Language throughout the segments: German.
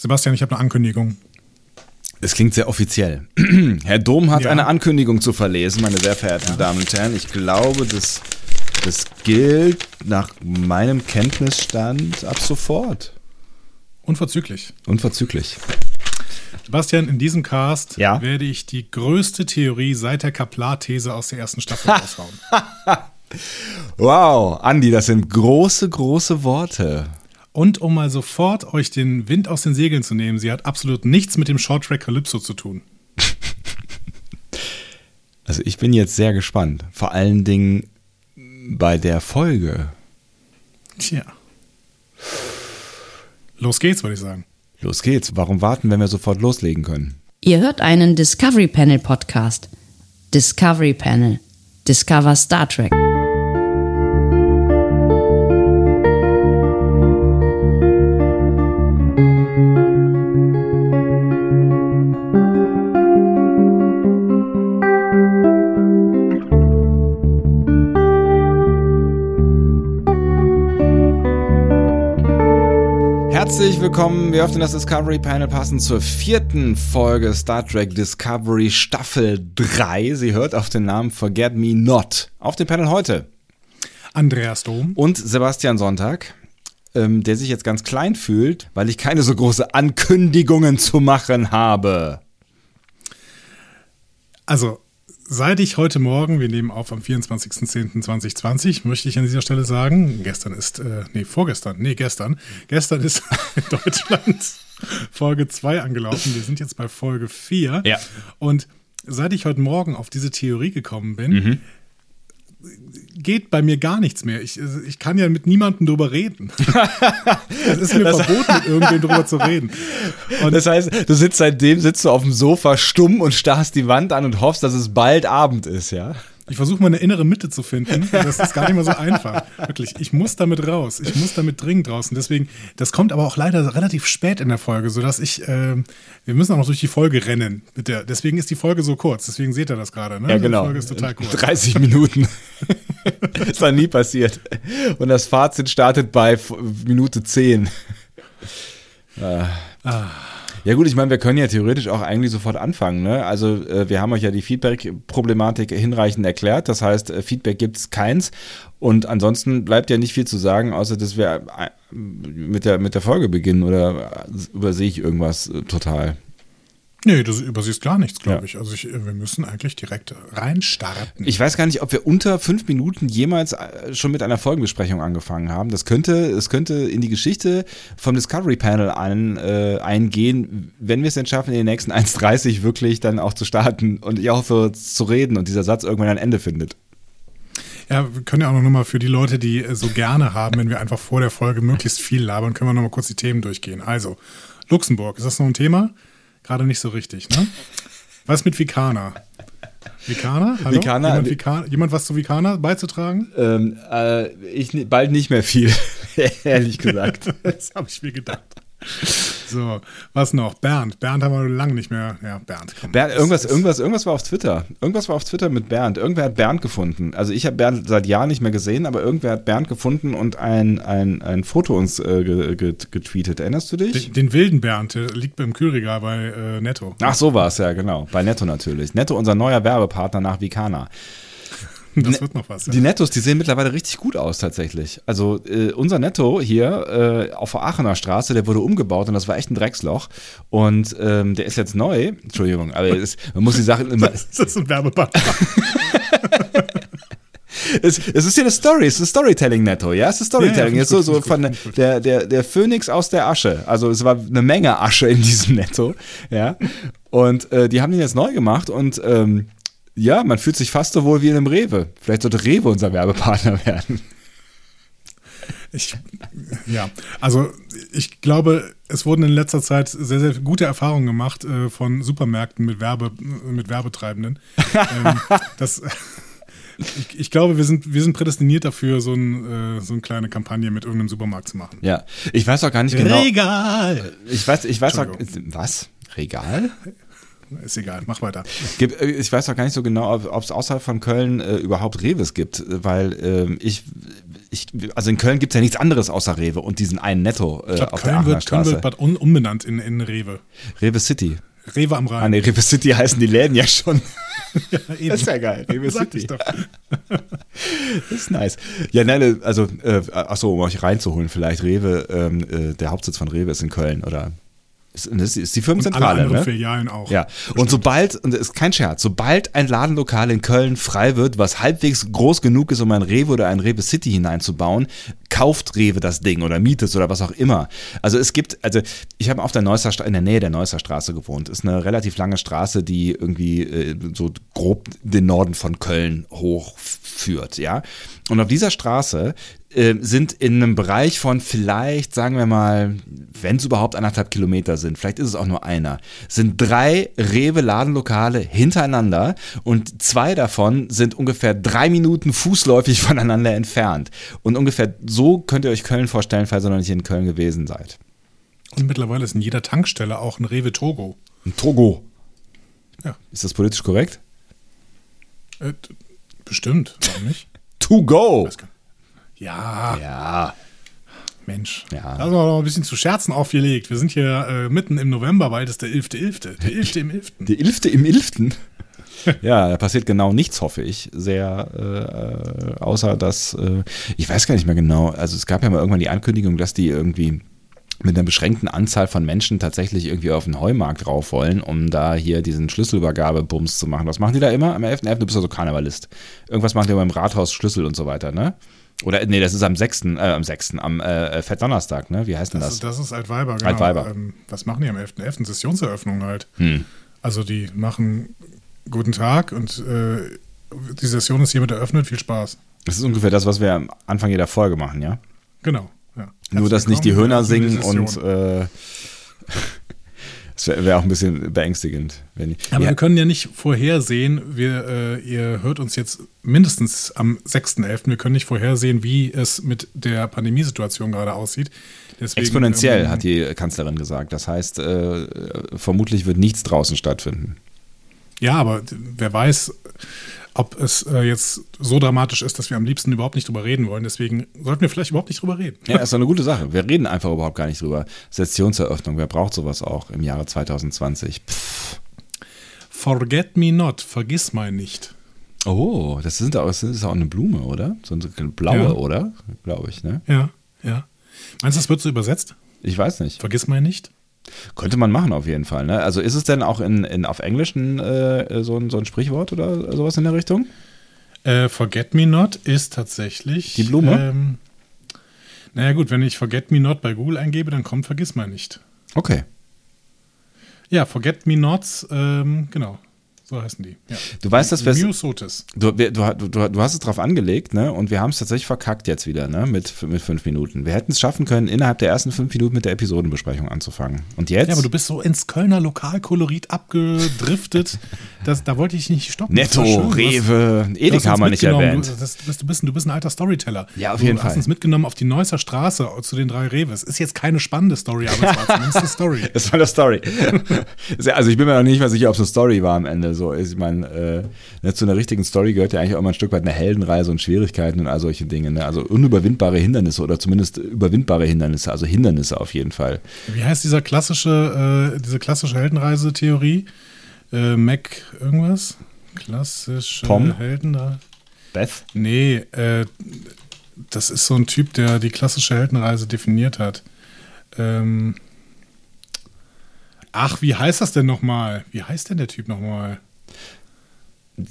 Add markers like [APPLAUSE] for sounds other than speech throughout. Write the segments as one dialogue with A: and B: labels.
A: Sebastian, ich habe eine Ankündigung.
B: Es klingt sehr offiziell. [CLEARS THROAT] Herr Dom hat ja. eine Ankündigung zu verlesen, meine sehr verehrten ja. Damen und Herren. Ich glaube, das, das gilt nach meinem Kenntnisstand ab sofort.
A: Unverzüglich.
B: Unverzüglich.
A: Sebastian, in diesem Cast
B: ja?
A: werde ich die größte Theorie seit der Kaplar-These aus der ersten Staffel raushauen. [LAUGHS]
B: wow, Andi, das sind große, große Worte.
A: Und um mal sofort euch den Wind aus den Segeln zu nehmen, sie hat absolut nichts mit dem Shorttrack Calypso zu tun. [LAUGHS]
B: Also ich bin jetzt sehr gespannt. Vor allen Dingen bei der Folge.
A: Tja. Los geht's, würde ich sagen.
B: Los geht's. Warum warten, wenn wir sofort loslegen können?
C: Ihr hört einen Discovery Panel Podcast. Discovery Panel. Discover Star Trek.
B: Herzlich willkommen, wir öffnen das Discovery Panel passend zur vierten Folge Star Trek Discovery Staffel 3. Sie hört auf den Namen Forget Me Not. Auf dem Panel heute
A: Andreas Dom
B: und Sebastian Sonntag, ähm, der sich jetzt ganz klein fühlt, weil ich keine so große Ankündigungen zu machen habe.
A: Also, Seit ich heute Morgen, wir nehmen auf am 24.10.2020, möchte ich an dieser Stelle sagen, gestern ist, äh, nee, vorgestern, nee, gestern, gestern ist in [LAUGHS] Deutschland Folge 2 angelaufen. Wir sind jetzt bei Folge 4.
B: Ja.
A: Und seit ich heute Morgen auf diese Theorie gekommen bin, mhm geht bei mir gar nichts mehr. Ich, ich kann ja mit niemandem drüber reden. [LAUGHS] es ist mir das verboten, mit irgendwem drüber zu reden.
B: Und das heißt, du sitzt seitdem sitzt du auf dem Sofa stumm und starrst die Wand an und hoffst, dass es bald Abend ist, ja?
A: Ich versuche meine innere Mitte zu finden. Das ist gar nicht mehr so einfach. Wirklich. Ich muss damit raus. Ich muss damit dringend raus. Und deswegen, das kommt aber auch leider relativ spät in der Folge, sodass ich, äh, wir müssen auch noch durch die Folge rennen. Mit der, deswegen ist die Folge so kurz. Deswegen seht ihr das gerade. Ne?
B: Ja, genau. Die Folge ist total kurz. 30 Minuten. [LAUGHS] ist noch nie passiert. Und das Fazit startet bei Minute 10. Ah. ah. Ja gut, ich meine, wir können ja theoretisch auch eigentlich sofort anfangen. Ne? Also äh, wir haben euch ja die Feedback-Problematik hinreichend erklärt. Das heißt, äh, Feedback gibt es keins. Und ansonsten bleibt ja nicht viel zu sagen, außer dass wir äh, mit der, mit der Folge beginnen. Oder äh, übersehe ich irgendwas äh, total?
A: Nee, du übersiehst gar nichts, glaube ja. ich. Also ich, wir müssen eigentlich direkt reinstarten.
B: Ich weiß gar nicht, ob wir unter fünf Minuten jemals äh, schon mit einer Folgenbesprechung angefangen haben. Das könnte, es könnte in die Geschichte vom Discovery Panel ein, äh, eingehen, wenn wir es denn schaffen, in den nächsten 1,30 wirklich dann auch zu starten und ich hoffe zu reden und dieser Satz irgendwann ein Ende findet.
A: Ja, wir können ja auch noch mal für die Leute, die äh, so gerne haben, wenn wir einfach vor der Folge möglichst viel labern, können wir noch mal kurz die Themen durchgehen. Also, Luxemburg, ist das noch ein Thema? Gerade nicht so richtig, ne? Was mit Vikana? Vikana? Hallo?
B: Vikana?
A: Jemand, Vikana, jemand was zu Vikana beizutragen?
B: Ähm, äh, ich bald nicht mehr viel, [LAUGHS] ehrlich gesagt. [LAUGHS]
A: das habe ich mir gedacht. So, was noch? Bernd. Bernd haben wir lange nicht mehr. Ja, Bernd.
B: Komm, Bernd irgendwas, irgendwas, irgendwas war auf Twitter. Irgendwas war auf Twitter mit Bernd. Irgendwer hat Bernd gefunden. Also ich habe Bernd seit Jahren nicht mehr gesehen, aber irgendwer hat Bernd gefunden und ein, ein, ein Foto uns äh, getweetet. Erinnerst du dich?
A: Den, den, wilden Bernd, der liegt beim Kühlregal bei äh, Netto.
B: Ach, so war es ja, genau. Bei Netto natürlich. Netto, unser neuer Werbepartner nach Vicana. [LAUGHS]
A: Das ne- wird noch was.
B: Ja. Die Nettos, die sehen mittlerweile richtig gut aus tatsächlich. Also äh, unser Netto hier äh, auf der Aachener Straße, der wurde umgebaut und das war echt ein Drecksloch. Und ähm, der ist jetzt neu. Entschuldigung, aber ist, man muss die Sachen [LAUGHS] immer.
A: das ist ein Werbepartner. [LAUGHS]
B: Es, es, ist ja eine Story, es ist ein Storytelling-Netto, ja? Es ist Storytelling. Ja, ja, so, so von der, der, der Phönix aus der Asche. Also es war eine Menge Asche in diesem Netto, ja. Und äh, die haben den jetzt neu gemacht und ähm, ja, man fühlt sich fast so wohl wie in einem Rewe. Vielleicht sollte Rewe unser Werbepartner [LAUGHS] werden.
A: Ich, ja, also ich glaube, es wurden in letzter Zeit sehr, sehr gute Erfahrungen gemacht äh, von Supermärkten mit, Werbe, mit Werbetreibenden. [LAUGHS] ähm, das, ich, ich, glaube, wir sind, wir sind prädestiniert dafür, so, ein, äh, so eine kleine Kampagne mit irgendeinem Supermarkt zu machen.
B: Ja, ich weiß auch gar nicht genau.
A: Regal!
B: Ich weiß, ich weiß auch. Was? Regal?
A: Ist egal, mach weiter.
B: Äh, ich weiß auch gar nicht so genau, ob es außerhalb von Köln äh, überhaupt Reves gibt, weil äh, ich ich, also in Köln gibt es ja nichts anderes außer Rewe und diesen einen Netto äh,
A: Ich glaub,
B: auf der
A: Köln,
B: Aachener
A: wird, Köln wird bald un, umbenannt in, in Rewe.
B: Rewe City.
A: Rewe am Rhein.
B: Ah, nee, Rewe City heißen die Läden ja schon. [LAUGHS]
A: Ja.
B: Das ist ja geil. Rewe City.
A: doch.
B: Das [LAUGHS] ist nice. Ja, nein, also, äh, achso, um euch reinzuholen, vielleicht Rewe, ähm, äh, der Hauptsitz von Rewe ist in Köln, oder? Ist, das ist die
A: Und alle
B: Firmenzentrale,
A: anderen
B: ne?
A: Filialen auch.
B: Ja, und sobald, und das ist kein Scherz, sobald ein Ladenlokal in Köln frei wird, was halbwegs groß genug ist, um ein Rewe oder ein Rewe City hineinzubauen, kauft Rewe das Ding oder mietet es oder was auch immer. Also es gibt, also ich habe auf der Neusser, in der Nähe der Neusser Straße gewohnt. Ist eine relativ lange Straße, die irgendwie äh, so grob den Norden von Köln hochführt, ja. Und auf dieser Straße äh, sind in einem Bereich von vielleicht, sagen wir mal, wenn es überhaupt anderthalb Kilometer sind, vielleicht ist es auch nur einer, sind drei Rewe-Ladenlokale hintereinander und zwei davon sind ungefähr drei Minuten fußläufig [LAUGHS] voneinander entfernt. Und ungefähr so könnt ihr euch Köln vorstellen, falls ihr noch nicht in Köln gewesen seid.
A: Und mittlerweile ist in jeder Tankstelle auch ein Rewe Togo.
B: Ein Togo.
A: Ja.
B: Ist das politisch korrekt?
A: Äh, bestimmt, warum nicht? [LAUGHS]
B: To go.
A: Ja,
B: Ja.
A: Mensch.
B: Ja.
A: Da haben wir noch ein bisschen zu Scherzen aufgelegt. Wir sind hier äh, mitten im November, bald ist der 11.11. Der 11. im 11.
B: Die Ilfte im Ilften. Ja, da passiert genau nichts, hoffe ich. Sehr, äh, außer dass, äh, ich weiß gar nicht mehr genau, also es gab ja mal irgendwann die Ankündigung, dass die irgendwie mit einer beschränkten Anzahl von Menschen tatsächlich irgendwie auf den Heumarkt rauf wollen, um da hier diesen Schlüsselübergabebums zu machen. Was machen die da immer? Am 11.11. Du bist also Karnevalist. Irgendwas machen die beim Rathaus Schlüssel und so weiter, ne? Oder, nee, das ist am 6., äh, am 6., am äh, Fettdonnerstag, ne? Wie heißt denn
A: Das,
B: das?
A: ist- das ist Altweiber, genau.
B: Altweiber.
A: Ähm, was machen die am 11.11.? Sessionseröffnung halt.
B: Hm.
A: Also die machen guten Tag und äh, die Session ist hiermit eröffnet. Viel Spaß.
B: Das ist ungefähr das, was wir am Anfang jeder Folge machen, ja?
A: Genau. Ja.
B: Nur, dass nicht die
A: der
B: singen und äh, [LAUGHS] das wäre wär auch ein bisschen beängstigend. Wenn die,
A: Aber
B: ja,
A: wir können ja nicht vorhersehen, wir, äh, ihr hört uns jetzt mindestens am 6.11. Wir können nicht vorhersehen, wie es mit der Pandemiesituation gerade aussieht. Deswegen,
B: exponentiell,
A: ähm,
B: hat die Kanzlerin gesagt. Das heißt, äh, vermutlich wird nichts draußen stattfinden.
A: Ja, aber wer weiß, ob es äh, jetzt so dramatisch ist, dass wir am liebsten überhaupt nicht drüber reden wollen. Deswegen sollten wir vielleicht überhaupt nicht drüber reden.
B: Ja, ist doch eine gute Sache. Wir reden einfach überhaupt gar nicht drüber. Sessionseröffnung, wer braucht sowas auch im Jahre 2020? Pff.
A: Forget me not, vergiss mal nicht.
B: Oh, das, sind auch, das ist auch eine Blume, oder? So eine blaue,
A: Ja.
B: oder? Glaube ich, ne?
A: Ja, ja. Meinst du, das wird so übersetzt?
B: Ich weiß nicht.
A: Vergiss mal nicht.
B: Könnte man machen auf jeden Fall. Ne? Also ist es denn auch in, in, auf Englisch äh, so, ein, so ein Sprichwort oder sowas in der Richtung?
A: Äh, Forget Me Not ist tatsächlich.
B: Die Blume?
A: Ähm, naja, gut, wenn ich Forget Me Not bei Google eingebe, dann kommt Vergiss mal nicht.
B: Okay.
A: Ja, Forget Me Nots, ähm, genau. So heißen die. Ja.
B: Du weißt, dass wir
A: Myosotis.
B: du, du, du, du hast es drauf angelegt, ne? Und wir haben es tatsächlich verkackt jetzt wieder, ne? Mit, mit fünf Minuten. Wir hätten es schaffen können, innerhalb der ersten fünf Minuten mit der Episodenbesprechung anzufangen. Und jetzt?
A: Ja, aber du bist so ins Kölner Lokalkolorit abgedriftet. [LAUGHS] das, da wollte ich nicht stoppen. Das
B: Netto,
A: schön. Du hast-
B: Rewe,
A: Du hast
B: Edeka haben wir nicht erwähnt.
A: Du, das, du, bist, du, bist, du ein alter Storyteller.
B: Ja, auf
A: du
B: jeden
A: hast
B: Fall.
A: uns mitgenommen auf die Neusser Straße zu den drei Reves. Ist jetzt keine spannende Story, aber es war [LAUGHS] zumindest eine Story.
B: Das war eine Story. [LAUGHS] also ich bin mir noch nicht mal sicher, ob es eine Story war am Ende. So, ich meine, äh, ne, zu einer richtigen Story gehört ja eigentlich auch immer ein Stück weit eine Heldenreise und Schwierigkeiten und all solche Dinge. Ne? Also unüberwindbare Hindernisse oder zumindest überwindbare Hindernisse, also Hindernisse auf jeden Fall.
A: Wie heißt dieser klassische, äh, diese klassische Heldenreise-Theorie? Äh, Mac irgendwas? Klassische
B: Tom?
A: Heldenreise.
B: Beth?
A: Nee, äh, das ist so ein Typ, der die klassische Heldenreise definiert hat. Ähm, ach, wie heißt das denn nochmal? Wie heißt denn der Typ nochmal?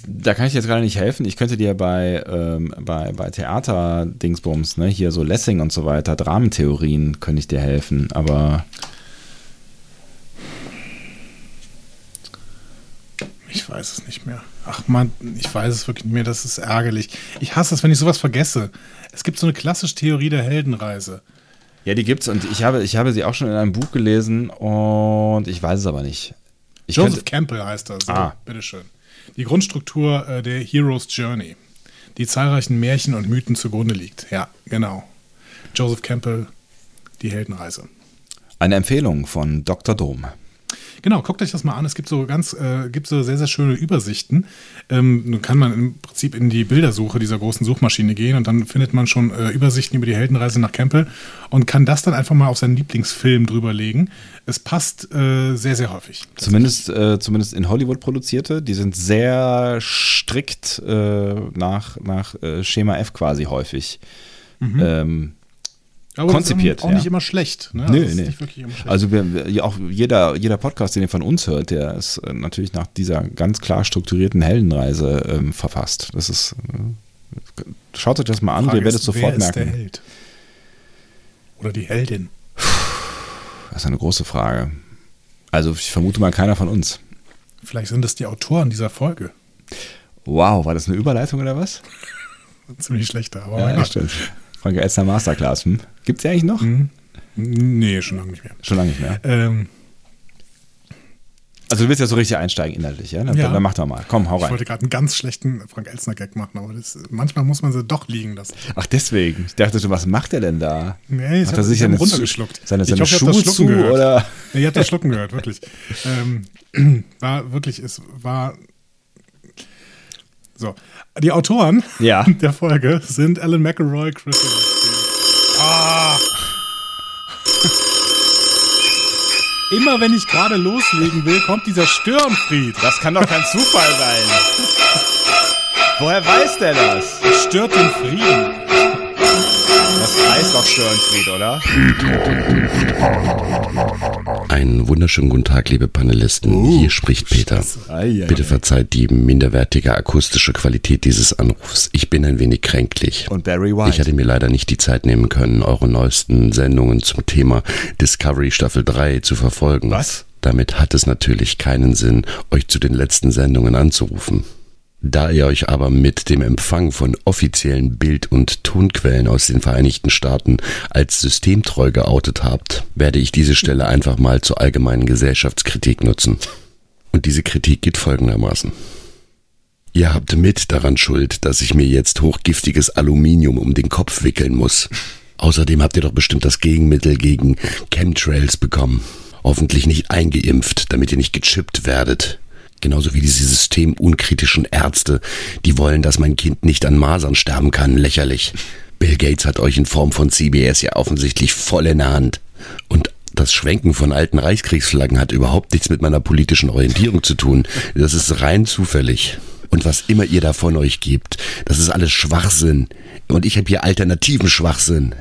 B: Da kann ich jetzt gerade nicht helfen. Ich könnte dir bei, ähm, bei, bei Theater-Dingsbums, ne, hier so Lessing und so weiter, Dramentheorien, könnte ich dir helfen, aber
A: Ich weiß es nicht mehr. Ach man, ich weiß es wirklich nicht mehr. Das ist ärgerlich. Ich hasse es, wenn ich sowas vergesse. Es gibt so eine klassische Theorie der Heldenreise.
B: ja, die gibt's und ich habe, ich habe sie auch schon in einem Buch gelesen und ich weiß es aber nicht. Ich
A: Joseph
B: könnte,
A: Campbell heißt er. So,
B: Ah.
A: bitteschön. Die Grundstruktur äh, der Hero's Journey, die zahlreichen Märchen und Mythen zugrunde liegt. Ja, genau. Joseph Campbell, die Heldenreise.
B: eine Empfehlung von Dr. Dom.
A: Genau, guckt euch das mal an. Es gibt so ganz, äh, gibt so sehr, sehr schöne Übersichten. Ähm, nun kann man im Prinzip in die Bildersuche dieser großen Suchmaschine gehen und dann findet man schon äh, Übersichten über die Heldenreise nach Kempel und kann das dann einfach mal auf seinen Lieblingsfilm drüberlegen. Es passt äh, sehr, sehr häufig.
B: Zumindest, äh, zumindest in Hollywood produzierte. Die sind sehr strikt äh, nach, nach äh, Schema F quasi häufig. Mhm. Ähm,
A: aber
B: konzipiert.
A: auch
B: ja.
A: nicht immer schlecht. Ne?
B: Nee, nee. Also wir, auch jeder, jeder Podcast, den ihr von uns hört, der ist äh, natürlich nach dieser ganz klar strukturierten Heldenreise ähm, verfasst. Das ist, äh, schaut euch das mal an, Frage ihr werdet es sofort wer merken. Ist der Held?
A: Oder die Heldin?
B: Das ist eine große Frage. Also ich vermute mal keiner von uns.
A: Vielleicht sind es die Autoren dieser Folge.
B: Wow, war das eine Überleitung oder was? [LAUGHS]
A: Ziemlich schlechter, aber
B: ja, stimmt. Frank Elstner Masterclass. Hm? Gibt es die eigentlich noch? Mhm.
A: Nee, schon lange nicht mehr.
B: Schon lange nicht mehr. Ähm, also du willst ja so richtig einsteigen inhaltlich, ja? Dann, ja. dann mach doch mal. Komm, hau rein.
A: Ich wollte gerade einen ganz schlechten Frank Elstner Gag machen, aber das, manchmal muss man sie doch liegen lassen.
B: Ach deswegen. Ich dachte schon, was macht er denn da?
A: Nee, ich
B: Hat er sich
A: seine, runtergeschluckt.
B: Seine, seine ich hoffe, Schuhe zu gehört. oder?
A: Nee, ihr habt das Schlucken gehört, wirklich. [LAUGHS] Ähm, [CLEARS THROAT] war wirklich, es war so, die Autoren
B: ja. [LAUGHS]
A: der Folge sind Alan McElroy, Chris Ah! [LAUGHS] Immer wenn ich gerade loslegen will, kommt dieser Störenfried.
B: Das kann doch kein Zufall sein. Woher weiß der das?
A: Das stört den Frieden.
B: Das heißt doch Störenfried, oder?
D: Einen wunderschönen guten Tag, liebe Panelisten. Uh, Hier spricht Peter. Bitte verzeiht die minderwertige akustische Qualität dieses Anrufs. Ich bin ein wenig kränklich.
B: Und Barry White.
D: Ich hatte mir leider nicht die Zeit nehmen können, eure neuesten Sendungen zum Thema Discovery Staffel 3 zu verfolgen.
B: Was?
D: Damit hat es natürlich keinen Sinn, euch zu den letzten Sendungen anzurufen. Da ihr euch aber mit dem Empfang von offiziellen Bild- und Tonquellen aus den Vereinigten Staaten als systemtreu geoutet habt, werde ich diese Stelle einfach mal zur allgemeinen Gesellschaftskritik nutzen. Und diese Kritik geht folgendermaßen. Ihr habt mit daran schuld, dass ich mir jetzt hochgiftiges Aluminium um den Kopf wickeln muss. Außerdem habt ihr doch bestimmt das Gegenmittel gegen Chemtrails bekommen. Hoffentlich nicht eingeimpft, damit ihr nicht gechippt werdet. Genauso wie diese systemunkritischen Ärzte, die wollen, dass mein Kind nicht an Masern sterben kann. Lächerlich. Bill Gates hat euch in Form von CBS ja offensichtlich voll in der Hand. Und das Schwenken von alten Reichskriegsflaggen hat überhaupt nichts mit meiner politischen Orientierung zu tun. Das ist rein zufällig. Und was immer ihr da von euch gibt, das ist alles Schwachsinn. Und ich habe hier alternativen Schwachsinn.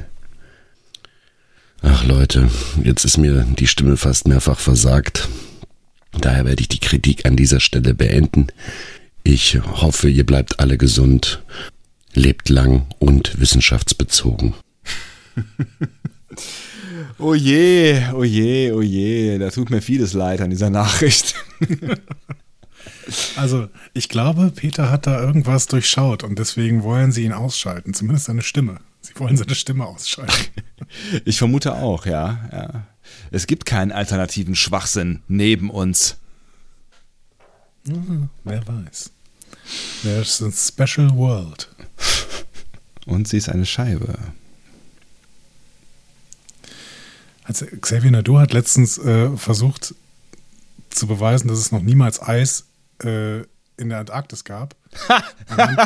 D: Ach Leute, jetzt ist mir die Stimme fast mehrfach versagt. Daher werde ich die Kritik an dieser Stelle beenden. Ich hoffe, ihr bleibt alle gesund, lebt lang und wissenschaftsbezogen. [LAUGHS]
B: oh je, oh je, oh je, da tut mir vieles leid an dieser Nachricht. [LAUGHS]
A: Also, ich glaube, Peter hat da irgendwas durchschaut und deswegen wollen sie ihn ausschalten, zumindest seine Stimme. Sie wollen seine Stimme ausschalten. [LAUGHS]
B: Ich vermute auch, ja, ja. Es gibt keinen alternativen Schwachsinn neben uns.
A: Mhm, wer weiß. There's a special world. [LAUGHS]
B: Und sie ist eine Scheibe.
A: Also Xavier Nadu hat letztens äh, versucht zu beweisen, dass es noch niemals Eis äh, in der Antarktis gab. [LAUGHS] anhand,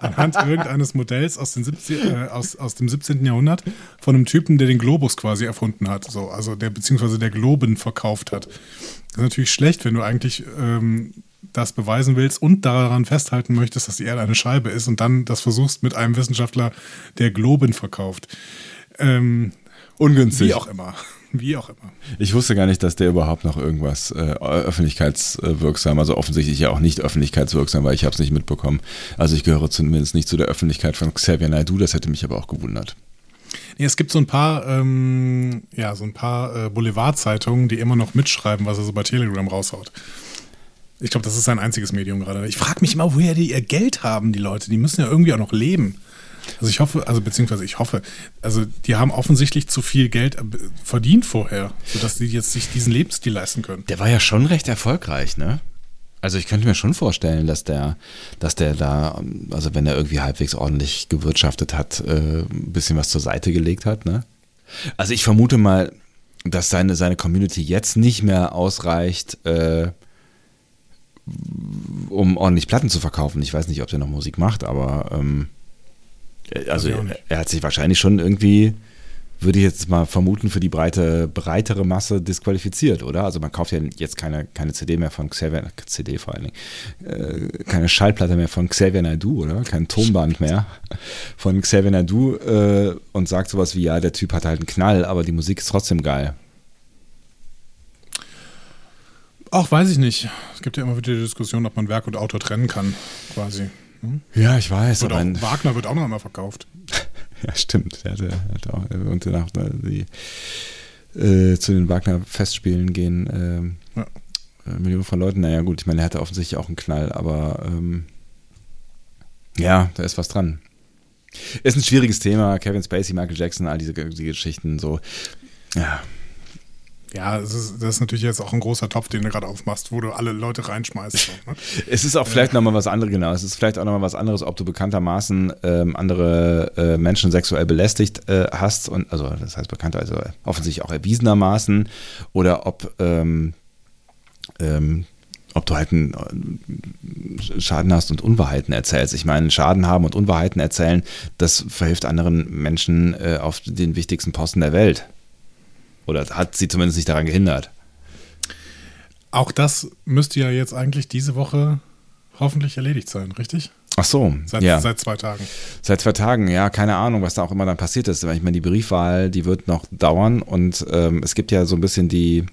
A: anhand irgendeines Modells aus, 17, äh, aus, aus, dem 17. Jahrhundert von einem Typen, der den Globus quasi erfunden hat. So, also der beziehungsweise der Globen verkauft hat. Das ist natürlich schlecht, wenn du eigentlich ähm, das beweisen willst und daran festhalten möchtest, dass die Erde eine Scheibe ist und dann das versuchst mit einem Wissenschaftler, der Globen verkauft. Ähm,
B: Ungünstig.
A: Wie auch immer. [LAUGHS] Wie auch immer.
B: Ich wusste gar nicht, dass der überhaupt noch irgendwas äh, öffentlichkeitswirksam, also offensichtlich ja auch nicht öffentlichkeitswirksam, weil ich habe es nicht mitbekommen. Also ich gehöre zumindest nicht zu der Öffentlichkeit von Xavier Naidoo, das hätte mich aber auch gewundert.
A: Nee, es gibt so ein paar, ähm, ja, so ein paar äh, Boulevardzeitungen, die immer noch mitschreiben, was er so bei Telegram raushaut. Ich glaube, das ist sein einziges Medium gerade. Ich frage mich immer, woher die ihr Geld haben, die Leute. Die müssen ja irgendwie auch noch leben. Also ich hoffe, also beziehungsweise ich hoffe, also die haben offensichtlich zu viel Geld verdient vorher, sodass sie jetzt sich diesen Lebensstil leisten können.
B: Der war ja schon recht erfolgreich, ne? Also ich könnte mir schon vorstellen, dass der, dass der da, also wenn er irgendwie halbwegs ordentlich gewirtschaftet hat, äh, ein bisschen was zur Seite gelegt hat, ne? Also ich vermute mal, dass seine, seine Community jetzt nicht mehr ausreicht, äh, um ordentlich Platten zu verkaufen. Ich weiß nicht, ob der noch Musik macht, aber ähm, also er, hat sich wahrscheinlich schon irgendwie, würde ich jetzt mal vermuten, für die breite, breitere Masse disqualifiziert, oder? Also man kauft ja jetzt keine, keine CD mehr von Xavier, CD vor allen Dingen, äh, keine Schallplatte mehr von Xavier Naidoo, oder? Kein Tonband mehr von Xavier Naidoo äh, und sagt sowas wie, ja, der Typ hat halt einen Knall, aber die Musik ist trotzdem geil.
A: Ach, weiß ich nicht. Es gibt ja immer wieder die Diskussion, ob man Werk und Autor trennen kann, quasi.
B: Hm? Ja, ich weiß.
A: Auch, Wagner wird auch noch einmal verkauft. [LAUGHS]
B: ja, stimmt. Er hatte, hatte auch, und danach die, äh, zu den Wagner-Festspielen gehen äh, ja. Äh, Millionen von Leuten. Naja, gut, ich meine, er hatte offensichtlich auch einen Knall, aber ähm, ja, da ist was dran. Ist ein schwieriges Thema. Kevin Spacey, Michael Jackson, all diese, diese Geschichten so. Ja,
A: ja, das ist, das ist, natürlich jetzt auch ein großer Topf, den du gerade aufmachst, wo du alle Leute reinschmeißt. So,
B: ne? [LAUGHS] es ist auch vielleicht äh, nochmal was anderes, genau. Es ist vielleicht auch nochmal was anderes, ob du bekanntermaßen ähm, andere äh, Menschen sexuell belästigt äh, hast und also das heißt bekannter, also offensichtlich auch erwiesenermaßen oder ob ähm, ähm, ob du halt einen äh, Schaden hast und Unwahrheiten erzählst. Ich meine, Schaden haben und Unwahrheiten erzählen, das verhilft anderen Menschen äh, auf den wichtigsten Posten der Welt. Oder hat sie zumindest nicht daran gehindert?
A: Auch das müsste ja jetzt eigentlich diese Woche hoffentlich erledigt sein, richtig?
B: Ach so,
A: seit,
B: ja.
A: Seit zwei Tagen.
B: Seit zwei Tagen, ja, keine Ahnung, was da auch immer dann passiert ist. Ich meine, die Briefwahl, die wird noch dauern und ähm, es gibt ja so ein bisschen die,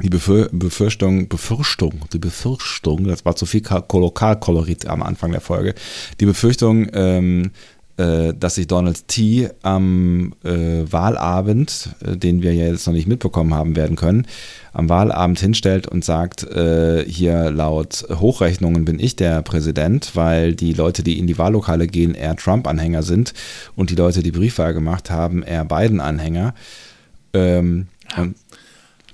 B: die Befür Befürchtung, Befürchtung, die Befürchtung, das war zu viel Lokalkolorit am Anfang der Folge, die Befürchtung, ähm, äh, dass sich Donald T. am äh, Wahlabend, äh, den wir ja jetzt noch nicht mitbekommen haben werden können, am Wahlabend hinstellt und sagt, äh, hier laut Hochrechnungen bin ich der Präsident, weil die Leute, die in die Wahllokale gehen, eher Trump-Anhänger sind und die Leute, die Briefwahl gemacht haben, eher Biden-Anhänger. Ähm,
A: ja. Und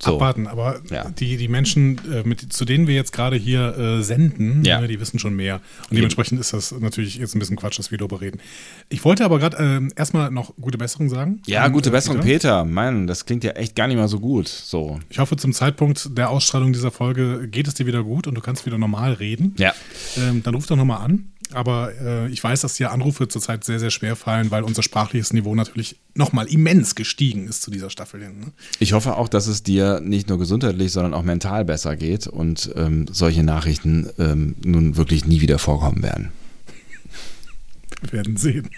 A: so. abwarten. Aber ja. die, die Menschen, äh, mit, zu denen wir jetzt gerade hier äh, senden, ja. äh, die wissen schon mehr. Und dementsprechend ist das natürlich jetzt ein bisschen Quatsch, dass wir darüber reden. Ich wollte aber gerade äh, erstmal noch gute Besserung sagen.
B: Ja, an, gute äh, Besserung, Peter. Peter. Mann, das klingt ja echt gar nicht mal so gut. So.
A: Ich hoffe, zum Zeitpunkt der Ausstrahlung dieser Folge geht es dir wieder gut und du kannst wieder normal reden.
B: Ja.
A: Ähm, dann ruf doch nochmal an. Aber äh, ich weiß, dass dir Anrufe zurzeit sehr, sehr schwer fallen, weil unser sprachliches Niveau natürlich nochmal immens gestiegen ist zu dieser Staffel hin. Ne?
B: Ich hoffe auch, dass es dir nicht nur gesundheitlich, sondern auch mental besser geht und ähm, solche Nachrichten ähm, nun wirklich nie wieder vorkommen werden.
A: Wir werden sehen.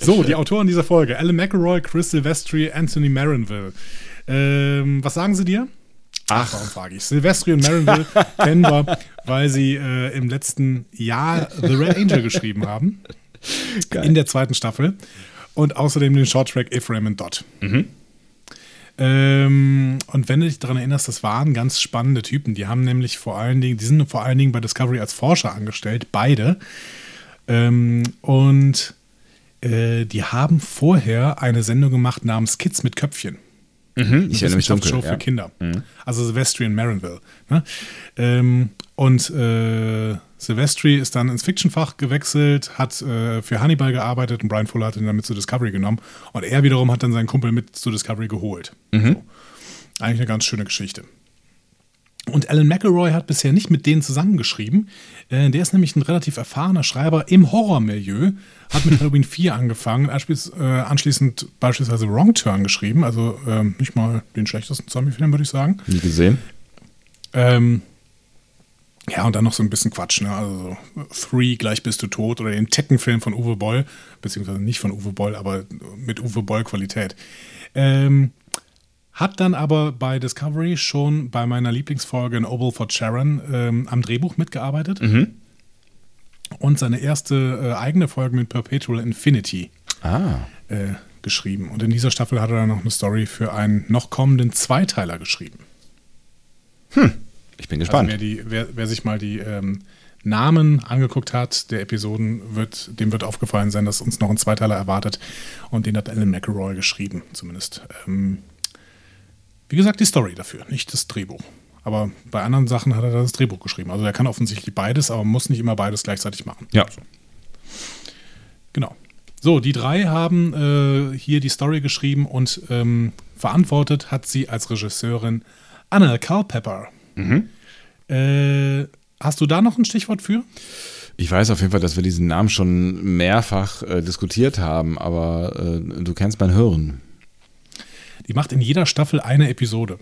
A: so, die Autoren dieser Folge: Alan McElroy, Chris Silvestri, Anthony Marinville. Ähm, was sagen sie dir? Ach, warum frage ich? Silvestri und Marinville kennen [LAUGHS] wir, weil sie äh, im letzten Jahr The Red Angel [LAUGHS] geschrieben haben. Geil. In der zweiten Staffel. Und außerdem den Shorttrack Ephraim and Dot. Mhm. Ähm, und wenn du dich daran erinnerst, das waren ganz spannende Typen. Die haben nämlich vor allen Dingen, die sind vor allen Dingen bei Discovery als Forscher angestellt, beide. Ähm, und äh, die haben vorher eine Sendung gemacht namens Kids mit Köpfchen.
B: Mhm, ich erinnere mich
A: dunkel. Show für ja. Kinder. Mhm. Also Silvestri in Marinville. Ne? Ähm, und äh, Silvestri ist dann ins Fiction-Fach gewechselt, hat äh, für Hannibal gearbeitet und Brian Fuller hat ihn dann mit zu Discovery genommen. Und er wiederum hat dann seinen Kumpel mit zu Discovery geholt. Mhm. So. Eigentlich eine ganz schöne Geschichte. Und Alan McElroy hat bisher nicht mit denen zusammengeschrieben. Äh, der ist nämlich ein relativ erfahrener Schreiber im Horrormilieu, hat mit [LAUGHS] Halloween 4 angefangen, äh, anschließend beispielsweise Wrong Turn geschrieben, also ähm, nicht mal den schlechtesten Zombie-Film, würde ich sagen.
B: Nie gesehen.
A: Ähm, ja, und dann noch so ein bisschen Quatsch, ne? Also Three, gleich bist du tot oder den Tekken-Film von Uwe Boll, beziehungsweise nicht von Uwe Boll, aber mit Uwe Boll-Qualität. Ähm, hat dann aber bei Discovery schon bei meiner Lieblingsfolge in Oval for Sharon ähm, am Drehbuch mitgearbeitet. Mhm. Und seine erste äh, eigene Folge mit Perpetual Infinity
B: ah.
A: äh, geschrieben. Und in dieser Staffel hat er dann noch eine Story für einen noch kommenden Zweiteiler geschrieben.
B: Hm, ich bin gespannt.
A: Also wer, die, wer, wer, sich mal die ähm, Namen angeguckt hat der Episoden, wird, dem wird aufgefallen sein, dass uns noch ein Zweiteiler erwartet. Und den hat Alan McElroy geschrieben, zumindest. Ähm, wie gesagt, die Story dafür, nicht das Drehbuch. Aber bei anderen Sachen hat er das Drehbuch geschrieben. Also er kann offensichtlich beides, aber muss nicht immer beides gleichzeitig machen.
B: Ja.
A: So. Genau. So, die drei haben äh, hier die Story geschrieben und ähm, verantwortet hat sie als Regisseurin Anna Culpepper.
B: Mhm.
A: Äh, hast du da noch ein Stichwort für?
B: Ich weiß auf jeden Fall, dass wir diesen Namen schon mehrfach äh, diskutiert haben, aber äh, du kennst mein Hören.
A: Die macht in jeder Staffel eine Episode.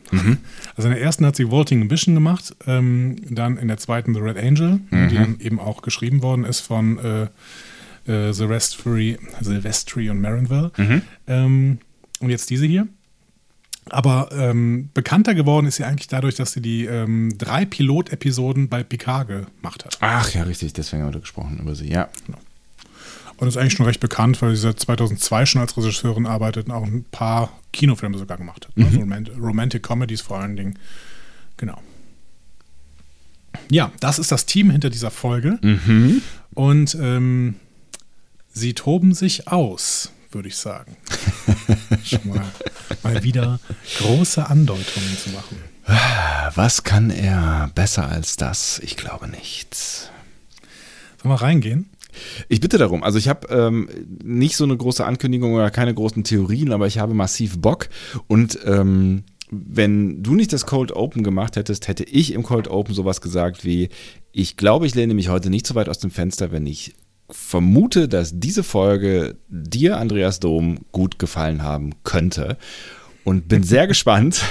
A: Also in der ersten hat sie Vaulting Ambition gemacht, ähm, dann in der zweiten The Red Angel, die dann eben auch geschrieben worden ist von äh, äh, Silvestri, Silvestri und Marinville. Ähm, und jetzt diese hier. Aber ähm, bekannter geworden ist sie eigentlich dadurch, dass sie die ähm, drei Pilot-Episoden bei Picard gemacht hat.
B: Ach ja, richtig, deswegen haben wir gesprochen über sie, ja.
A: Und ist eigentlich schon recht bekannt, weil sie seit 2002 schon als Regisseurin arbeitet und auch ein paar Kinofilme sogar gemacht hat. Ne? So Romant Romantic Comedies vor allen Dingen. Genau. Ja, das ist das Team hinter dieser Folge. Und ähm, sie toben sich aus, würde ich sagen. [LAUGHS] schon mal, mal wieder große Andeutungen zu machen.
B: Was kann er besser als das? Ich glaube nichts.
A: Sollen wir reingehen?
B: Ich bitte darum. Also ich habe ähm, nicht so eine große Ankündigung oder keine großen Theorien, aber ich habe massiv Bock. Und ähm, wenn du nicht das Cold Open gemacht hättest, hätte ich im Cold Open sowas gesagt wie, ich glaube, ich lehne mich heute nicht so weit aus dem Fenster, wenn ich vermute, dass diese Folge dir, Andreas Dom, gut gefallen haben könnte. Und bin sehr [LAUGHS] gespannt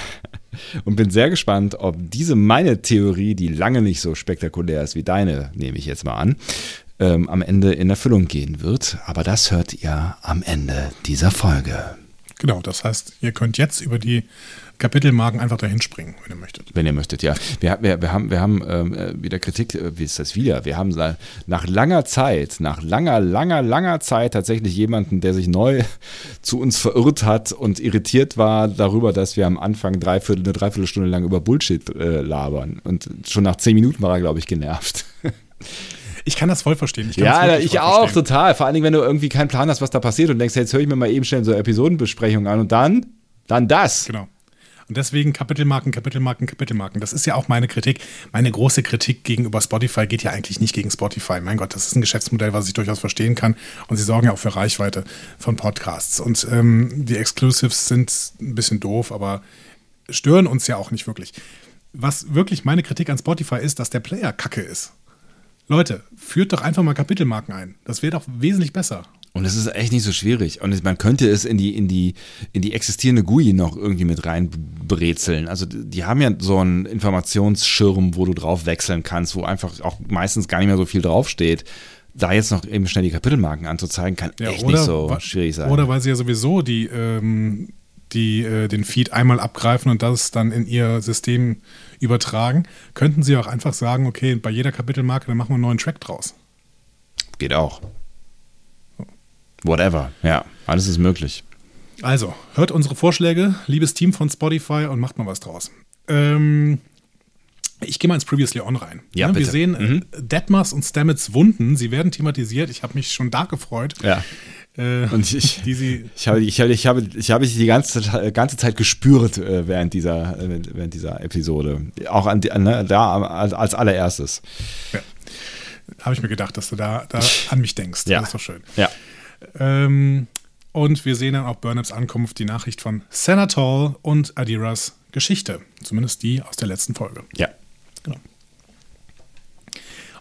B: [LAUGHS] und bin sehr gespannt, ob diese meine Theorie, die lange nicht so spektakulär ist wie deine, nehme ich jetzt mal an, ähm, am Ende in Erfüllung gehen wird. Aber das hört ihr am Ende dieser Folge.
A: Genau, das heißt, ihr könnt jetzt über die Kapitelmarken einfach dahin springen, wenn ihr möchtet.
B: Wenn ihr möchtet, ja. Wir, wir, wir haben, wir haben äh, wieder Kritik, äh, wie ist das wieder? Wir haben nach langer Zeit, nach langer, langer, langer Zeit tatsächlich jemanden, der sich neu [LAUGHS] zu uns verirrt hat und irritiert war darüber, dass wir am Anfang dreiviertel, eine Dreiviertelstunde lang über Bullshit äh, labern. Und schon nach zehn Minuten war er, glaube ich, genervt. [LAUGHS]
A: Ich kann das voll verstehen. Ich
B: Ja, ich auch,
A: verstehen.
B: total. Vor allen Dingen, wenn du irgendwie keinen Plan hast, was da passiert und denkst, jetzt höre ich mir mal eben schnell so eine Episodenbesprechung an und dann, dann das.
A: Genau. Und deswegen Kapitelmarken, Kapitelmarken, Kapitelmarken. Das ist ja auch meine Kritik. Meine große Kritik gegenüber Spotify geht ja eigentlich nicht gegen Spotify. Mein Gott, das ist ein Geschäftsmodell, was ich durchaus verstehen kann. Und sie sorgen ja auch für Reichweite von Podcasts. Und ähm, die Exclusives sind ein bisschen doof, aber stören uns ja auch nicht wirklich. Was wirklich meine Kritik an Spotify ist, dass der Player kacke ist. Leute, führt doch einfach mal Kapitelmarken ein. Das wäre doch wesentlich besser.
B: Und es ist echt nicht so schwierig. Und man könnte es in die, in die, in die existierende GUI noch irgendwie mit reinbrezeln. Also die haben ja so einen Informationsschirm, wo du drauf wechseln kannst, wo einfach auch meistens gar nicht mehr so viel draufsteht. Da jetzt noch eben schnell die Kapitelmarken anzuzeigen, kann echt nicht so schwierig sein.
A: Oder weil sie ja sowieso die, ähm, die, äh, den Feed einmal abgreifen und das dann in ihr System übertragen, könnten sie auch einfach sagen, okay, bei jeder Kapitelmarke, dann machen wir einen neuen Track draus.
B: Geht auch. Whatever. Ja, alles ist möglich.
A: Also, hört unsere Vorschläge, liebes Team von Spotify, und macht mal was draus. Ähm, ich gehe mal ins Previously On rein.
B: Ja,
A: Ne, Wir sehen äh, Detmers und Stamets Wunden, sie werden thematisiert. Ich habe mich schon da gefreut.
B: Ja.
A: Äh,
B: Und ich,
A: die sie
B: ich habe, ich habe, ich habe, ich habe die ganze, ganze Zeit gespürt äh, während dieser, äh, während dieser Episode. Auch an, ne, da als, als allererstes.
A: habe ich mir gedacht, dass du da, da an mich denkst.
B: Ja.
A: Das ist doch schön.
B: Ja.
A: Ähm, und wir sehen dann auch Burnaps Ankunft, die Nachricht von Senatol und Adiras Geschichte. Zumindest die aus der letzten Folge.
B: Ja.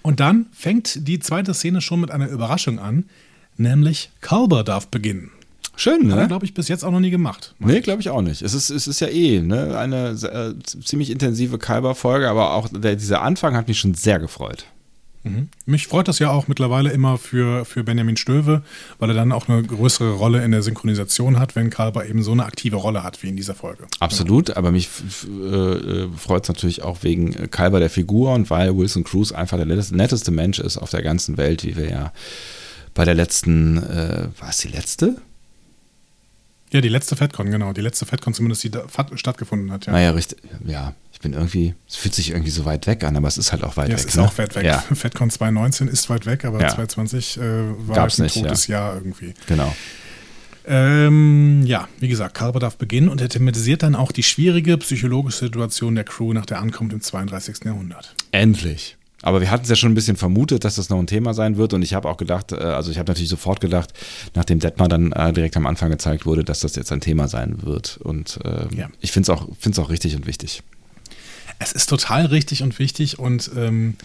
A: Und dann fängt die zweite Szene schon mit einer Überraschung an, nämlich Culber darf beginnen.
B: Schön,
A: Hat er,
B: ne?
A: glaube ich, bis jetzt auch noch nie gemacht.
B: Nee, glaube ich auch nicht. Es ist, es ist ja eh ne, eine äh, ziemlich intensive Kalber-Folge, aber auch der, dieser Anfang hat mich schon sehr gefreut.
A: Mich freut das ja auch mittlerweile immer für, für Benjamin Stöve, weil er dann auch eine größere Rolle in der Synchronisation hat, wenn Kalber eben so eine aktive Rolle hat wie in dieser Folge.
B: Absolut, aber mich f- äh, freut es natürlich auch wegen äh, Kalber der Figur und weil Wilson Cruz einfach der netteste Mensch ist auf der ganzen Welt, wie wir ja bei der letzten, äh, war es die letzte?
A: Ja, die letzte FedCon, genau. Die letzte FedCon zumindest, die da stattgefunden hat. Ja.
B: Naja, richtig, ja, ich bin irgendwie, es fühlt sich irgendwie so weit weg an, aber es ist halt auch weit
A: Ja,
B: weg.
A: es ist
B: ne?
A: auch weit weg.
B: Ja, [LAUGHS]
A: FedCon 2019 ist weit weg, aber
B: Ja.
A: 2020 äh, war
B: Gab's
A: halt ein
B: nicht,
A: totes Jahr irgendwie.
B: genau.
A: Ähm, ja, wie gesagt, Carver darf beginnen und er thematisiert dann auch die schwierige psychologische Situation der Crew nach der Ankunft im 32. Jahrhundert.
B: Endlich. Aber wir hatten es ja schon ein bisschen vermutet, dass das noch ein Thema sein wird. Und ich habe auch gedacht, äh, also ich habe natürlich sofort gedacht, nachdem Detmar dann äh, direkt am Anfang gezeigt wurde, dass das jetzt ein Thema sein wird. Und ähm,
A: Ja.
B: ich finde es auch, find's auch richtig und wichtig.
A: Es ist total richtig und wichtig und ähm,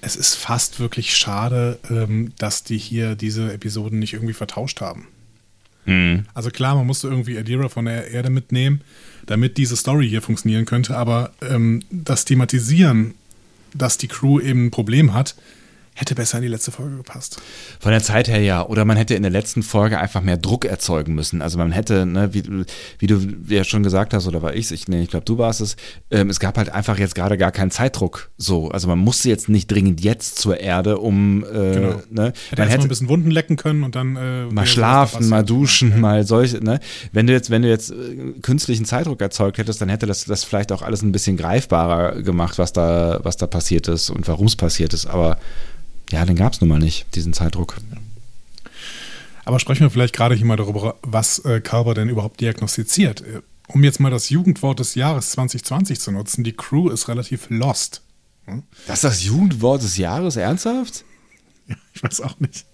A: es ist fast wirklich schade, ähm, dass die hier diese Episoden nicht irgendwie vertauscht haben. Also klar, man musste irgendwie Adira von der Erde mitnehmen, damit diese Story hier funktionieren könnte, aber ähm, das Thematisieren, dass die Crew eben ein Problem hat, hätte besser in die letzte Folge gepasst.
B: Von der Zeit her ja. Oder man hätte in der letzten Folge einfach mehr Druck erzeugen müssen. Also man hätte, ne, wie, du- wie du ja schon gesagt hast, oder war ich's? ich, nee, ich glaube, du warst es, ähm, es gab halt einfach jetzt gerade gar keinen Zeitdruck. So, also man musste jetzt nicht dringend jetzt zur Erde, um äh,
A: Genau.
B: ne,
A: Hätte
B: man
A: mal ein
B: hätte
A: bisschen Wunden lecken können und dann äh,
B: mal schlafen, mal duschen, mal solche, ne? Wenn du jetzt, wenn du jetzt äh, künstlichen Zeitdruck erzeugt hättest, dann hätte das, das vielleicht auch alles ein bisschen greifbarer gemacht, was da, was da passiert ist und warum es passiert ist. Aber ja, den gab es nun mal nicht, diesen Zeitdruck.
A: Aber sprechen wir vielleicht gerade hier mal darüber, was äh, Carver denn überhaupt diagnostiziert. Äh, Um jetzt mal das Jugendwort des Jahres 2020 zu nutzen, die Crew ist relativ lost.
B: Das ist das Jugendwort des Jahres, ernsthaft? [LAUGHS]
A: Ich weiß auch nicht.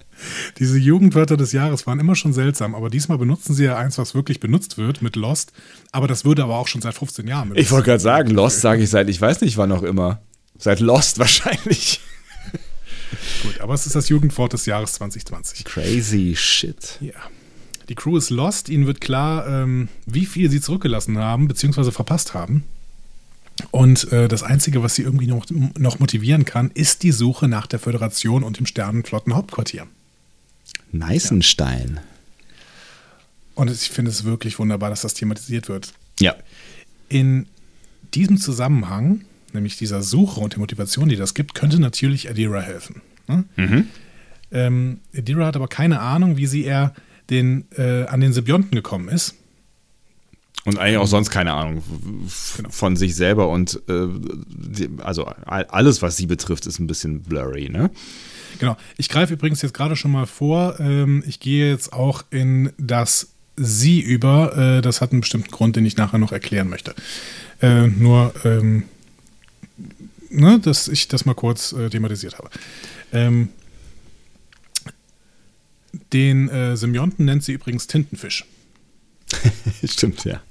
A: Diese Jugendwörter des Jahres waren immer schon seltsam, aber diesmal benutzen sie ja eins, was wirklich benutzt wird mit Lost. Aber das würde aber auch schon seit 15 Jahren benutzt.
B: Ich wollte gerade sagen, Lost sage ich seit, ich weiß nicht wann auch immer. Seit Lost wahrscheinlich.
A: Gut, aber es ist das Jugendwort des Jahres 2020.
B: Crazy shit.
A: Ja. Die Crew ist lost. Ihnen wird klar, ähm, wie viel sie zurückgelassen haben, beziehungsweise verpasst haben. Und äh, das Einzige, was sie irgendwie noch, noch motivieren kann, ist die Suche nach der Föderation und dem Sternenflottenhauptquartier.
B: Neißenstein.
A: Und ich finde es wirklich wunderbar, dass das thematisiert wird.
B: Ja.
A: In diesem Zusammenhang, nämlich dieser Suche und der Motivation, die das gibt, könnte natürlich Adira helfen. Ne? Ähm, Adira hat aber keine Ahnung, wie sie er den, äh, an den Symbionten gekommen ist.
B: Und eigentlich auch sonst keine Ahnung f- von sich selber und äh, die, also all- alles, was sie betrifft, ist ein bisschen blurry, ne?
A: Genau. Ich greife übrigens jetzt gerade schon mal vor. Ähm, ich gehe jetzt auch in das Sie über. Äh, das hat einen bestimmten Grund, den ich nachher noch erklären möchte. Äh, nur, ähm, ne, dass ich das mal kurz äh, thematisiert habe. Ähm, den äh, Symbionten nennt sie übrigens Tintenfisch. [LAUGHS]
B: Stimmt, ja.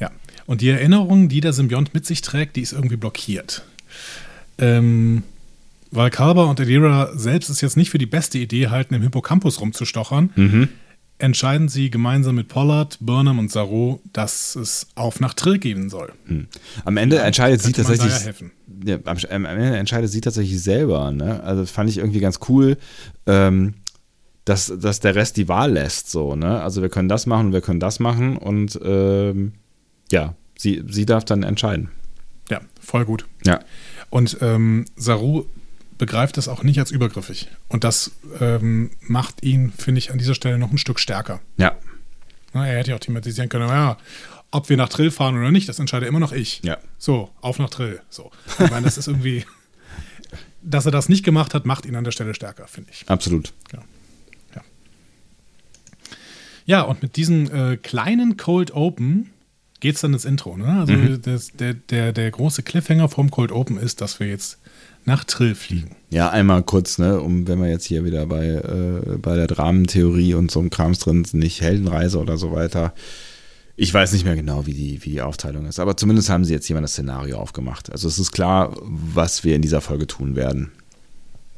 A: Ja. Und die Erinnerung, die der Symbiont mit sich trägt, die ist irgendwie blockiert. Ähm, weil Kalber und Adira selbst es jetzt nicht für die beste Idee halten, im Hippocampus rumzustochern, entscheiden sie gemeinsam mit Pollard, Burnham und Saru, dass es auf nach Trill gehen soll.
B: Am Ende entscheidet sie tatsächlich.
A: ja.
B: Ja, am, am Ende entscheidet sie tatsächlich selber. Ne? Also das fand ich irgendwie ganz cool, ähm, dass, dass der Rest die Wahl lässt. So, ne? Also wir können das machen, wir können das machen und ähm, ja, sie, sie darf dann entscheiden.
A: Ja, voll gut.
B: Ja.
A: Und ähm, Saru begreift das auch nicht als übergriffig. Und das ähm, macht ihn, finde ich, an dieser Stelle noch ein Stück stärker.
B: Ja.
A: Na, er hätte ja auch thematisieren können, ja, ob wir nach Trill fahren oder nicht, das entscheide immer noch ich.
B: Ja.
A: So, auf nach Trill. So. Ich meine, das ist irgendwie, [LAUGHS] dass er das nicht gemacht hat, macht ihn an der Stelle stärker, finde ich.
B: Absolut.
A: Ja, und mit diesem äh, kleinen Cold Open geht es dann ins Intro. Ne? Also das, der, der, der große Cliffhanger vom Cold Open ist, dass wir jetzt nach Trill fliegen.
B: Ja, einmal kurz, ne, um wenn wir jetzt hier wieder bei, äh, bei der Dramentheorie und so einem Krams drin sind, nicht Heldenreise oder so weiter. Ich weiß nicht mehr genau, wie die, wie die Aufteilung ist, aber zumindest haben sie jetzt jemand das Szenario aufgemacht. Also es ist klar, was wir in dieser Folge tun werden.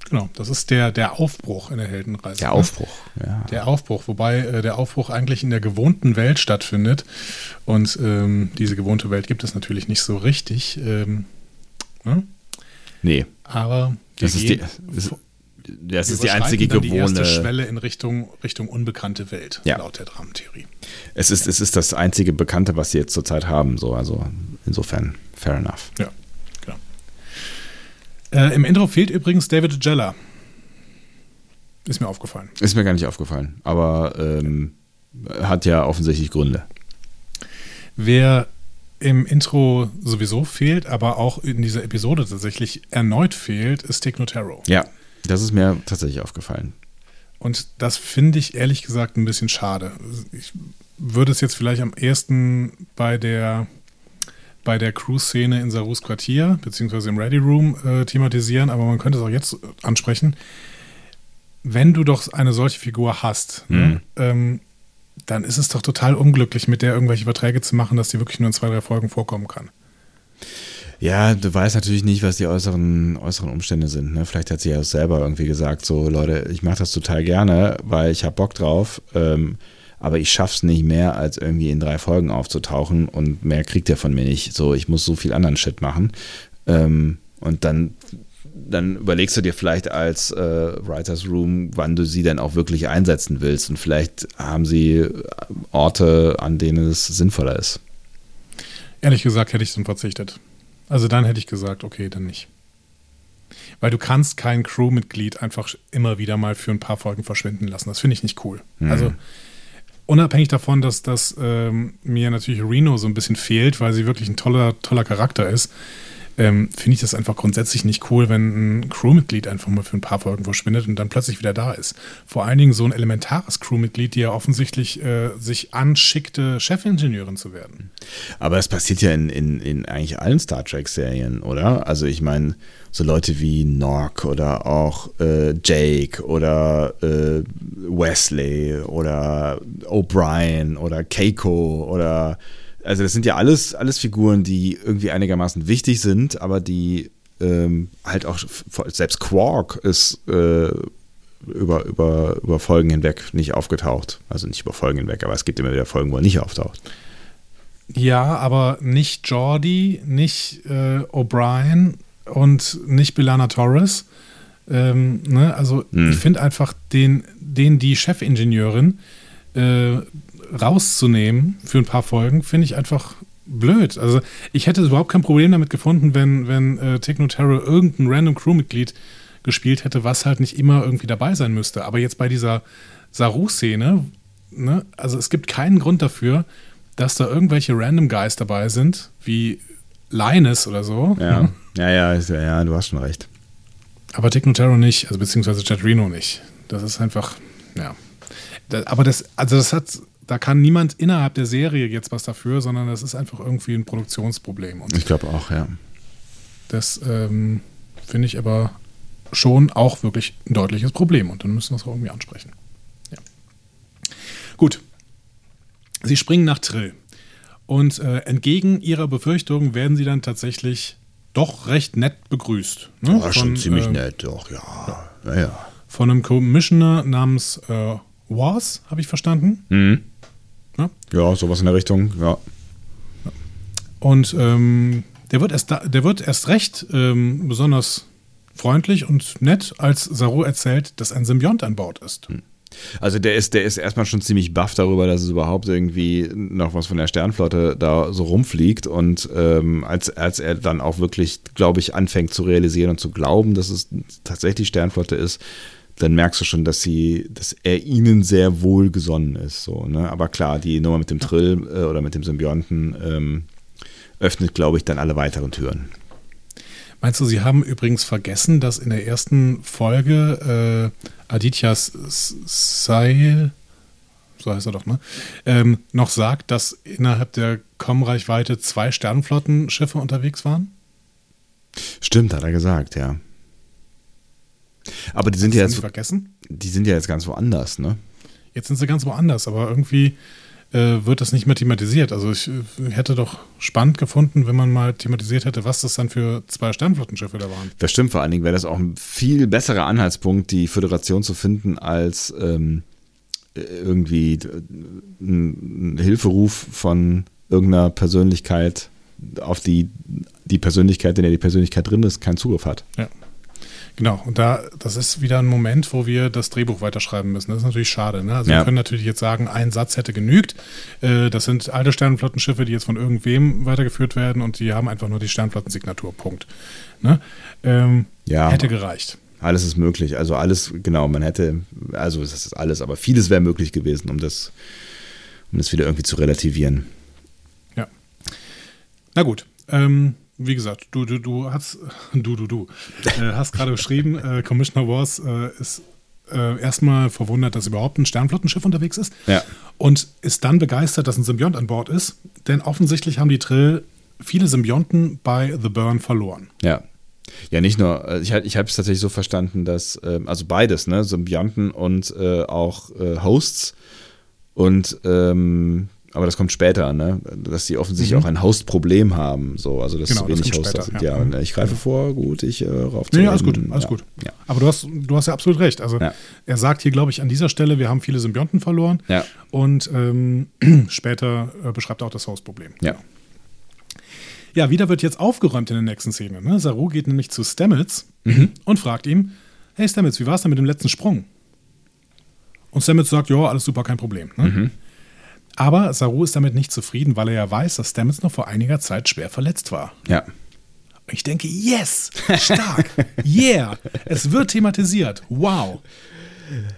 A: Genau, das ist der, der Aufbruch in der Heldenreise.
B: Der
A: ne?
B: Aufbruch. Ja.
A: Der Aufbruch, wobei äh, der Aufbruch eigentlich in der gewohnten Welt stattfindet. Und ähm, diese gewohnte Welt gibt es natürlich nicht so richtig. Ähm, ne?
B: Nee,
A: Aber
B: das ist die, das, das ist die einzige
A: dann Die erste
B: gewohnte.
A: Schwelle in Richtung, Richtung unbekannte Welt,
B: Ja.
A: laut der Dramentheorie.
B: Es ist, es ist das einzige Bekannte, was sie jetzt zurzeit haben. So, also insofern, fair enough.
A: Ja, genau. Äh, Im Intro fehlt übrigens David Jella. Ist mir aufgefallen.
B: Ist mir gar nicht aufgefallen, aber ähm, hat ja offensichtlich Gründe.
A: Wer im Intro sowieso fehlt, aber auch in dieser Episode tatsächlich erneut fehlt, ist Dick Notaro.
B: Ja, das ist mir tatsächlich aufgefallen.
A: Und das finde ich ehrlich gesagt ein bisschen schade. Ich würde es jetzt vielleicht am ehesten bei der bei der Crew-Szene in Sarus Quartier, beziehungsweise im Ready Room, äh, thematisieren, aber man könnte es auch jetzt ansprechen. Wenn du doch eine solche Figur hast, ne,
B: Mhm.
A: ähm, dann ist es doch total unglücklich, mit der irgendwelche Verträge zu machen, dass die wirklich nur in zwei, drei Folgen vorkommen kann.
B: Ja, du weißt natürlich nicht, was die äußeren, äußeren Umstände sind. Ne? Vielleicht hat sie ja selber irgendwie gesagt, so Leute, ich mache das total gerne, weil ich habe Bock drauf, ähm, aber ich schaff's nicht mehr, als irgendwie in drei Folgen aufzutauchen und mehr kriegt er von mir nicht. So, ich muss so viel anderen Shit machen. Ähm, und dann, dann überlegst du dir vielleicht als äh, Writers Room, wann du sie dann auch wirklich einsetzen willst. Und vielleicht haben sie Orte, an denen es sinnvoller ist.
A: Ehrlich gesagt hätte ich dann verzichtet. Also dann hätte ich gesagt, okay, dann nicht. Weil du kannst kein Crewmitglied einfach immer wieder mal für ein paar Folgen verschwinden lassen. Das finde ich nicht cool. Also unabhängig davon, dass, dass ähm, mir natürlich Reno so ein bisschen fehlt, weil sie wirklich ein toller, toller Charakter ist, ähm, finde ich das einfach grundsätzlich nicht cool, wenn ein Crewmitglied einfach mal für ein paar Folgen verschwindet und dann plötzlich wieder da ist. Vor allen Dingen so ein elementares Crewmitglied, die ja offensichtlich äh, sich anschickte, Chefingenieurin zu werden.
B: Aber das passiert ja in, in, in eigentlich allen Star Trek-Serien, oder? Also ich meine, so Leute wie Nork oder auch äh, Jake oder äh, Wesley oder O'Brien oder Keiko oder also das sind ja alles, alles Figuren, die irgendwie einigermaßen wichtig sind, aber die ähm, halt auch, selbst Quark ist äh, über, über, über Folgen hinweg nicht aufgetaucht. Also nicht über Folgen hinweg, aber es gibt immer wieder Folgen, wo er nicht auftaucht.
A: Ja, aber nicht Jordi, nicht äh, O'Brien und nicht Bilana Torres. Ähm, ne? Also
B: Hm.
A: ich finde einfach den, den die Chefingenieurin äh, rauszunehmen für ein paar Folgen, finde ich einfach blöd. Also ich hätte überhaupt kein Problem damit gefunden, wenn, wenn äh, Techno Terror irgendein random Crewmitglied gespielt hätte, was halt nicht immer irgendwie dabei sein müsste. Aber jetzt bei dieser Saru-Szene, ne, also es gibt keinen Grund dafür, dass da irgendwelche random Guys dabei sind, wie Linus oder so.
B: Ja,
A: ne?
B: ja, ja, ja, ja, du hast schon recht.
A: Aber Techno Terror nicht, also beziehungsweise Jet Reno nicht. Das ist einfach, ja. Aber das, also das hat, da kann niemand innerhalb der Serie jetzt was dafür, sondern das ist einfach irgendwie ein Produktionsproblem. Und
B: Ich glaube auch, ja.
A: das ähm, finde ich aber schon auch wirklich ein deutliches Problem und dann müssen wir es auch irgendwie ansprechen. Ja. Gut. Sie springen nach Trill. Und äh, entgegen ihrer Befürchtungen werden sie dann tatsächlich doch recht nett begrüßt. Ne?
B: War schon ziemlich
A: äh,
B: nett, doch, ja. Ja, ja.
A: Von einem Commissioner namens äh, Was, habe ich verstanden.
B: Mhm.
A: Ja.
B: Ja, sowas in der Richtung, ja.
A: Und ähm, der, wird erst da, der wird erst recht ähm, besonders freundlich und nett, als Saru erzählt, dass ein Symbiont an Bord ist.
B: Also der ist, der ist erstmal schon ziemlich baff darüber, dass es überhaupt irgendwie noch was von der Sternflotte da so rumfliegt. Und ähm, als, als er dann auch wirklich, glaube ich, anfängt zu realisieren und zu glauben, dass es tatsächlich Sternflotte ist, dann merkst du schon, dass sie, dass er ihnen sehr wohlgesonnen ist. So, ne? Aber klar, die Nummer mit dem Trill äh, oder mit dem Symbionten ähm, öffnet, glaube ich, dann alle weiteren Türen.
A: Meinst du, sie haben übrigens vergessen, dass in der ersten Folge äh, Aditya Sail, so heißt er doch, ne, ähm, noch sagt, dass innerhalb der Com-Reichweite zwei Sternenflottenschiffe unterwegs waren?
B: Stimmt, hat er gesagt, ja. Aber die sind ja jetzt,
A: vergessen?
B: die sind ja jetzt ganz woanders, ne?
A: Jetzt sind sie ganz woanders, aber irgendwie äh, wird das nicht mehr thematisiert. Also ich äh, hätte doch spannend gefunden, wenn man mal thematisiert hätte, was das dann für zwei Sternflottenschiffe da waren.
B: Das stimmt, vor allen Dingen wäre das auch ein viel besserer Anhaltspunkt, die Föderation zu finden, als ähm, irgendwie äh, ein, ein Hilferuf von irgendeiner Persönlichkeit, auf die die Persönlichkeit, in der die Persönlichkeit drin ist, keinen Zugriff hat.
A: Ja. Genau, und da, das ist wieder ein Moment, wo wir das Drehbuch weiterschreiben müssen. Das ist natürlich schade. Ne? Also
B: Ja.
A: wir können natürlich jetzt sagen, ein Satz hätte genügt. Äh, das sind alte Sternenflottenschiffe, die jetzt von irgendwem weitergeführt werden und die haben einfach nur die Sternflottensignatur. Punkt. Ne? Ähm,
B: Ja.
A: Hätte gereicht.
B: Alles ist möglich. Also alles, genau, man hätte, also das ist alles, aber vieles wäre möglich gewesen, um das, um das wieder irgendwie zu relativieren.
A: Ja. Na gut. Ähm, wie gesagt, du, du, du hast, [LAUGHS] du, du, du, äh, hast gerade beschrieben, äh, Commissioner Wars äh, ist äh, erstmal verwundert, dass überhaupt ein Sternflottenschiff unterwegs ist.
B: Ja.
A: Und ist dann begeistert, dass ein Symbiont an Bord ist. Denn offensichtlich haben die Trill viele Symbionten bei The Burn verloren.
B: Ja. Ja, nicht nur, äh, ich, ich habe es tatsächlich so verstanden, dass, äh, also beides, ne, Symbionten und äh, auch Hosts und ähm, aber das kommt später, ne? Dass sie offensichtlich
A: Mhm.
B: auch ein Host-Problem haben. So, also dass
A: Genau, das
B: wenig
A: kommt
B: Hosts da
A: später,
B: sind. Ja,
A: ja.
B: und, äh, ich greife vor, gut, ich äh, rauf zu
A: Nee, alles gut, alles
B: ja.
A: gut.
B: Ja.
A: Aber du hast, du hast ja absolut recht. Also er sagt hier, glaube ich, an dieser Stelle, wir haben viele Symbionten verloren.
B: Ja.
A: Und ähm, [CLEARS THROAT] später äh, beschreibt er auch das Hausproblem.
B: ja.
A: Ja, wieder wird jetzt aufgeräumt in der nächsten Szene. Ne? Saru geht nämlich zu Stamets
B: Mhm.
A: und fragt ihm, hey Stamets, wie war es denn mit dem letzten Sprung? Und Stamets sagt, ja, alles super, kein Problem. Ne?
B: Mhm.
A: Aber Saru ist damit nicht zufrieden, weil er ja weiß, dass Stamets noch vor einiger Zeit schwer verletzt war.
B: Ja.
A: Ich denke, yes, stark, [LAUGHS] yeah, es wird thematisiert, wow.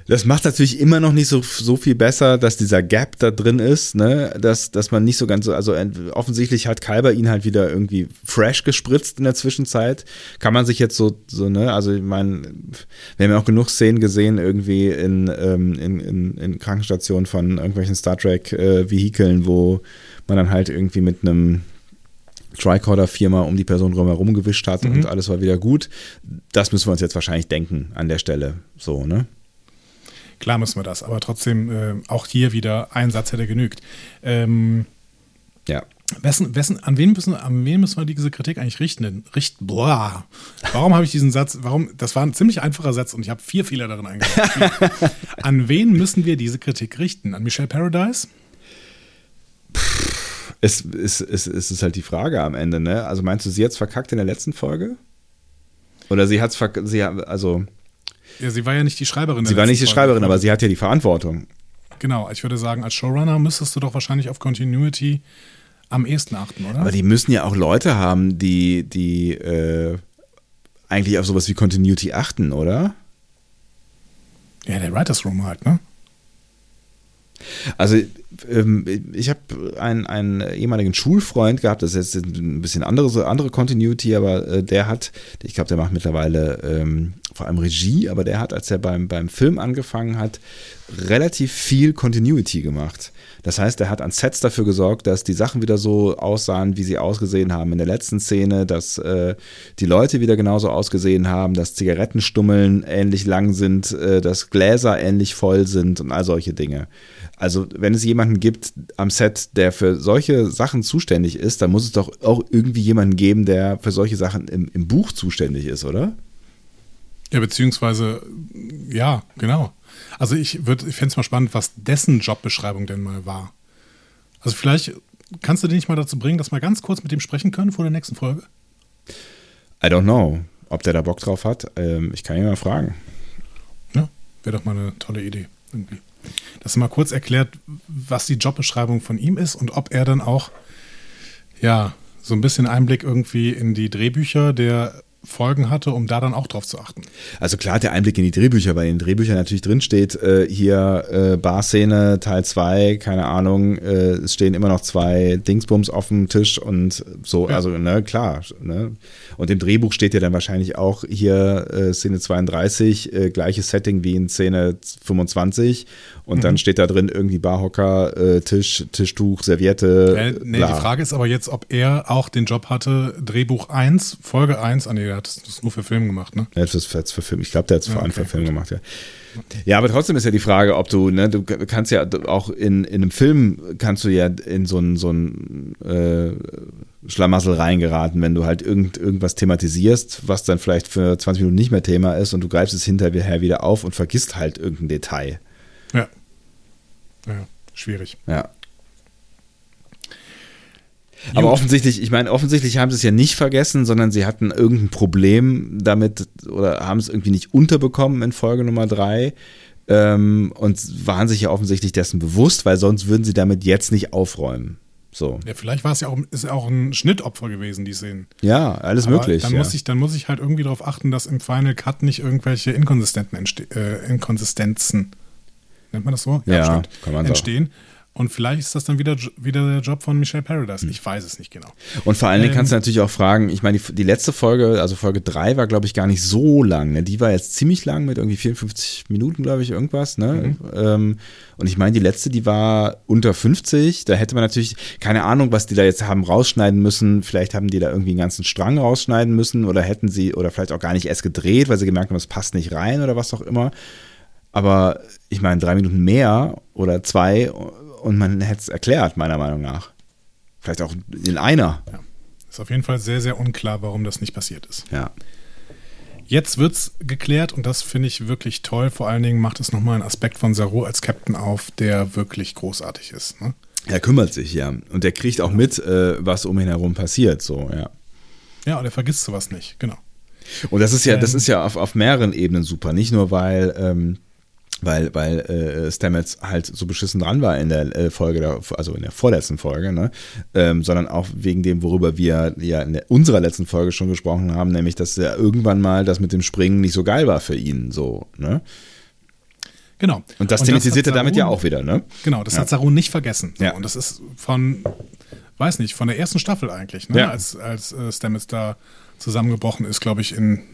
B: Das macht natürlich immer noch nicht so, so viel besser, dass dieser Gap da drin ist, ne? dass, dass man nicht so ganz so, also offensichtlich hat Kalber ihn halt wieder irgendwie fresh gespritzt in der Zwischenzeit. Kann man sich jetzt so, so ne, also ich meine, wir haben ja auch genug Szenen gesehen, irgendwie in, ähm, in, in, in Krankenstationen von irgendwelchen Star Trek-Vehikeln, wo man dann halt irgendwie mit einem Tricorder viermal um die Person drumherum gewischt hat und alles war wieder gut. Das müssen wir uns jetzt wahrscheinlich denken an der Stelle. So, ne?
A: Klar müssen wir das, aber trotzdem äh, auch hier wieder ein Satz hätte genügt. Ähm,
B: Ja.
A: wessen, wessen, an, wen müssen, an wen müssen wir diese Kritik eigentlich richten? Richten, boah. Warum habe ich diesen Satz, warum, das war ein ziemlich einfacher Satz und ich habe vier Fehler darin eingebaut. [LAUGHS] an wen müssen wir diese Kritik richten? An Michelle Paradise?
B: Es, es, es, es ist halt die Frage am Ende, ne? Also meinst du, sie hat's verkackt in der letzten Folge? Oder sie hat's verkackt, sie hat, also,
A: Ja, sie war ja nicht die Schreiberin.
B: sie war nicht die
A: Folge.
B: Schreiberin, aber sie hat ja die Verantwortung.
A: Genau, ich würde sagen, als Showrunner müsstest du doch wahrscheinlich auf Continuity am ehesten achten, oder?
B: Aber die müssen ja auch Leute haben, die, die äh, eigentlich auf sowas wie Continuity achten, oder?
A: ja, der Writers Room halt, ne?
B: Also ähm, ich habe einen, einen ehemaligen Schulfreund gehabt, das ist jetzt ein bisschen andere, andere Continuity, aber äh, der hat, ich glaube, der macht mittlerweile ähm, vor allem Regie, aber der hat, als er beim, beim Film angefangen hat, relativ viel Continuity gemacht. Das heißt, er hat an Sets dafür gesorgt, dass die Sachen wieder so aussahen, wie sie ausgesehen haben in der letzten Szene, dass äh, die Leute wieder genauso ausgesehen haben, dass Zigarettenstummeln ähnlich lang sind, äh, dass Gläser ähnlich voll sind und all solche Dinge. Also, wenn es jemanden gibt am Set, der für solche Sachen zuständig ist, dann muss es doch auch irgendwie jemanden geben, der für solche Sachen im, im Buch zuständig ist, oder?
A: Ja, beziehungsweise, ja, genau. Also ich würde, ich fände es mal spannend, was dessen Jobbeschreibung denn mal war. Also vielleicht kannst du den nicht mal dazu bringen, dass wir ganz kurz mit dem sprechen können vor der nächsten Folge?
B: I don't know, ob der da Bock drauf hat. Ähm, ich kann ihn mal fragen.
A: Ja, wäre doch mal eine tolle Idee irgendwie. Dass er mal kurz erklärt, was die Jobbeschreibung von ihm ist und ob er dann auch, ja, so ein bisschen Einblick irgendwie in die Drehbücher der Folgen hatte, um da dann auch drauf zu achten.
B: Also klar der Einblick in die Drehbücher, weil in den Drehbüchern natürlich drin steht, äh, hier äh, Barszene Teil 2, keine Ahnung, äh, es stehen immer noch zwei Dingsbums auf dem Tisch und so,
A: Ja.
B: also ne, klar. Ne? Und im Drehbuch steht ja dann wahrscheinlich auch hier äh, Szene 32, äh, gleiches Setting wie in Szene 25 und dann steht da drin irgendwie Barhocker, äh, Tisch, Tischtuch, Serviette.
A: Äh, nee, die Frage ist aber jetzt, ob er auch den Job hatte, Drehbuch 1, Folge 1, ah nee, der hat das nur für Film gemacht, ne?
B: Ja, das hat's für Film. Ich glaube, der hat es vor allem
A: okay,
B: für Film
A: gut.
B: gemacht, ja. Ja, aber trotzdem ist ja die Frage, ob du, ne, du kannst ja auch in, in einem Film kannst du ja in so ein, so ein äh, Schlamassel reingeraten, wenn du halt irgend, irgendwas thematisierst, was dann vielleicht für 20 Minuten nicht mehr Thema ist und du greifst es hinterher wieder auf und vergisst halt irgendein Detail.
A: Ja. Ja, schwierig.
B: Ja. Aber offensichtlich, ich meine, offensichtlich haben sie es ja nicht vergessen, sondern sie hatten irgendein Problem damit oder haben es irgendwie nicht unterbekommen in Folge Nummer drei ähm, und waren sich ja offensichtlich dessen bewusst, weil sonst würden sie damit jetzt nicht aufräumen. So.
A: Ja, vielleicht war es ja auch, ist ja auch ein Schnittopfer gewesen, die Szenen.
B: Ja, alles
A: Aber
B: möglich.
A: Dann,
B: ja.
A: muss ich, dann muss ich halt irgendwie darauf achten, dass im Final Cut nicht irgendwelche Inkonsistenten äh, Inkonsistenzen, nennt man das so?
B: Ja,
A: stimmt,
B: kann man so.
A: entstehen. Und vielleicht ist das dann wieder, wieder der Job von Michelle Paradise. Ich weiß es nicht genau.
B: Und vor allen Dingen
A: Ähm,
B: kannst du natürlich auch fragen, ich meine, die, die letzte Folge, also Folge 3 war, glaube ich, gar nicht so lang. Ne? Die war jetzt ziemlich lang mit irgendwie 54 Minuten, glaube ich, irgendwas. Ne? Ähm, und ich meine, die letzte, die war unter 50. Da hätte man natürlich, keine Ahnung, was die da jetzt haben rausschneiden müssen. Vielleicht haben die da irgendwie einen ganzen Strang rausschneiden müssen oder hätten sie, oder vielleicht auch gar nicht erst gedreht, weil sie gemerkt haben, es passt nicht rein oder was auch immer. Aber ich meine, drei Minuten mehr oder zwei und man hätte es erklärt, meiner Meinung nach. Vielleicht auch in einer.
A: Ist auf jeden Fall sehr, sehr unklar, warum das nicht passiert ist.
B: Ja.
A: Jetzt wird's geklärt und das finde ich wirklich toll. Vor allen Dingen macht es nochmal einen Aspekt von Saru als Captain auf, der wirklich großartig ist. Ne?
B: Er kümmert sich, ja. Und er kriegt auch mit, äh, was um ihn herum passiert, so, ja.
A: Ja, und er vergisst sowas nicht, genau.
B: Und das ist ja, das
A: Ähm.
B: ist ja auf, auf mehreren Ebenen super. Nicht nur, weil, ähm, weil, weil äh, Stamets halt so beschissen dran war in der äh, Folge, der, also in der vorletzten Folge, ne? ähm, sondern auch wegen dem, worüber wir ja in der, unserer letzten Folge schon gesprochen haben, nämlich, dass ja irgendwann mal das mit dem Springen nicht so geil war für ihn, so, ne?
A: Genau.
B: Und das
A: hat
B: thematisiert er damit ja auch wieder, ne?
A: Genau, das
B: Ja.
A: hat Saru nicht vergessen. So,
B: Ja.
A: Und das ist von, weiß nicht, von der ersten Staffel eigentlich, ne?
B: Ja.
A: als, als äh, Stamets da zusammengebrochen ist, glaube ich, in,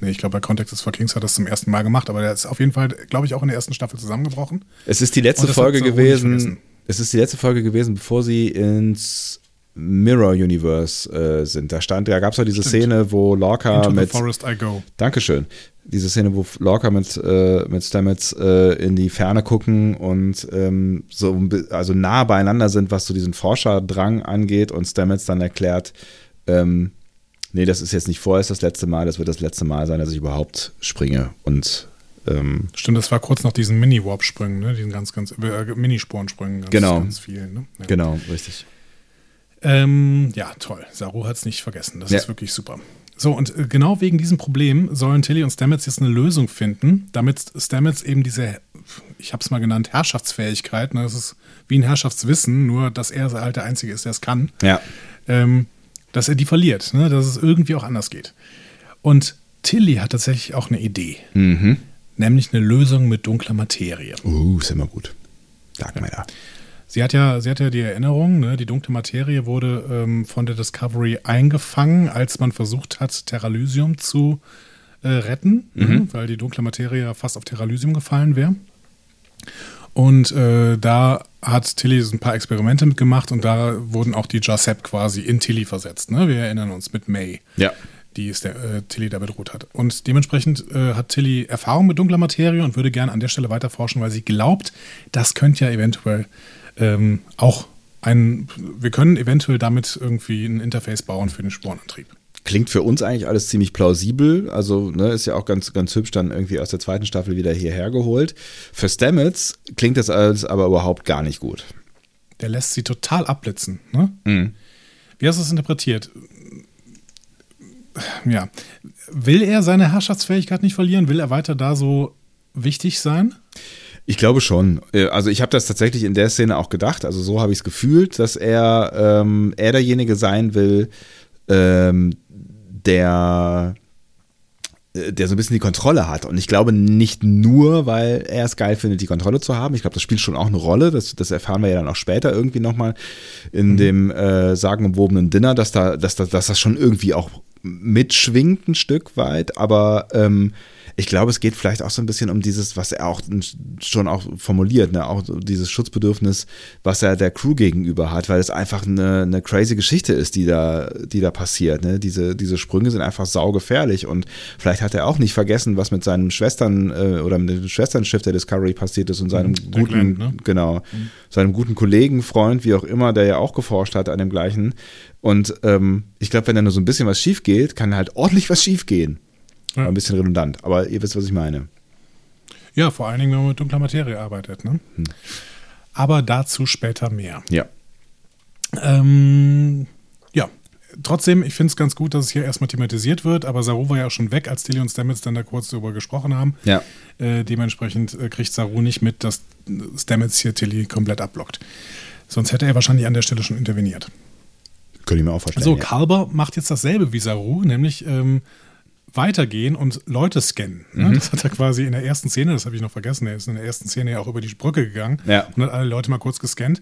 A: nee, ich glaube, bei Context is for Kings hat das zum ersten Mal gemacht, aber der ist auf jeden Fall, glaube ich, auch in der ersten Staffel zusammengebrochen.
B: Es ist die letzte Folge gewesen. Es ist die letzte Folge gewesen, bevor sie ins Mirror Universe äh, sind. Da stand, da gab es ja diese
A: Stimmt.
B: Szene, wo Lorca
A: Into the
B: mit
A: Forest I Go.
B: Dankeschön. Diese Szene, wo Lorca mit, äh, mit Stamets äh, in die Ferne gucken und ähm, so also nah beieinander sind, was so diesen Forscherdrang angeht und Stamets dann erklärt, ähm, nee, das ist jetzt nicht vorerst das letzte Mal, das wird das letzte Mal sein, dass ich überhaupt springe. Und ähm,
A: Stimmt, das war kurz nach diesen Mini-Warp-Sprüngen, ne? diesen ganz, ganz, äh, Minisporensprüngen. Ganz,
B: Genau.
A: Ganz vielen, ne? ja.
B: genau, richtig.
A: Ähm, ja, toll. Saru hat es nicht vergessen. Das
B: Ja.
A: ist wirklich super. So, und äh, genau wegen diesem Problem sollen Tilly und Stamets jetzt eine Lösung finden, damit Stamets eben diese, ich habe es mal genannt, Herrschaftsfähigkeit, ne, das ist wie ein Herrschaftswissen, nur dass er halt der Einzige ist, der es kann,
B: Ja.
A: ähm, dass er die verliert, ne, dass es irgendwie auch anders geht. Und Tilly hat tatsächlich auch eine Idee,
B: Mhm.
A: nämlich eine Lösung mit dunkler Materie.
B: Uh, ist immer gut. Dark Matter.
A: Sie hat ja, sie hat ja die Erinnerung, ne, die dunkle Materie wurde ähm, von der Discovery eingefangen, als man versucht hat, Terralysium zu äh, retten, ne, weil die dunkle Materie ja fast auf Terralysium gefallen wäre. Und äh, da hat Tilly so ein paar Experimente mitgemacht und da wurden auch die Jacep quasi in Tilly versetzt. Ne? Wir erinnern uns mit May
B: Ja.
A: die es der, äh, Tilly da bedroht hat. Und dementsprechend äh, hat Tilly Erfahrung mit dunkler Materie und würde gerne an der Stelle weiter forschen, weil sie glaubt, das könnte ja eventuell ähm, auch ein, wir können eventuell damit irgendwie ein Interface bauen für den Sporenantrieb.
B: Klingt für uns eigentlich alles ziemlich plausibel. Also, ne, ist ja auch ganz, ganz hübsch dann irgendwie aus der zweiten Staffel wieder hierher geholt. Für Stamets klingt das alles aber überhaupt gar nicht gut.
A: Der lässt sie total abblitzen. Ne? Wie hast du es interpretiert? Ja. Will er seine Herrschaftsfähigkeit nicht verlieren? Will er weiter da so wichtig sein?
B: Ich glaube schon. Äh, Also ich habe das tatsächlich in der Szene auch gedacht. Also so habe ich es gefühlt, dass er, ähm, er derjenige sein will, ähm, der, äh, der so ein bisschen die Kontrolle hat. Und ich glaube nicht nur, weil er es geil findet, die Kontrolle zu haben. Ich glaube, das spielt schon auch eine Rolle. Das, das erfahren wir ja dann auch später irgendwie nochmal in dem äh, sagenumwobenen Dinner, dass, da, dass, da, dass das schon irgendwie auch mitschwingt ein Stück weit. Aber ähm, ich glaube, es geht vielleicht auch so ein bisschen um dieses, was er auch schon auch formuliert, ne? auch dieses Schutzbedürfnis, was er der Crew gegenüber hat, weil es einfach eine, eine crazy Geschichte ist, die da, die da passiert. Ne? Diese, diese Sprünge sind einfach saugefährlich und vielleicht hat er auch nicht vergessen, was mit seinen Schwestern äh, oder mit dem Schwesternschiff der Discovery passiert ist und seinem
A: der
B: guten,
A: Glenn, ne?
B: genau, seinem guten Kollegen, Freund, wie auch immer, der ja auch geforscht hat an dem gleichen. Und ähm, ich glaube, wenn da nur so ein bisschen was schief geht, kann halt ordentlich was schief gehen.
A: Ja.
B: Ein bisschen redundant, aber ihr wisst, was ich meine.
A: Ja, vor allen Dingen, wenn man mit dunkler Materie arbeitet. Ne? Aber dazu später mehr.
B: Ja.
A: Ähm, ja, trotzdem, ich finde es ganz gut, dass es hier erstmal thematisiert wird, aber Saru war ja auch schon weg, als Tilly und Stamets dann da kurz darüber gesprochen haben.
B: Ja.
A: Äh, dementsprechend äh, kriegt Saru nicht mit, dass Stamets hier Tilly komplett abblockt. Sonst hätte er wahrscheinlich an der Stelle schon interveniert.
B: Könnte ich mir auch vorstellen.
A: So,
B: ja.
A: Kalber macht jetzt dasselbe wie Saru, nämlich ähm, weitergehen und Leute scannen. Ne? Das hat er quasi in der ersten Szene, das habe ich noch vergessen, er ist in der ersten Szene ja auch über die Brücke gegangen
B: Ja.
A: und hat alle Leute mal kurz gescannt.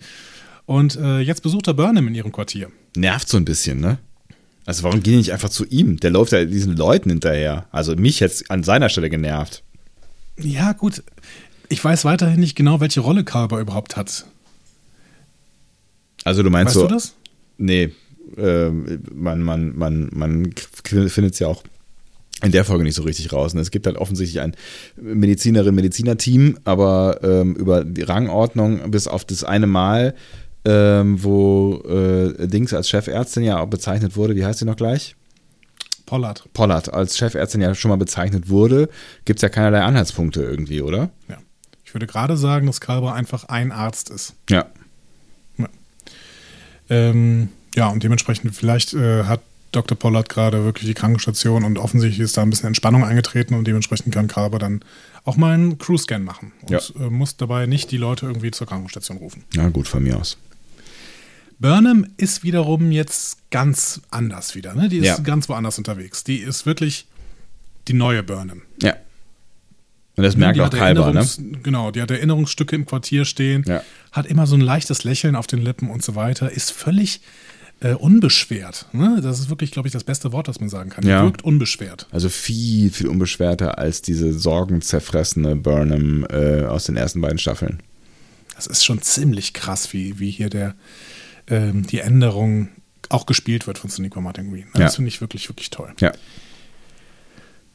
A: Und äh, jetzt besucht er Burnham in ihrem Quartier.
B: Nervt so ein bisschen, ne? Also warum gehen die nicht einfach zu ihm? Der läuft ja diesen Leuten hinterher. Also mich jetzt an seiner Stelle genervt.
A: Ja, gut. Ich weiß weiterhin nicht genau, welche Rolle Carver überhaupt hat.
B: Also du meinst
A: Weißt
B: so.
A: du das?
B: Nee, ähm, man, man, man, man findet es ja auch in der Folge nicht so richtig raus. Ne? Es gibt halt offensichtlich ein Medizinerin-Mediziner-Team, aber ähm, über die Rangordnung bis auf das eine Mal, ähm, wo äh, Dings als Chefärztin ja auch bezeichnet wurde, wie heißt sie noch gleich?
A: Pollard.
B: Pollard als Chefärztin ja schon mal bezeichnet wurde, gibt es ja keinerlei Anhaltspunkte irgendwie, oder?
A: Ja. Ich würde gerade sagen, dass Carver einfach ein Arzt ist.
B: Ja.
A: Ähm, ja, und dementsprechend, vielleicht äh, hat Dr. Pollard gerade wirklich die Krankenstation und offensichtlich ist da ein bisschen Entspannung eingetreten und dementsprechend kann Carver dann auch mal einen Crew-Scan machen und
B: Ja.
A: äh, muss dabei nicht die Leute irgendwie zur Krankenstation rufen.
B: Na gut, von mir aus.
A: Burnham ist wiederum jetzt ganz anders wieder. Ne? Die ist
B: Ja.
A: ganz woanders unterwegs. Die ist wirklich die neue Burnham.
B: Ja. Und das merkt
A: die
B: auch Kalber, ne?
A: Genau, die hat Erinnerungsstücke im Quartier stehen,
B: Ja.
A: hat immer so ein leichtes Lächeln auf den Lippen und so weiter, ist völlig äh, unbeschwert. Ne? Das ist wirklich, glaube ich, das beste Wort, das man sagen kann.
B: Ja.
A: Die wirkt unbeschwert.
B: Also viel, viel unbeschwerter als diese sorgenzerfressene Burnham äh, aus den ersten beiden Staffeln.
A: Das ist schon ziemlich krass, wie, wie hier der, ähm, die Änderung auch gespielt wird von Sonequa Martin Green. Das
B: Ja.
A: finde ich wirklich, wirklich toll.
B: Ja.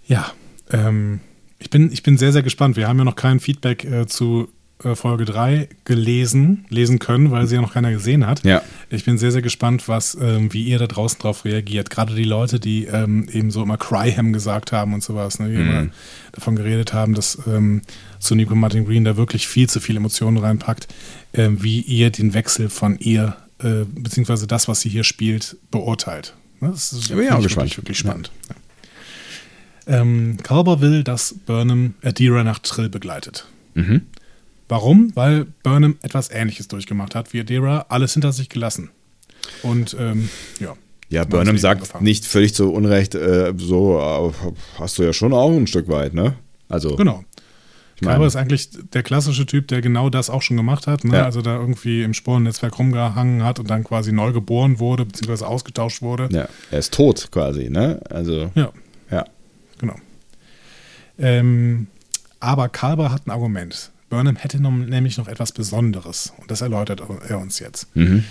A: Ja, ähm, ich, bin, ich bin sehr, sehr gespannt. Wir haben ja noch kein Feedback äh, zu Folge 3 gelesen, lesen können, weil sie ja noch keiner gesehen hat.
B: Ja.
A: Ich bin sehr, sehr gespannt, was, ähm, wie ihr da draußen drauf reagiert. Gerade die Leute, die ähm, eben so immer Cryham gesagt haben und sowas, ne, die immer davon geredet haben, dass ähm, Sonico Martin Green da wirklich viel zu viel Emotionen reinpackt, ähm, wie ihr den Wechsel von ihr, äh, beziehungsweise das, was sie hier spielt, beurteilt. Ne, Das ist
B: Da bin ich auch
A: finde
B: gespannt.
A: Wirklich, wirklich spannend. Ja. Ähm, Carver will, dass Burnham Adira nach Trill begleitet.
B: Mhm.
A: Warum? Weil Burnham etwas Ähnliches durchgemacht hat wie Adira, alles hinter sich gelassen. Und ähm, ja.
B: Ja, Burnham sagt
A: angefangen.
B: nicht völlig zu Unrecht, äh, so hast du ja schon auch ein Stück weit, ne? Also,
A: Genau.
B: ich
A: Carver ist eigentlich der klassische Typ, der genau das auch schon gemacht hat. Ne?
B: Ja.
A: Also da irgendwie im Sporennetzwerk rumgehangen hat und dann quasi neu geboren wurde, beziehungsweise ausgetauscht wurde.
B: ja, er ist tot quasi, ne? Also,
A: Ja,
B: ja.
A: genau. Ähm, aber Carver hat ein Argument. Burnham hätte nämlich noch etwas Besonderes. Und das erläutert er uns jetzt.
B: Mhm.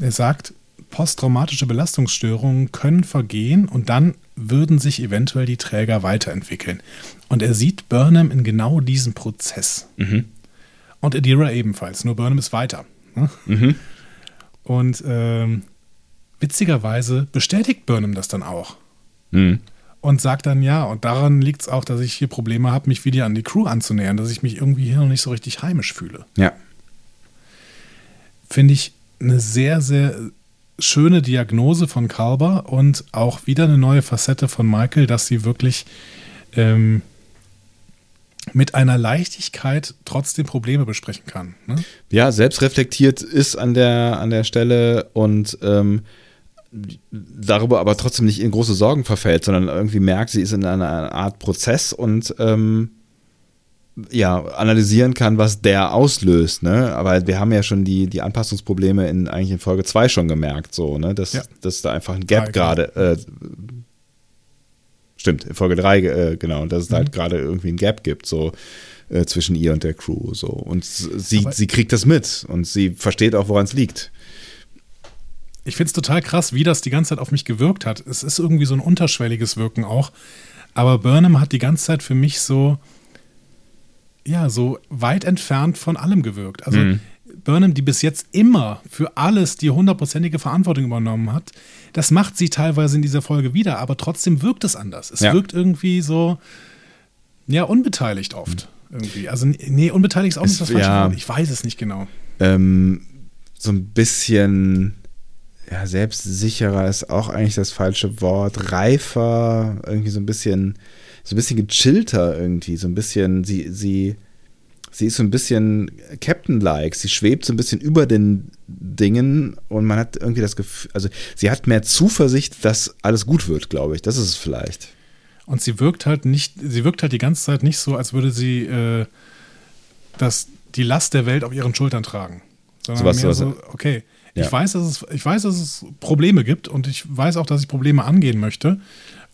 A: Er sagt, posttraumatische Belastungsstörungen können vergehen und dann würden sich eventuell die Träger weiterentwickeln. Und er sieht Burnham in genau diesem Prozess.
B: Mhm.
A: Und Adira ebenfalls, nur Burnham ist weiter. ne?
B: Mhm.
A: Und ähm, witzigerweise bestätigt Burnham das dann auch.
B: Mhm.
A: Und sagt dann ja, und daran liegt es auch, dass ich hier Probleme habe, mich wieder an die Crew anzunähern, dass ich mich irgendwie hier noch nicht so richtig heimisch fühle.
B: Ja.
A: finde ich eine sehr, sehr schöne Diagnose von Kalber und auch wieder eine neue Facette von Michael, dass sie wirklich ähm, mit einer Leichtigkeit trotzdem Probleme besprechen kann. Ne?
B: ja, selbstreflektiert ist an der, an der Stelle und ähm, darüber aber trotzdem nicht in große Sorgen verfällt, sondern irgendwie merkt, sie ist in einer Art Prozess und ähm, ja, analysieren kann, was der auslöst, ne? Aber wir haben ja schon die, die Anpassungsprobleme in eigentlich in Folge 2 schon gemerkt, so, ne? Dass,
A: Ja.
B: dass da einfach ein Gap gerade äh, stimmt, in Folge 3, äh, genau, dass es da halt gerade irgendwie ein Gap gibt, so äh, zwischen ihr und der Crew. So. Und sie,
A: Aber-
B: sie kriegt das mit und sie versteht auch, woran es liegt.
A: Ich finde es total krass, wie das die ganze Zeit auf mich gewirkt hat. Es ist irgendwie so ein unterschwelliges Wirken auch. Aber Burnham hat die ganze Zeit für mich so, ja, so weit entfernt von allem gewirkt. Also
B: Mhm.
A: Burnham, die bis jetzt immer für alles die hundertprozentige Verantwortung übernommen hat, das macht sie teilweise in dieser Folge wieder, aber trotzdem wirkt es anders. Es
B: Ja.
A: wirkt irgendwie so, ja, unbeteiligt oft. Irgendwie. Also, nee, unbeteiligt ist auch
B: Es-
A: nicht das falsche
B: ja.
A: Ich weiß es nicht genau.
B: Ähm, so ein bisschen ja, selbstsicherer ist auch eigentlich das falsche Wort. Reifer, irgendwie so ein bisschen, so ein bisschen gechillter irgendwie, so ein bisschen, sie, sie, sie ist so ein bisschen Captain-like, sie schwebt so ein bisschen über den Dingen und man hat irgendwie das Gefühl, also sie hat mehr Zuversicht, dass alles gut wird, glaube ich. Das ist es vielleicht.
A: Und sie wirkt halt nicht, sie wirkt halt die ganze Zeit nicht so, als würde sie äh, das, die Last der Welt auf ihren Schultern tragen. Sondern
B: Sowas-
A: mehr
B: sowas-
A: so, okay,
B: Ja.
A: ich, weiß, dass es, ich weiß, dass es Probleme gibt und ich weiß auch, dass ich Probleme angehen möchte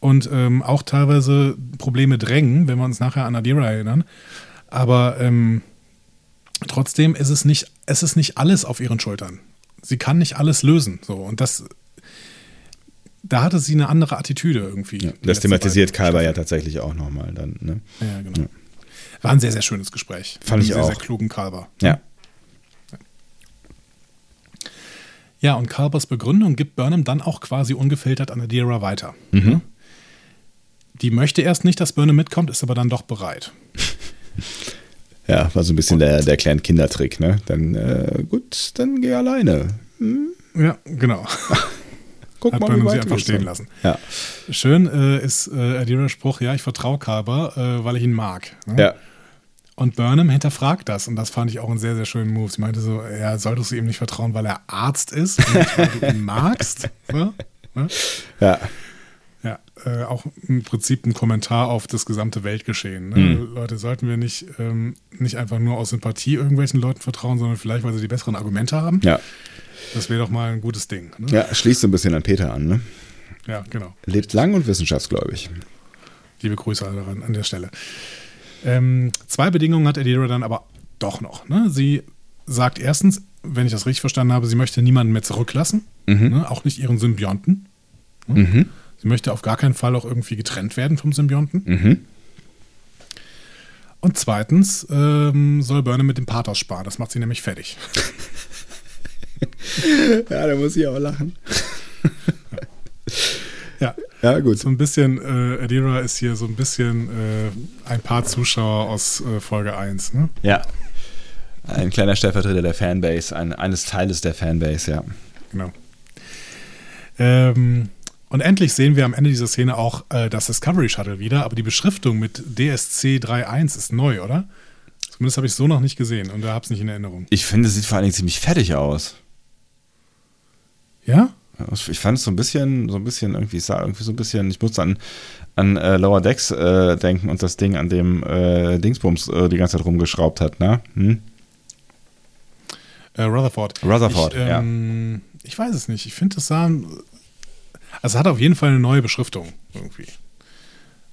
A: und ähm, auch teilweise Probleme drängen, wenn wir uns nachher an Adira erinnern. Aber ähm, trotzdem ist es nicht, es ist nicht alles auf ihren Schultern. Sie kann nicht alles lösen. So. Und das, da hatte sie eine andere Attitüde irgendwie. die
B: Das thematisiert Kalber ja tatsächlich auch nochmal dann. Ne?
A: Ja, genau. War ein sehr, sehr schönes Gespräch.
B: Fand ich
A: einem
B: auch.
A: Sehr, sehr klugen Kalber.
B: Ja.
A: Ja, und Kalbers Begründung gibt Burnham dann auch quasi ungefiltert an Adira weiter.
B: Mhm.
A: Die möchte erst nicht, dass Burnham mitkommt, ist aber dann doch bereit. [LAUGHS]
B: Ja, war so ein bisschen der, der kleine Kindertrick, ne? Dann, äh, gut, dann geh alleine.
A: Ja, genau. [LAUGHS]
B: Guck
A: Hat
B: mal,
A: Burnham sie einfach stehen lassen.
B: Ja.
A: Schön äh, ist äh, Adiras Spruch, ja, ich vertraue Kalber, äh, weil ich ihn mag. Ne?
B: Ja.
A: Und Burnham hinterfragt das und das fand ich auch einen sehr, sehr schönen Move. Sie meinte so, ja, solltest du ihm nicht vertrauen, weil er Arzt ist und nicht, weil du ihn magst. [LAUGHS] Ne?
B: Ja.
A: Ja, äh, auch im Prinzip ein Kommentar auf das gesamte Weltgeschehen. Ne?
B: Mhm.
A: Leute, sollten wir nicht, ähm, nicht einfach nur aus Sympathie irgendwelchen Leuten vertrauen, sondern vielleicht, weil sie die besseren Argumente haben?
B: Ja.
A: Das wäre doch mal ein gutes Ding. Ne?
B: Ja, schließt so ein bisschen an Peter an, ne?
A: ja, genau.
B: Lebt lang und wissenschaftsgläubig.
A: Liebe Grüße daran, an der Stelle. Ähm, zwei Bedingungen hat Adira dann aber doch noch. Ne? Sie sagt erstens, wenn ich das richtig verstanden habe, sie möchte niemanden mehr zurücklassen, ne? auch nicht ihren Symbionten. Ne?
B: Mhm.
A: Sie möchte auf gar keinen Fall auch irgendwie getrennt werden vom Symbionten.
B: Mhm.
A: Und zweitens ähm, soll Burnham mit dem Pathos sparen. Das macht sie nämlich fertig. [LAUGHS]
B: Ja, da muss ich auch lachen.
A: Ja,
B: gut.
A: so ein bisschen, äh, Adira ist hier so ein bisschen äh, ein paar Zuschauer aus äh, Folge 1. Ne?
B: Ja. Ein kleiner Stellvertreter der Fanbase, ein, eines Teiles der Fanbase, ja.
A: Genau. Ähm, und endlich sehen wir am Ende dieser Szene auch äh, das Discovery Shuttle wieder, aber die Beschriftung mit DSC 31 ist neu, oder? Zumindest habe ich es so noch nicht gesehen und da habe es nicht in Erinnerung.
B: Ich finde, es sieht vor allen Dingen ziemlich fertig aus.
A: Ja?
B: Ich fand es so ein bisschen, so ein bisschen irgendwie, sah irgendwie so ein bisschen, ich musste an, an äh, Lower Decks äh, denken und das Ding, an dem äh, Dingsbums äh, die ganze Zeit rumgeschraubt hat, ne? Hm?
A: Äh, Rutherford.
B: Rutherford,
A: ich, ähm, Ich weiß es nicht. Ich finde, es sah. Also, es hat auf jeden Fall eine neue Beschriftung irgendwie.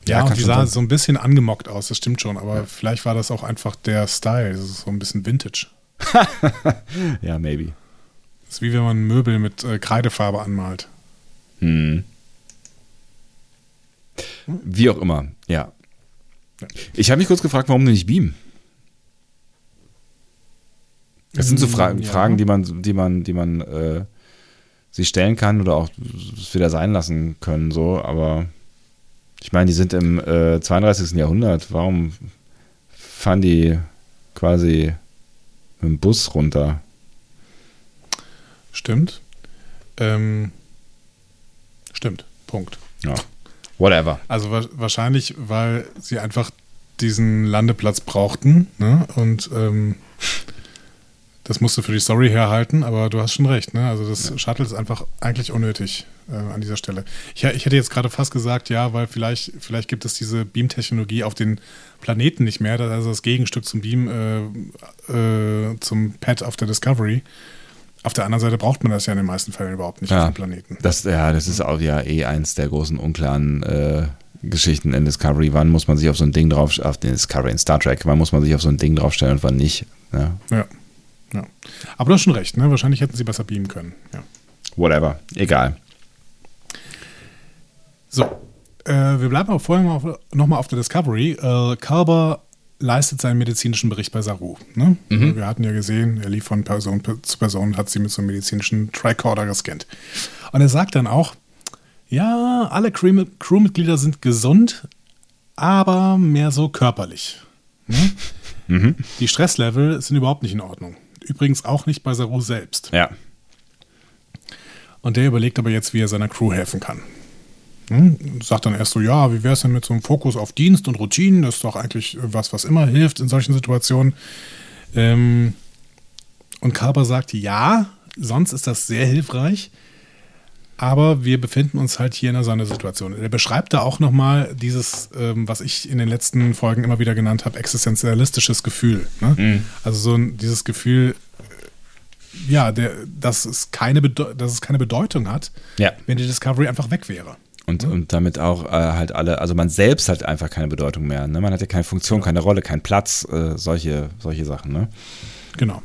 A: Ja,
B: Ja,
A: und die sah
B: sein.
A: so ein bisschen angemockt aus, das stimmt schon, aber vielleicht war das auch einfach der Style. So ein bisschen Vintage. [LAUGHS]
B: Ja, maybe.
A: Das ist wie wenn man Möbel mit äh, Kreidefarbe anmalt.
B: Hm. Wie auch immer, ja. Ich habe mich kurz gefragt, warum nicht beamen? Das sind so Fra
A: Mm, ja.
B: Fragen, die man, die man, die man äh, sich stellen kann oder auch wieder sein lassen können, so, aber ich meine, die sind im äh, 32. Jahrhundert. Warum fahren die quasi mit dem Bus runter?
A: Stimmt. Ähm, stimmt. Punkt.
B: Ja. Whatever.
A: Also wa wahrscheinlich, weil sie einfach diesen Landeplatz brauchten. Ne? Und ähm, das musste für die Story herhalten, aber du hast schon recht. Ne? Also das Shuttle ist einfach eigentlich unnötig äh, an dieser Stelle. Ich, ich hätte jetzt gerade fast gesagt, ja, weil vielleicht, vielleicht gibt es diese Beam-Technologie auf den Planeten nicht mehr. Das ist also das Gegenstück zum Beam, äh, äh, zum Pad auf der Discovery. Auf der anderen Seite braucht man das ja in den meisten Fällen überhaupt nicht auf
B: Ja,
A: dem Planeten.
B: das, ja, das ist auch ja eh eins der großen unklaren äh, Geschichten in Discovery. Wann muss man sich auf so ein Ding drauf, auf den Discovery in Star Trek, wann muss man sich auf so ein Ding draufstellen und wann nicht? Ja,
A: Ja. ja. Aber du hast schon recht, ne? Wahrscheinlich hätten sie besser beamen können. Ja.
B: whatever, egal.
A: So, äh, wir bleiben aber vorher noch auf, auf der Discovery. Äh, Kalber leistet seinen medizinischen Bericht bei Saru. Ne? Wir hatten ja gesehen, er lief von Person zu Person und hat sie mit so einem medizinischen Tricorder gescannt. Und er sagt dann auch, ja, alle Crew- Crewmitglieder sind gesund, aber mehr so körperlich. Ne? [LAUGHS] Die Stresslevel sind überhaupt nicht in Ordnung. Übrigens auch nicht bei Saru selbst.
B: Ja,
A: Und der überlegt aber jetzt, wie er seiner Crew helfen kann. Hm? Sagt dann erst so, ja, wie wäre es denn mit so einem Fokus auf Dienst und Routinen? Das ist doch eigentlich was, was immer hilft in solchen Situationen. Ähm, und Kalber sagt, ja, sonst ist das sehr hilfreich. aber wir befinden uns halt hier in einer Sondersituation. Er beschreibt da auch nochmal dieses, ähm, was ich in den letzten Folgen immer wieder genannt habe, existenzialistisches Gefühl. Ne? Mhm. Also so ein, dieses Gefühl, ja, der, dass, es keine dass es keine Bedeutung hat,
B: ja.
A: wenn die Discovery einfach weg wäre.
B: Und, und damit auch äh, halt alle, also man selbst hat einfach keine Bedeutung mehr. Ne? Man hat ja keine Funktion, genau. keine Rolle, keinen Platz, äh, solche, solche Sachen. Ne?
A: Genau.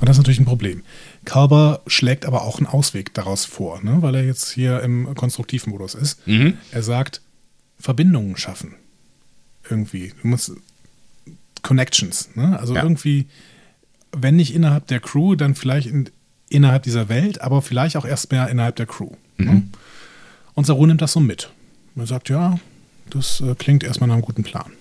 A: Und das ist natürlich ein Problem. Kalber schlägt aber auch einen Ausweg daraus vor, ne? weil er jetzt hier im Konstruktivmodus ist. Mhm. Er sagt, Verbindungen schaffen. Irgendwie. Du musst Connections. Ne? Also ja. irgendwie, wenn nicht innerhalb der Crew, dann vielleicht in, innerhalb dieser Welt, aber vielleicht auch erst mehr innerhalb der Crew. Ne? Mhm. Ne? Und Saru nimmt das so mit. Er sagt, ja, das äh, klingt erstmal nach einem guten Plan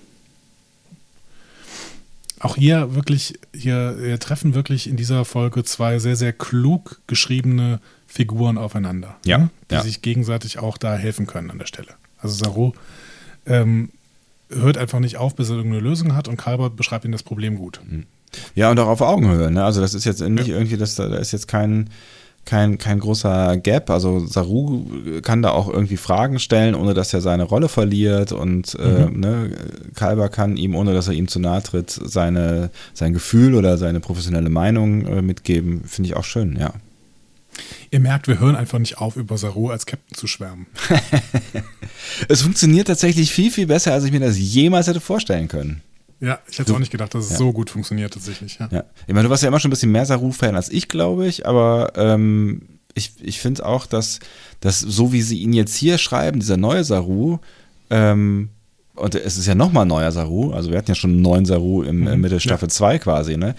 A: auch hier wirklich, hier, hier treffen wirklich in dieser Folge zwei sehr, sehr klug geschriebene Figuren aufeinander.
B: Ja. Ne?
A: Die
B: ja.
A: sich gegenseitig auch da helfen können an der Stelle. Also Saru ähm, hört einfach nicht auf, bis er irgendeine Lösung hat und Kalbert beschreibt ihm das Problem gut. Mhm.
B: Ja, und auch auf Augenhöhe. Ne? Also das ist jetzt nicht ja. irgendwie, das, da ist jetzt kein kein, kein großer Gap. Also Saru kann da auch irgendwie Fragen stellen, ohne dass er seine Rolle verliert. Und äh, mhm. ne, Kalber kann ihm, ohne dass er ihm zu nahe tritt, seine, sein Gefühl oder seine professionelle Meinung äh, mitgeben. Finde ich auch schön, ja.
A: Ihr merkt, wir hören einfach nicht auf, über Saru als Captain zu schwärmen. [LAUGHS]
B: es funktioniert tatsächlich viel, viel besser, als ich mir das jemals hätte vorstellen können.
A: Ja, ich hätte auch nicht gedacht, dass es ja. so gut funktioniert tatsächlich. Ja.
B: ja. Ich meine, du warst ja immer schon ein bisschen mehr Saru-Fan als ich, glaube ich, aber ähm, ich, ich finde auch, dass, dass so wie sie ihn jetzt hier schreiben, dieser neue Saru, ähm, und es ist ja nochmal ein neuer Saru, also wir hatten ja schon einen neuen Saru im, mhm, Mitte Staffel 2 ja. quasi, ne?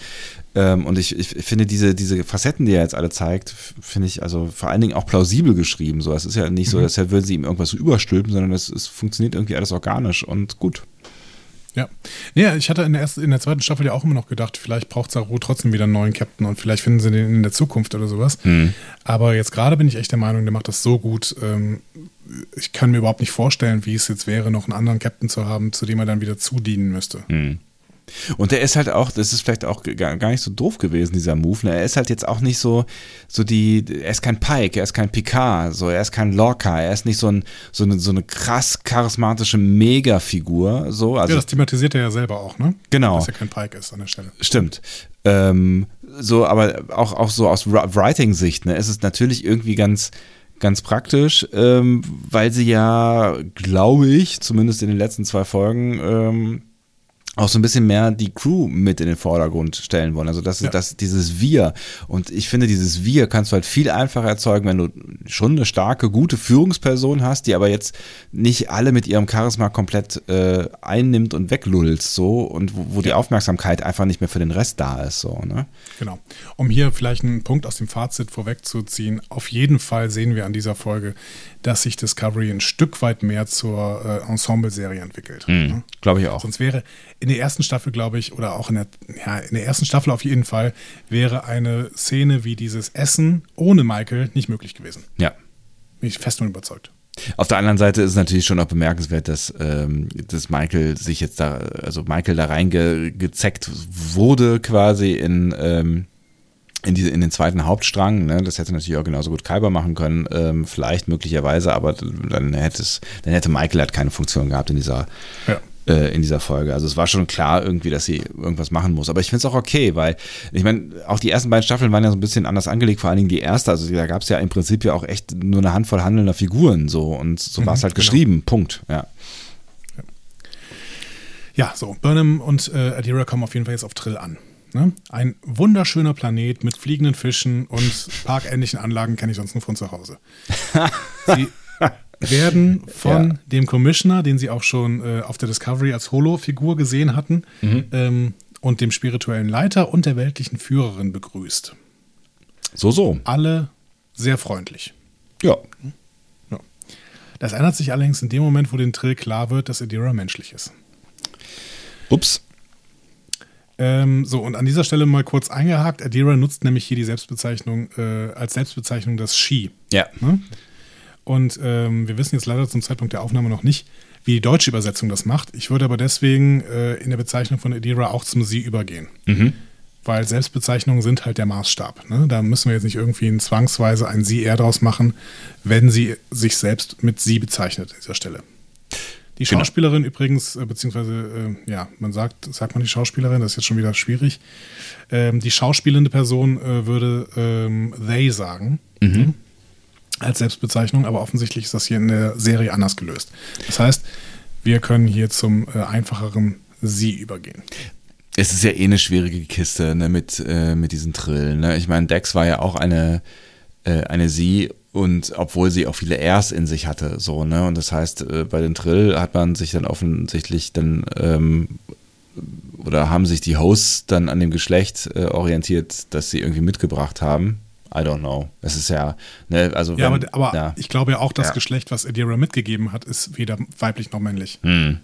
B: Ähm, und ich, ich finde diese, diese Facetten, die er jetzt alle zeigt, finde ich also vor allen Dingen auch plausibel geschrieben. So, es ist ja nicht so, mhm. als würden sie ihm irgendwas so überstülpen, sondern es, es funktioniert irgendwie alles organisch und gut.
A: Ja. Ja, ich hatte in der, ersten, in der zweiten Staffel ja auch immer noch gedacht, vielleicht braucht Saru trotzdem wieder einen neuen Captain und vielleicht finden sie den in der Zukunft oder sowas. Mhm. Aber jetzt gerade bin ich echt der Meinung, der macht das so gut. Ähm, ich kann mir überhaupt nicht vorstellen, wie es jetzt wäre, noch einen anderen Captain zu haben, zu dem er dann wieder zudienen müsste.
B: Mhm. Und er ist halt auch, das ist vielleicht auch gar nicht so doof gewesen, dieser Move. Ne? Er ist halt jetzt auch nicht so, so die, er ist kein Pike, er ist kein Picard, so, er ist kein Lorca, er ist nicht so, ein, so, eine, so eine krass charismatische Megafigur. So. Also,
A: ja, das thematisiert er ja selber auch, ne?
B: Genau.
A: Dass er kein Pike ist an der Stelle.
B: Stimmt. Ähm, so, aber auch, auch so aus Writing-Sicht, ne, ist es natürlich irgendwie ganz, ganz praktisch, ähm, weil sie ja, glaube ich, zumindest in den letzten zwei Folgen, ähm, auch so ein bisschen mehr die Crew mit in den Vordergrund stellen wollen. Also das ist ja. das, dieses Wir. Und ich finde, dieses Wir kannst du halt viel einfacher erzeugen, wenn du schon eine starke, gute Führungsperson hast, die aber jetzt nicht alle mit ihrem Charisma komplett äh, einnimmt und weglullt, so und wo, wo die Aufmerksamkeit einfach nicht mehr für den Rest da ist. So, ne?
A: Genau. Um hier vielleicht einen Punkt aus dem Fazit vorwegzuziehen, auf jeden Fall sehen wir an dieser Folge, dass sich Discovery ein Stück weit mehr zur äh, Ensemble-Serie entwickelt.
B: Mhm, ne? Glaube ich auch.
A: Sonst wäre in der ersten Staffel, glaube ich, oder auch in der, ja, in der ersten Staffel auf jeden Fall, wäre eine Szene wie dieses Essen ohne Michael nicht möglich gewesen.
B: Ja.
A: Bin ich fest und überzeugt.
B: Auf der anderen Seite ist es natürlich schon auch bemerkenswert, dass, ähm, dass Michael sich jetzt da, also Michael da reingezeckt wurde quasi in, ähm, in, diese, in den zweiten Hauptstrang. Ne? Das hätte natürlich auch genauso gut Kyber machen können, ähm, vielleicht möglicherweise, aber dann hätte es, dann hätte Michael halt keine Funktion gehabt in dieser, ja. äh, in dieser Folge. Also es war schon klar irgendwie, dass sie irgendwas machen muss. Aber ich finde es auch okay, weil ich meine, auch die ersten beiden Staffeln waren ja so ein bisschen anders angelegt, vor allen Dingen die erste. Also da gab es ja im Prinzip ja auch echt nur eine Handvoll handelnder Figuren so und so mhm, war es halt genau. geschrieben. Punkt. Ja.
A: Ja, so, Burnham und äh, Adira kommen auf jeden Fall jetzt auf Trill an. Ne? Ein wunderschöner Planet mit fliegenden Fischen und parkähnlichen Anlagen kenne ich sonst nur von zu Hause. [LAUGHS] Sie werden von ja. dem Commissioner, den sie auch schon äh, auf der Discovery als Holo-Figur gesehen hatten, mhm. ähm, und dem spirituellen Leiter und der weltlichen Führerin begrüßt.
B: So, so.
A: Alle sehr freundlich.
B: Ja.
A: ja. Das ändert sich allerdings in dem Moment, wo den Trill klar wird, dass Adira menschlich ist.
B: Ups.
A: Ähm, so, und an dieser Stelle mal kurz eingehakt. Adira nutzt nämlich hier die Selbstbezeichnung äh, als Selbstbezeichnung das She.
B: Ja.
A: Ne? Und ähm, wir wissen jetzt leider zum Zeitpunkt der Aufnahme noch nicht, wie die deutsche Übersetzung das macht. Ich würde aber deswegen äh, in der Bezeichnung von Adira auch zum Sie übergehen. Mhm. weil Selbstbezeichnungen sind halt der Maßstab. Ne? Da müssen wir jetzt nicht irgendwie ein zwangsweise ein Sie, er draus machen, wenn sie sich selbst mit Sie bezeichnet an dieser Stelle. Die
B: Genau.
A: Schauspielerin übrigens, äh, beziehungsweise, äh, ja, man sagt, sagt man die Schauspielerin, das ist jetzt schon wieder schwierig. Ähm, die schauspielende Person äh, würde ähm, they sagen
B: Mhm.
A: als Selbstbezeichnung, aber offensichtlich ist das hier in der Serie anders gelöst. Das heißt, wir können hier zum äh, einfacheren Sie übergehen.
B: Es ist ja eh eine schwierige Kiste ne, mit, äh, mit diesen Trillen. Ne? Ich meine, Dex war ja auch eine, eine Sie und obwohl sie auch viele Rs in sich hatte, so, ne? Und das heißt, äh, bei den Trill hat man sich dann offensichtlich dann ähm, oder haben sich die Hosts dann an dem Geschlecht äh, orientiert, das sie irgendwie mitgebracht haben. I don't know. Es ist ja, ne, also
A: Ja,
B: wenn-
A: aber, aber
B: ja.
A: ich glaube ja auch, das
B: Ja.
A: Geschlecht, was Adira mitgegeben hat, ist weder weiblich noch männlich.
B: Hm.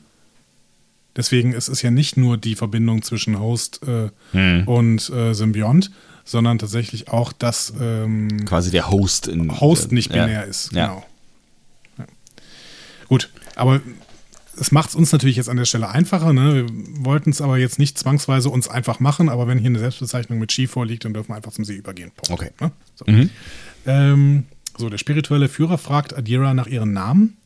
A: Deswegen es ist ja nicht nur die Verbindung zwischen Host äh,
B: Hm.
A: und äh, Symbiont, sondern tatsächlich auch, dass ähm,
B: quasi der Host in
A: Host nicht
B: ja.
A: binär ist.
B: Ja.
A: Genau. Ja. Gut, aber es macht es uns natürlich jetzt an der Stelle einfacher. Ne? Wir wollten es aber jetzt nicht zwangsweise uns einfach machen, aber wenn hier eine Selbstbezeichnung mit Ski vorliegt, dann dürfen wir einfach zum Sie übergehen. Punkt.
B: Okay.
A: Ne? So.
B: Mhm.
A: Ähm, so, der spirituelle Führer fragt Adira nach ihrem Namen,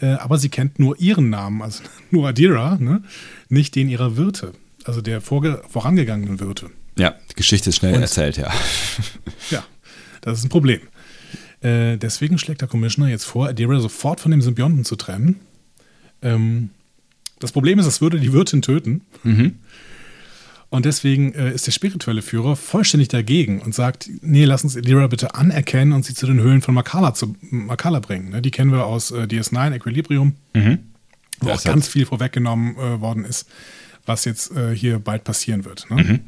A: äh, aber sie kennt nur ihren Namen, also [LAUGHS] nur Adira, ne? nicht den ihrer Wirte, also der vorangegangenen Wirte.
B: Ja, die Geschichte ist schnell
A: Und-
B: erzählt, ja. [LAUGHS]
A: Ja, das ist ein Problem. Äh, deswegen schlägt der Commissioner jetzt vor, Adira sofort von dem Symbionten zu trennen. Ähm, das Problem ist, es würde die Wirtin töten. Und deswegen äh, ist der spirituelle Führer vollständig dagegen und sagt, nee, lass uns Adira bitte anerkennen und sie zu den Höhlen von Makala, zu, Makala bringen. Ne? Die kennen wir aus äh, DS9, Equilibrium, wo
B: Das
A: auch ganz viel vorweggenommen äh, worden ist, was jetzt äh, hier bald passieren wird. Ne?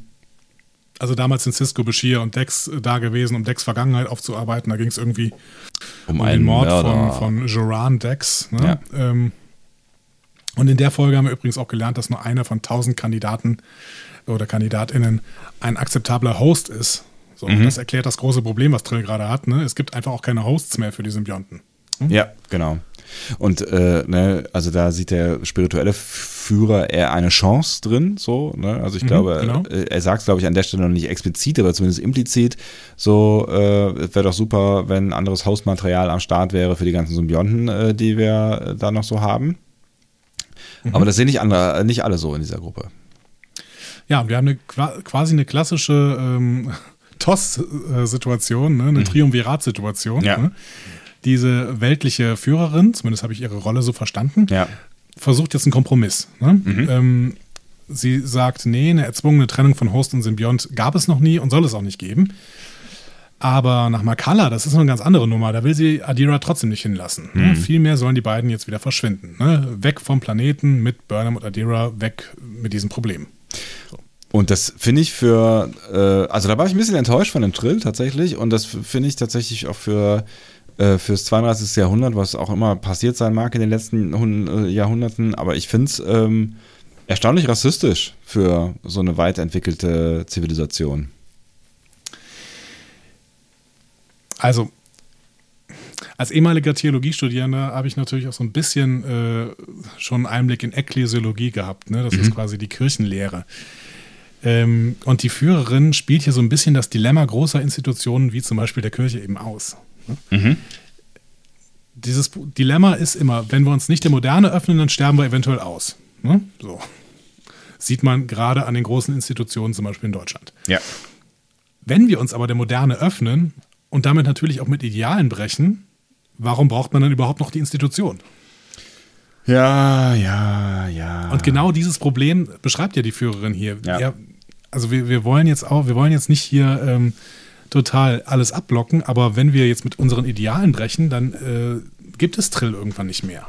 A: Also damals sind Cisco, Bashir und Dex äh, da gewesen, um Dex Vergangenheit aufzuarbeiten. Da ging es irgendwie
B: Um
A: um
B: einen
A: den Mord
B: Mörder.
A: von, von Joran Dex. Ne? Ähm, und in der Folge haben wir übrigens auch gelernt, dass nur einer von tausend Kandidaten oder KandidatInnen ein akzeptabler Host ist. So,
B: Mhm.
A: Das erklärt das große Problem, was Trill gerade hat. Ne? Es gibt einfach auch keine Hosts mehr für die Symbionten.
B: Ja, genau. Und äh, ne, also da sieht der spirituelle Führer eher eine Chance drin, so, ne? Also ich glaube,
A: genau.
B: äh, er sagt es, glaube ich, an der Stelle noch nicht explizit, aber zumindest implizit. So, äh, wäre doch super, wenn anderes Hostmaterial am Start wäre für die ganzen Symbionten, äh, die wir äh, da noch so haben. Aber das sehen nicht andere, äh, nicht alle so in dieser Gruppe.
A: Ja, wir haben eine, qua- quasi eine klassische ähm, [LAUGHS] TOS-Situation, ne? eine Triumvirat-Situation.
B: Ja.
A: Ne? Diese weltliche Führerin, zumindest habe ich ihre Rolle so verstanden,
B: Ja.
A: versucht jetzt einen Kompromiss. Ne? Ähm, sie sagt, nee, eine erzwungene Trennung von Host und Symbiont gab es noch nie und soll es auch nicht geben. Aber nach Makala, das ist eine ganz andere Nummer, da will sie Adira trotzdem nicht hinlassen. Ne? Vielmehr sollen die beiden jetzt wieder verschwinden. Ne? Weg vom Planeten mit Burnham und Adira, weg mit diesem Problem.
B: Und das finde ich für, äh, also da war ich ein bisschen enttäuscht von dem Trill tatsächlich und das finde ich tatsächlich auch für äh, fürs 32. Jahrhundert, was auch immer passiert sein mag in den letzten äh, Jahrhunderten, aber ich finde es ähm, erstaunlich rassistisch für so eine weit entwickelte Zivilisation.
A: Also, als ehemaliger Theologiestudierender habe ich natürlich auch so ein bisschen äh, schon einen Einblick in Ekklesiologie gehabt. Ne? Das ist quasi die Kirchenlehre. Ähm, und die Führerin spielt hier so ein bisschen das Dilemma großer Institutionen wie zum Beispiel der Kirche eben aus. Ne? Dieses Dilemma ist immer, wenn wir uns nicht der Moderne öffnen, dann sterben wir eventuell aus. Ne? So. Sieht man gerade an den großen Institutionen, zum Beispiel in Deutschland.
B: Ja.
A: Wenn wir uns aber der Moderne öffnen und damit natürlich auch mit Idealen brechen, warum braucht man dann überhaupt noch die Institution?
B: Ja, ja, ja.
A: Und genau dieses Problem beschreibt ja die Führerin hier.
B: Ja.
A: Ja, also wir, wir wollen jetzt auch, wir wollen jetzt nicht hier ähm, total alles abblocken, aber wenn wir jetzt mit unseren Idealen brechen, dann äh, gibt es Trill irgendwann nicht mehr.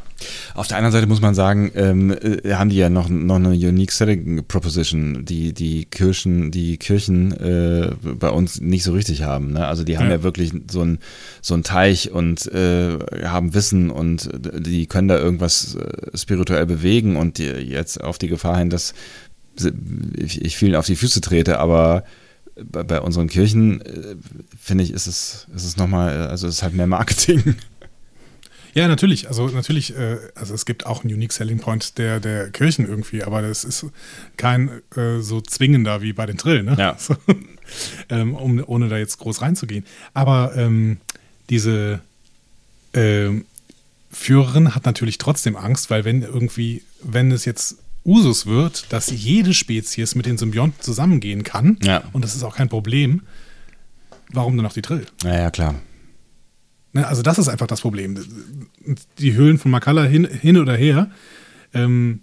B: Auf der anderen Seite muss man sagen, ähm, äh, haben die ja noch, noch eine Unique Selling Proposition, die die Kirchen, die Kirchen äh, bei uns nicht so richtig haben. Ne? Also die haben ja,
A: Ja.
B: wirklich so einen so einen Teich und äh, haben Wissen und die können da irgendwas äh, spirituell bewegen und die jetzt auf die Gefahr hin, dass ich, ich vielen auf die Füße trete, aber bei, bei unseren Kirchen, äh, finde ich, ist es, ist es nochmal, also es ist halt mehr Marketing. [LAUGHS]
A: Ja, natürlich. Also natürlich, äh, also es gibt auch einen Unique Selling Point der, der Kirchen irgendwie, aber das ist kein äh, so zwingender wie bei den Trill, ne?
B: Ja. [LAUGHS]
A: So, ähm, um, ohne da jetzt groß reinzugehen. Aber ähm, diese ähm, Führerin hat natürlich trotzdem Angst, weil wenn irgendwie, wenn es jetzt Usus wird, dass jede Spezies mit den Symbionten zusammengehen kann,
B: Ja.
A: und das ist auch kein Problem, warum dann noch die Trill?
B: Naja, klar.
A: Ne, also das ist einfach das Problem. Die Höhlen von Makala hin, hin oder her, ähm,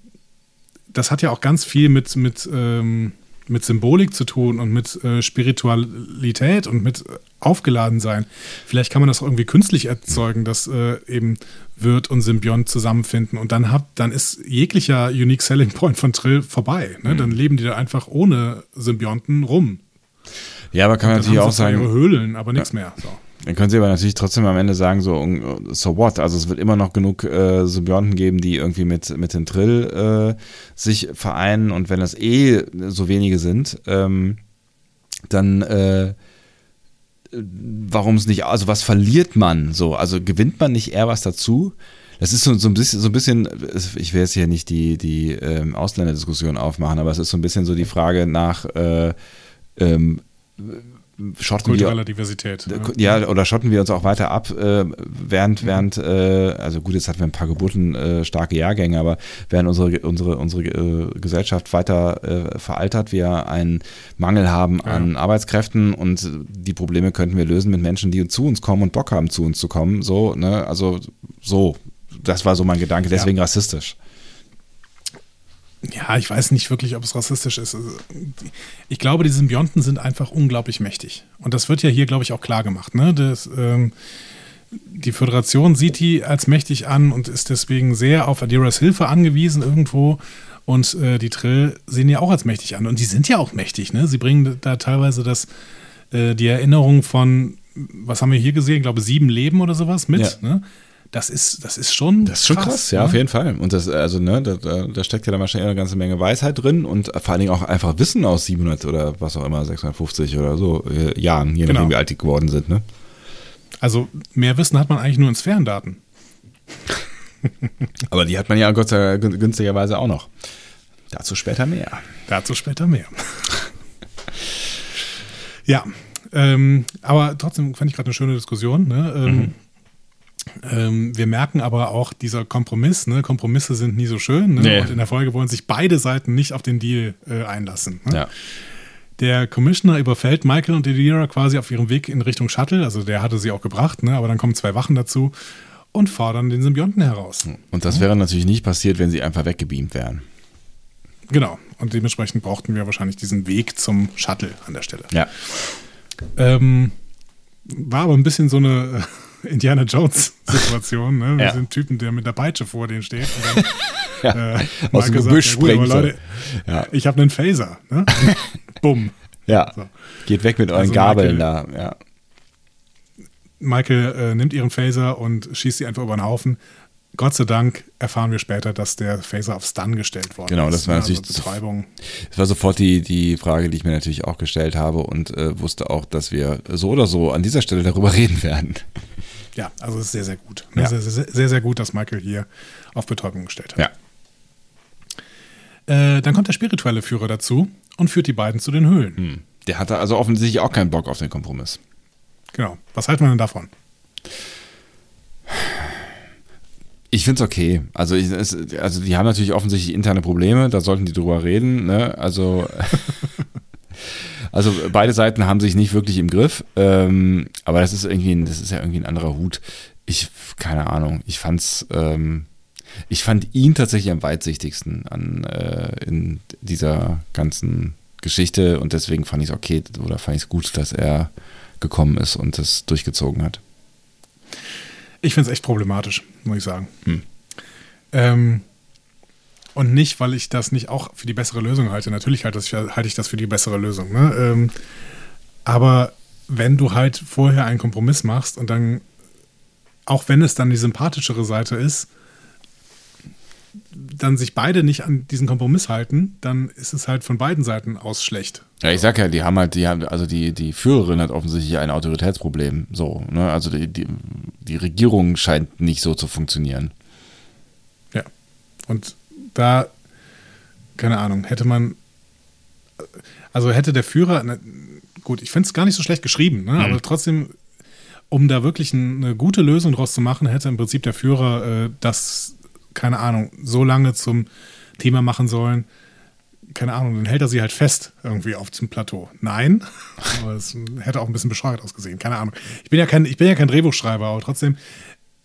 A: das hat ja auch ganz viel mit, mit, ähm, mit Symbolik zu tun und mit äh, Spiritualität und mit Aufgeladensein. Vielleicht kann man das auch irgendwie künstlich erzeugen, dass äh, eben Wirt und Symbiont zusammenfinden und dann, hab, dann ist jeglicher Unique Selling Point von Trill vorbei. Ne? Dann leben die da einfach ohne Symbionten rum.
B: Ja, aber kann man natürlich auch
A: zwar ihre
B: sagen,
A: Höhlen, aber nichts mehr. So.
B: Dann können sie aber natürlich trotzdem am Ende sagen, so, so what? Also es wird immer noch genug äh, Symbionten geben, die irgendwie mit, mit den Trill äh, sich vereinen und wenn das eh so wenige sind, ähm, dann äh, warum es nicht, also was verliert man so? Also gewinnt man nicht eher was dazu? Das ist so, so ein bisschen, so ein bisschen, ich will jetzt hier nicht die, die ähm, Ausländerdiskussion aufmachen, aber es ist so ein bisschen so die Frage nach äh, ähm, schotten wir,
A: Kultureller Diversität. ne?
B: ja, oder schotten wir uns auch weiter ab, äh, während, während, äh, also gut, jetzt hatten wir ein paar Geburten äh, starke Jahrgänge, aber während unsere, unsere, unsere äh, Gesellschaft weiter äh, veraltert, wir einen Mangel haben an Arbeitskräften und die Probleme könnten wir lösen mit Menschen, die zu uns kommen und Bock haben, zu uns zu kommen. So, ne, also so. Das war so mein Gedanke, deswegen rassistisch.
A: Ja, ich weiß nicht wirklich, ob es rassistisch ist. Also, Ich glaube, die Symbionten sind einfach unglaublich mächtig. Und das wird ja hier, glaube ich, auch klar gemacht. Ne? Das, ähm, die Föderation sieht die als mächtig an und ist deswegen sehr auf Adiras Hilfe angewiesen irgendwo. Und äh, die Trill sehen ja auch als mächtig an. Und die sind ja auch mächtig. Ne? Sie bringen da teilweise das, äh, die Erinnerung von, was haben wir hier gesehen? Ich glaube, sieben Leben oder sowas mit.
B: Ja.
A: Ne? Das, ist, das ist schon
B: Das ist schon krass, ja,
A: ne?
B: auf jeden Fall. Und das, also, ne, da, da steckt ja dann wahrscheinlich eine ganze Menge Weisheit drin und vor allen Dingen auch einfach Wissen aus 700 oder was auch immer, 650 oder so äh, Jahren, je nachdem,
A: Genau.
B: wie alt die geworden sind, ne?
A: Also mehr Wissen hat man eigentlich nur in Sphärendaten. [LAUGHS]
B: Aber die hat man ja Gott sei günstigerweise auch noch. Dazu später mehr.
A: Dazu später mehr. [LAUGHS] ja, ähm, aber trotzdem fand ich gerade eine schöne Diskussion. Ne? Ähm, ähm, wir merken aber auch dieser Kompromiss. Ne? Kompromisse sind nie so schön. Ne?
B: Nee.
A: Und in der Folge wollen sich beide Seiten nicht auf den Deal äh, einlassen. Ne?
B: Ja.
A: Der Commissioner überfällt Michael und Elira quasi auf ihrem Weg in Richtung Shuttle. Also der hatte sie auch gebracht, ne? aber dann kommen zwei Wachen dazu und fordern den Symbionten heraus.
B: Und das wäre natürlich nicht passiert, wenn sie einfach weggebeamt wären.
A: Genau. Und dementsprechend brauchten wir wahrscheinlich diesen Weg zum Shuttle an der Stelle.
B: Ja.
A: Ähm, war aber ein bisschen so eine Indiana Jones-Situation. [LAUGHS] Ne? Wir
B: Ja.
A: sind Typen, der mit der Peitsche vor denen steht. Und dann, [LAUGHS]
B: ja.
A: äh,
B: Aus dem
A: Michael sagt,
B: Gebüsch
A: ja, gut. Leute,
B: Ja.
A: Ich habe einen Phaser. Ne? [LAUGHS] Bumm.
B: Ja.
A: So.
B: Geht weg mit euren
A: Also
B: Gabeln
A: Michael-
B: da. Ja.
A: Michael äh, nimmt ihren Phaser und schießt sie einfach über den Haufen. Gott sei Dank erfahren wir später, dass der Phaser auf Stun gestellt worden
B: Genau,
A: ist.
B: das war
A: ne?
B: natürlich
A: also Betreibung.
B: Das war sofort die, die Frage, die ich mir natürlich auch gestellt habe und äh, wusste auch, dass wir so oder so an dieser Stelle darüber reden werden.
A: Ja, also es ist sehr, sehr gut.
B: Ja.
A: Sehr, sehr, sehr, sehr gut, dass Michael hier auf Betäubung gestellt hat.
B: Ja.
A: Äh, dann kommt der spirituelle Führer dazu und führt die beiden zu den Höhlen.
B: Hm. Der hatte also offensichtlich auch keinen Bock auf den Kompromiss.
A: Genau. Was halten wir denn davon?
B: Ich finde es okay. Also, ich, es, also die haben natürlich offensichtlich interne Probleme, da sollten die drüber reden. Ne? Also, [LAUGHS] also beide Seiten haben sich nicht wirklich im Griff. Ähm, aber das ist irgendwie, ein, das ist ja irgendwie ein anderer Hut. Ich, keine Ahnung. Ich fand's, ähm, ich fand ihn tatsächlich am weitsichtigsten an äh, in dieser ganzen Geschichte und deswegen fand ich es okay oder fand ich es gut, dass er gekommen ist und das durchgezogen hat.
A: Ich finde es echt problematisch, muss ich sagen.
B: Hm.
A: Ähm, und nicht, weil ich das nicht auch für die bessere Lösung halte. Natürlich halte, das, halte ich das für die bessere Lösung. Ne? Ähm, aber wenn du halt vorher einen Kompromiss machst und dann, auch wenn es dann die sympathischere Seite ist, dann sich beide nicht an diesen Kompromiss halten, dann ist es halt von beiden Seiten aus schlecht.
B: Ja, ich sag ja, die haben halt, die haben, also die, die Führerin hat offensichtlich ein Autoritätsproblem. So, ne? Also die, die, die Regierung scheint nicht so zu funktionieren.
A: Ja. Und da, keine Ahnung, hätte man, also hätte der Führer, na, gut, ich finde es gar nicht so schlecht geschrieben, ne? aber trotzdem, um da wirklich eine gute Lösung draus zu machen, hätte im Prinzip der Führer äh, das, keine Ahnung, so lange zum Thema machen sollen. Keine Ahnung, dann hält er sie halt fest irgendwie auf dem Plateau. Nein, [LAUGHS] aber es hätte auch ein bisschen bescheuert ausgesehen. Keine Ahnung. Ich bin ja kein, ich bin ja kein Drehbuchschreiber, aber trotzdem,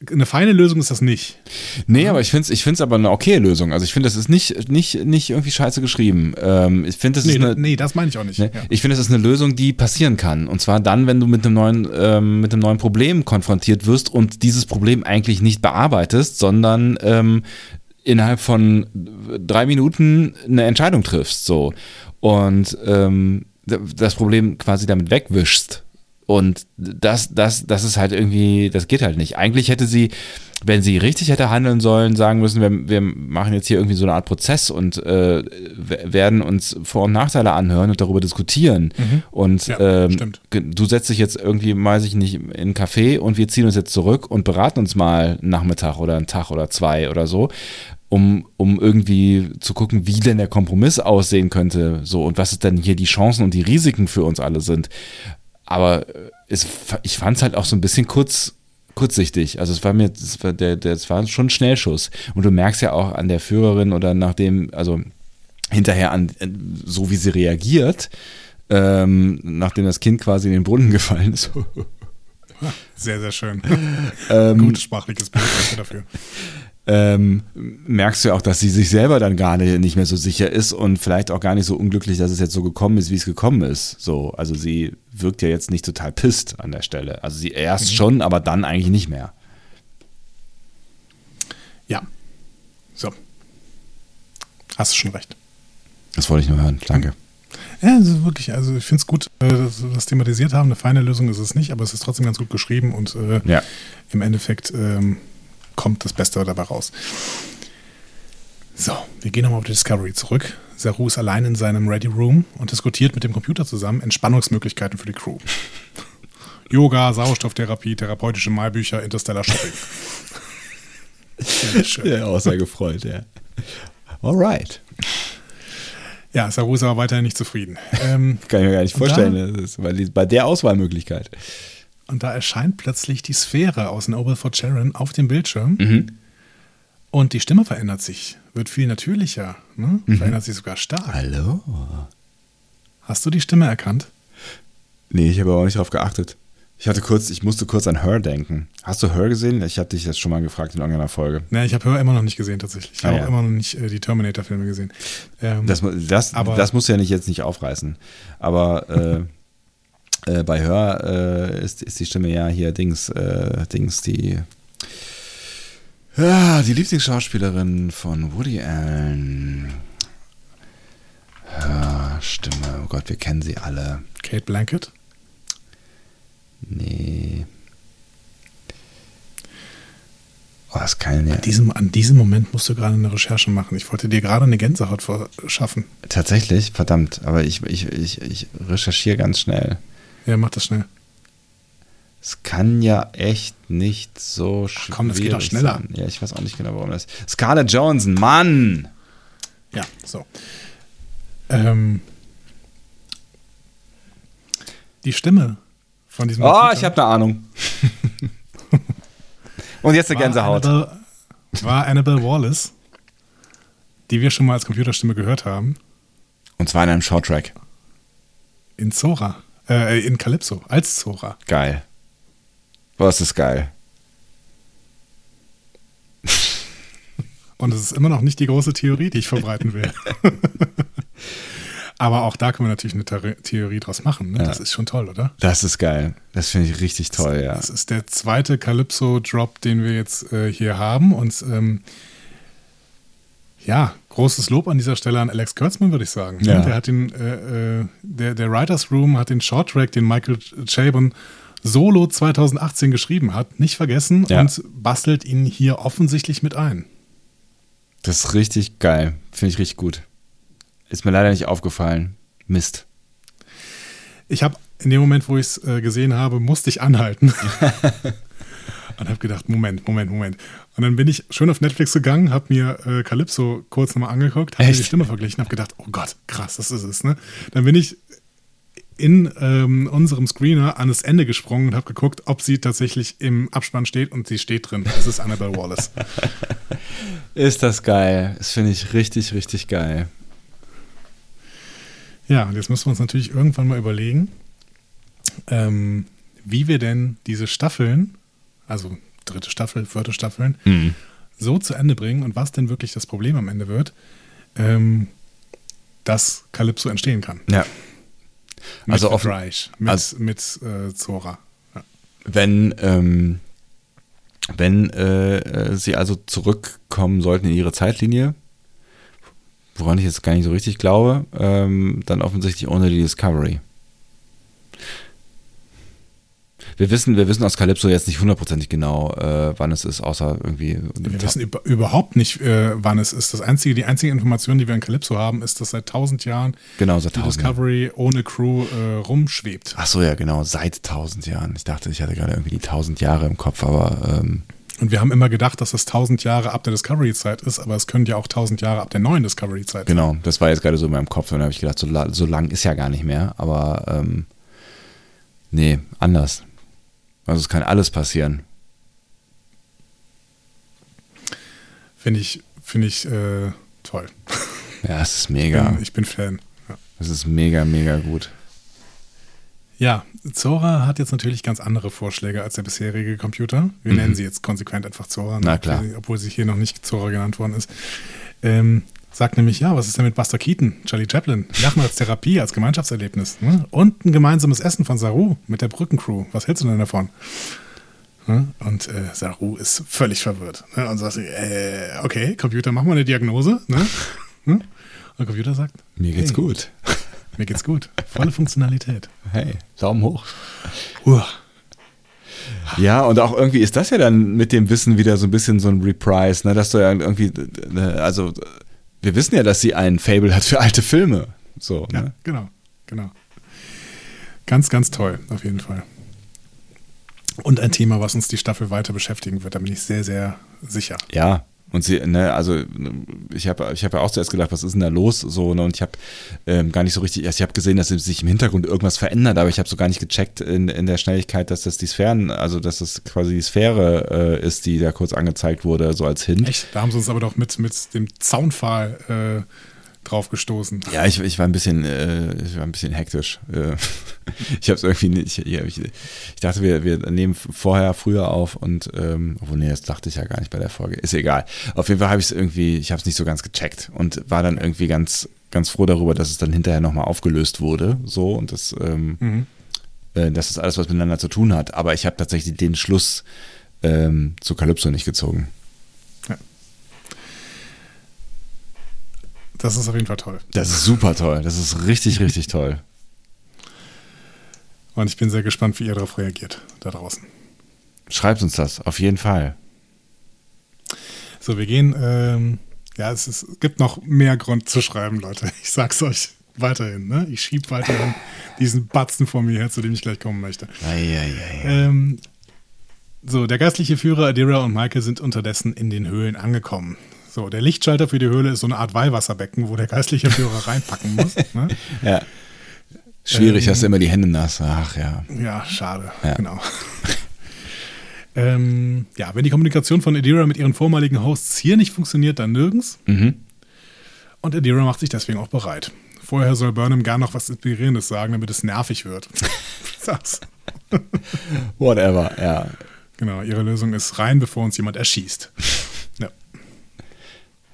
A: eine feine Lösung ist das nicht.
B: Nee, aber ich finde es ich find's aber eine okay Lösung. Also ich finde, das ist nicht, nicht, nicht irgendwie scheiße geschrieben. Ähm, ich finde, das
A: Nee,
B: ist eine,
A: nee, das meine ich auch nicht.
B: Ne?
A: Ja.
B: Ich finde, es ist eine Lösung, die passieren kann. Und zwar dann, wenn du mit einem neuen, ähm, mit einem neuen Problem konfrontiert wirst und dieses Problem eigentlich nicht bearbeitest, sondern ähm, innerhalb von drei Minuten eine Entscheidung triffst. So. Und ähm, das Problem quasi damit wegwischst. Und das, das, das ist halt irgendwie, das geht halt nicht. Eigentlich hätte sie, wenn sie richtig hätte handeln sollen, sagen müssen, wir, wir machen jetzt hier irgendwie so eine Art Prozess und äh, werden uns Vor- und Nachteile anhören und darüber diskutieren. Und
A: Mhm. Ja,
B: ähm, du setzt dich jetzt irgendwie, weiß ich nicht, in einen Café und wir ziehen uns jetzt zurück und beraten uns mal einen Nachmittag oder einen Tag oder zwei oder so, um, um irgendwie zu gucken, wie denn der Kompromiss aussehen könnte, so und was es denn hier die Chancen und die Risiken für uns alle sind. Aber äh, es, ich fand es halt auch so ein bisschen kurz, kurzsichtig. Also es war mir, das war, der, der, es war schon ein Schnellschuss. Und du merkst ja auch an der Führerin oder nachdem, also hinterher an, äh, so wie sie reagiert, ähm, nachdem das Kind quasi in den Brunnen [LAUGHS] gefallen ist.
A: Sehr, sehr schön.
B: ähm,
A: Gutes sprachliches Bild dafür.
B: Ähm, merkst du ja auch, dass sie sich selber dann gar nicht, nicht mehr so sicher ist und vielleicht auch gar nicht so unglücklich, dass es jetzt so gekommen ist, wie es gekommen ist. So, also sie wirkt ja jetzt nicht total pisst an der Stelle. Also sie erst schon, aber dann eigentlich nicht mehr.
A: Ja. So. Hast du schon recht.
B: Das wollte ich nur hören. Danke.
A: Ja, also wirklich, also ich finde es gut, äh, dass wir das thematisiert haben. Eine feine Lösung ist es nicht, aber es ist trotzdem ganz gut geschrieben und äh,
B: Ja.
A: im Endeffekt ähm, kommt das Beste dabei raus. So, wir gehen nochmal auf die Discovery zurück. Saru ist allein in seinem Ready Room und diskutiert mit dem Computer zusammen Entspannungsmöglichkeiten für die Crew. [LAUGHS] Yoga, Sauerstofftherapie, therapeutische Malbücher, Interstellar Shopping. Sehr schön.
B: Ja, auch sehr gefreut, ja. Alright.
A: Ja, Saru ist aber weiterhin nicht zufrieden. Ähm, [LAUGHS]
B: Kann ich mir gar nicht
A: da-
B: vorstellen. Das ist, weil die, bei der Auswahlmöglichkeit.
A: Und da erscheint plötzlich die Sphäre aus Noble for Sharon auf dem Bildschirm.
B: Mhm.
A: Und die Stimme verändert sich, wird viel natürlicher, ne?
B: Mhm.
A: verändert sich sogar stark.
B: Hallo?
A: Hast du die Stimme erkannt?
B: Nee, ich habe aber auch nicht drauf geachtet. Ich hatte kurz, ich musste kurz an Her denken. Hast du Her gesehen? Ich habe dich jetzt schon mal gefragt in irgendeiner Folge.
A: Ne, ich habe Hör immer noch nicht gesehen tatsächlich. Ich
B: Ah,
A: habe
B: ja.
A: auch immer noch nicht äh, die Terminator-Filme gesehen. Ähm,
B: Das, das,
A: Aber-
B: das muss ja nicht jetzt nicht aufreißen. Aber äh, [LAUGHS] äh, bei Hör äh, ist, ist die Stimme ja hier Dings, äh, Dings, die ja, die Lieblingsschauspielerin von Woody Allen. Hör, Stimme, oh Gott, wir kennen sie alle.
A: Kate Blanket.
B: Nee. Oh, das kann ja.
A: An diesem, an diesem Moment musst du gerade eine Recherche machen. Ich wollte dir gerade eine Gänsehaut verschaffen.
B: Tatsächlich, verdammt, aber ich, ich, ich, ich recherchiere ganz schnell.
A: Ja, mach das schnell.
B: Es kann ja echt nicht so schwierig
A: komm, das geht doch schneller.
B: Sein. Ja, ich weiß auch nicht genau, warum das. Scarlett Johansson, Mann!
A: Ja, so. Ähm, die Stimme von diesem.
B: Oh,
A: Computer
B: ich habe eine Ahnung. [LAUGHS] Und jetzt eine
A: war
B: Gänsehaut.
A: Annabelle, war Annabelle Wallace, die wir schon mal als Computerstimme gehört haben,
B: Und zwar in einem Shorttrack.
A: in Zora, äh, in Calypso, als Zora.
B: Geil. Boah, ist das geil.
A: Und es ist immer noch nicht die große Theorie, die ich verbreiten will. [LAUGHS] Aber auch da können wir natürlich eine Theorie- draus machen. Ne?
B: Ja.
A: Das ist schon toll, oder?
B: Das ist geil. Das finde ich richtig toll, ja.
A: Das ist der zweite Calypso-Drop, den wir jetzt äh, hier haben. Und ähm, ja, großes Lob an dieser Stelle an Alex Kurtzman, würde ich sagen.
B: Ja.
A: Der hat den, äh, äh, der, der Writers Room hat den Shorttrack, den Michael Chabon solo 2018 geschrieben hat, nicht vergessen
B: Ja.
A: und bastelt ihn hier offensichtlich mit ein.
B: Das ist richtig geil. Finde ich richtig gut. Ist mir leider nicht aufgefallen. Mist.
A: Ich habe in dem Moment, wo ich es äh, gesehen habe, musste ich anhalten. [LAUGHS] und habe gedacht, Moment, Moment, Moment. Und dann bin ich schön auf Netflix gegangen, habe mir äh, Calypso kurz nochmal angeguckt, habe mir die Stimme verglichen, habe gedacht, oh Gott, krass, das ist es. Ne? Dann bin ich in ähm, unserem Screener an das Ende gesprungen und habe geguckt, ob sie tatsächlich im Abspann steht und sie steht drin. Es ist Annabelle Wallace. [LAUGHS]
B: ist das geil. Das finde ich richtig, richtig geil.
A: Ja, und jetzt müssen wir uns natürlich irgendwann mal überlegen, ähm, wie wir denn diese Staffeln, also dritte Staffel, vierte Staffeln, mhm. so zu Ende bringen und was denn wirklich das Problem am Ende wird, ähm, dass Calypso entstehen kann.
B: Ja.
A: Mit
B: also
A: offen, Reich, mit, also, mit äh, Zora. Ja.
B: Wenn, ähm, wenn äh, sie also zurückkommen sollten in ihre Zeitlinie, woran ich jetzt gar nicht so richtig glaube, ähm, dann offensichtlich ohne die Discovery. Wir wissen, wir wissen aus Calypso jetzt nicht hundertprozentig genau, äh, wann es ist, außer irgendwie.
A: Wir wissen über, überhaupt nicht, äh, wann es ist. Das einzige, die einzige Information, die wir in Calypso haben, ist, dass seit tausend Jahren
B: genau, seit
A: die Discovery Jahren. ohne Crew äh, rumschwebt.
B: Ach so, ja, genau, seit tausend Jahren. Ich dachte, ich hatte gerade irgendwie die tausend Jahre im Kopf, aber. Ähm
A: und wir haben immer gedacht, dass das 1000 Jahre ab der Discovery-Zeit ist, aber es können ja auch 1000 Jahre ab der neuen Discovery-Zeit
B: sein. Genau, das war jetzt gerade so in meinem Kopf und da habe ich gedacht, so, so lang ist ja gar nicht mehr, aber ähm, nee, anders. Also es kann alles passieren.
A: Finde ich, finde ich äh, toll.
B: Ja, es ist mega.
A: Ich bin, ich bin Fan.
B: Ja. Es ist mega, mega gut.
A: Ja, Zora hat jetzt natürlich ganz andere Vorschläge als der bisherige Computer. Wir mhm. nennen sie jetzt konsequent einfach Zora,
B: Na klar.
A: obwohl sie hier noch nicht Zora genannt worden ist. Ähm, sagt nämlich, ja, was ist denn mit Buster Keaton, Charlie Chaplin? Lachen als Therapie, als Gemeinschaftserlebnis. Ne? Und ein gemeinsames Essen von Saru mit der Brückencrew. Was hältst du denn davon? Ne? Und äh, Saru ist völlig verwirrt. Ne? Und sagt, äh, okay, Computer, mach mal eine Diagnose. Ne? Hm? Und der Computer sagt,
B: mir geht's hey, gut.
A: Mir geht's gut. Volle Funktionalität.
B: Hey, Daumen hoch. Uh. Ja, und auch irgendwie ist das ja dann mit dem Wissen wieder so ein bisschen so ein Reprise, ne, dass du ja irgendwie, ne, also wir wissen ja, dass sie ein Fable hat für alte Filme. So,
A: ja,
B: ne?
A: genau, genau. Ganz, ganz toll, auf jeden Fall. Und ein Thema, was uns die Staffel weiter beschäftigen wird, da bin ich sehr, sehr sicher.
B: Ja, und sie, ne, also ich habe ich hab ja auch zuerst gedacht, was ist denn da los? So, ne, und ich habe ähm, gar nicht so richtig, erst ich habe gesehen, dass sich im Hintergrund irgendwas verändert, aber ich habe so gar nicht gecheckt in, in der Schnelligkeit, dass das die Sphären, also dass das quasi die Sphäre äh, ist, die da kurz angezeigt wurde, so als Hint.
A: Echt? Da haben sie uns aber doch mit, mit dem Zaunpfahl äh, drauf gestoßen.
B: Ja, ich, ich war ein bisschen, äh, ich war ein bisschen hektisch. Äh, [LAUGHS] ich habe es irgendwie nicht. Ich, ich, ich, dachte, wir, wir nehmen vorher, früher auf und ähm, obwohl nee, das dachte ich ja gar nicht bei der Folge. Ist egal. Auf jeden Fall habe ich es irgendwie, ich habe es nicht so ganz gecheckt und war dann irgendwie ganz, ganz froh darüber, dass es dann hinterher nochmal aufgelöst wurde. So und das, ähm, mhm. äh, das ist alles, was miteinander zu tun hat. Aber ich habe tatsächlich den Schluss ähm, zu Calypso nicht gezogen.
A: Das ist auf jeden Fall toll.
B: Das ist super toll. Das ist richtig, richtig toll.
A: Und ich bin sehr gespannt, wie ihr darauf reagiert, da draußen.
B: Schreibt uns das, auf jeden Fall.
A: So, wir gehen. Ähm, ja, es, ist, es, gibt noch mehr Grund zu schreiben, Leute. [LAUGHS] Ich sag's euch weiterhin. Ne? Ich schieb weiterhin diesen Batzen vor mir her, zu dem ich gleich kommen möchte.
B: Ei, ei, ei.
A: Ähm, so, der geistliche Führer Adira und Maike sind unterdessen in den Höhlen angekommen. So, der Lichtschalter für die Höhle ist so eine Art Weihwasserbecken, wo der geistliche Führer [LAUGHS] reinpacken muss. Ne?
B: Ja. Schwierig, ähm, hast du immer die Hände nass. Ach ja.
A: Ja, schade. Ja. Genau. [LAUGHS] ähm, ja, wenn die Kommunikation von Adira mit ihren vormaligen Hosts hier nicht funktioniert, dann nirgends. Mhm. Und Adira macht sich deswegen auch bereit. Vorher soll Burnham gar noch was Inspirierendes sagen, damit es nervig wird. [LAUGHS]
B: Whatever, ja.
A: Genau, ihre Lösung ist rein, bevor uns jemand erschießt.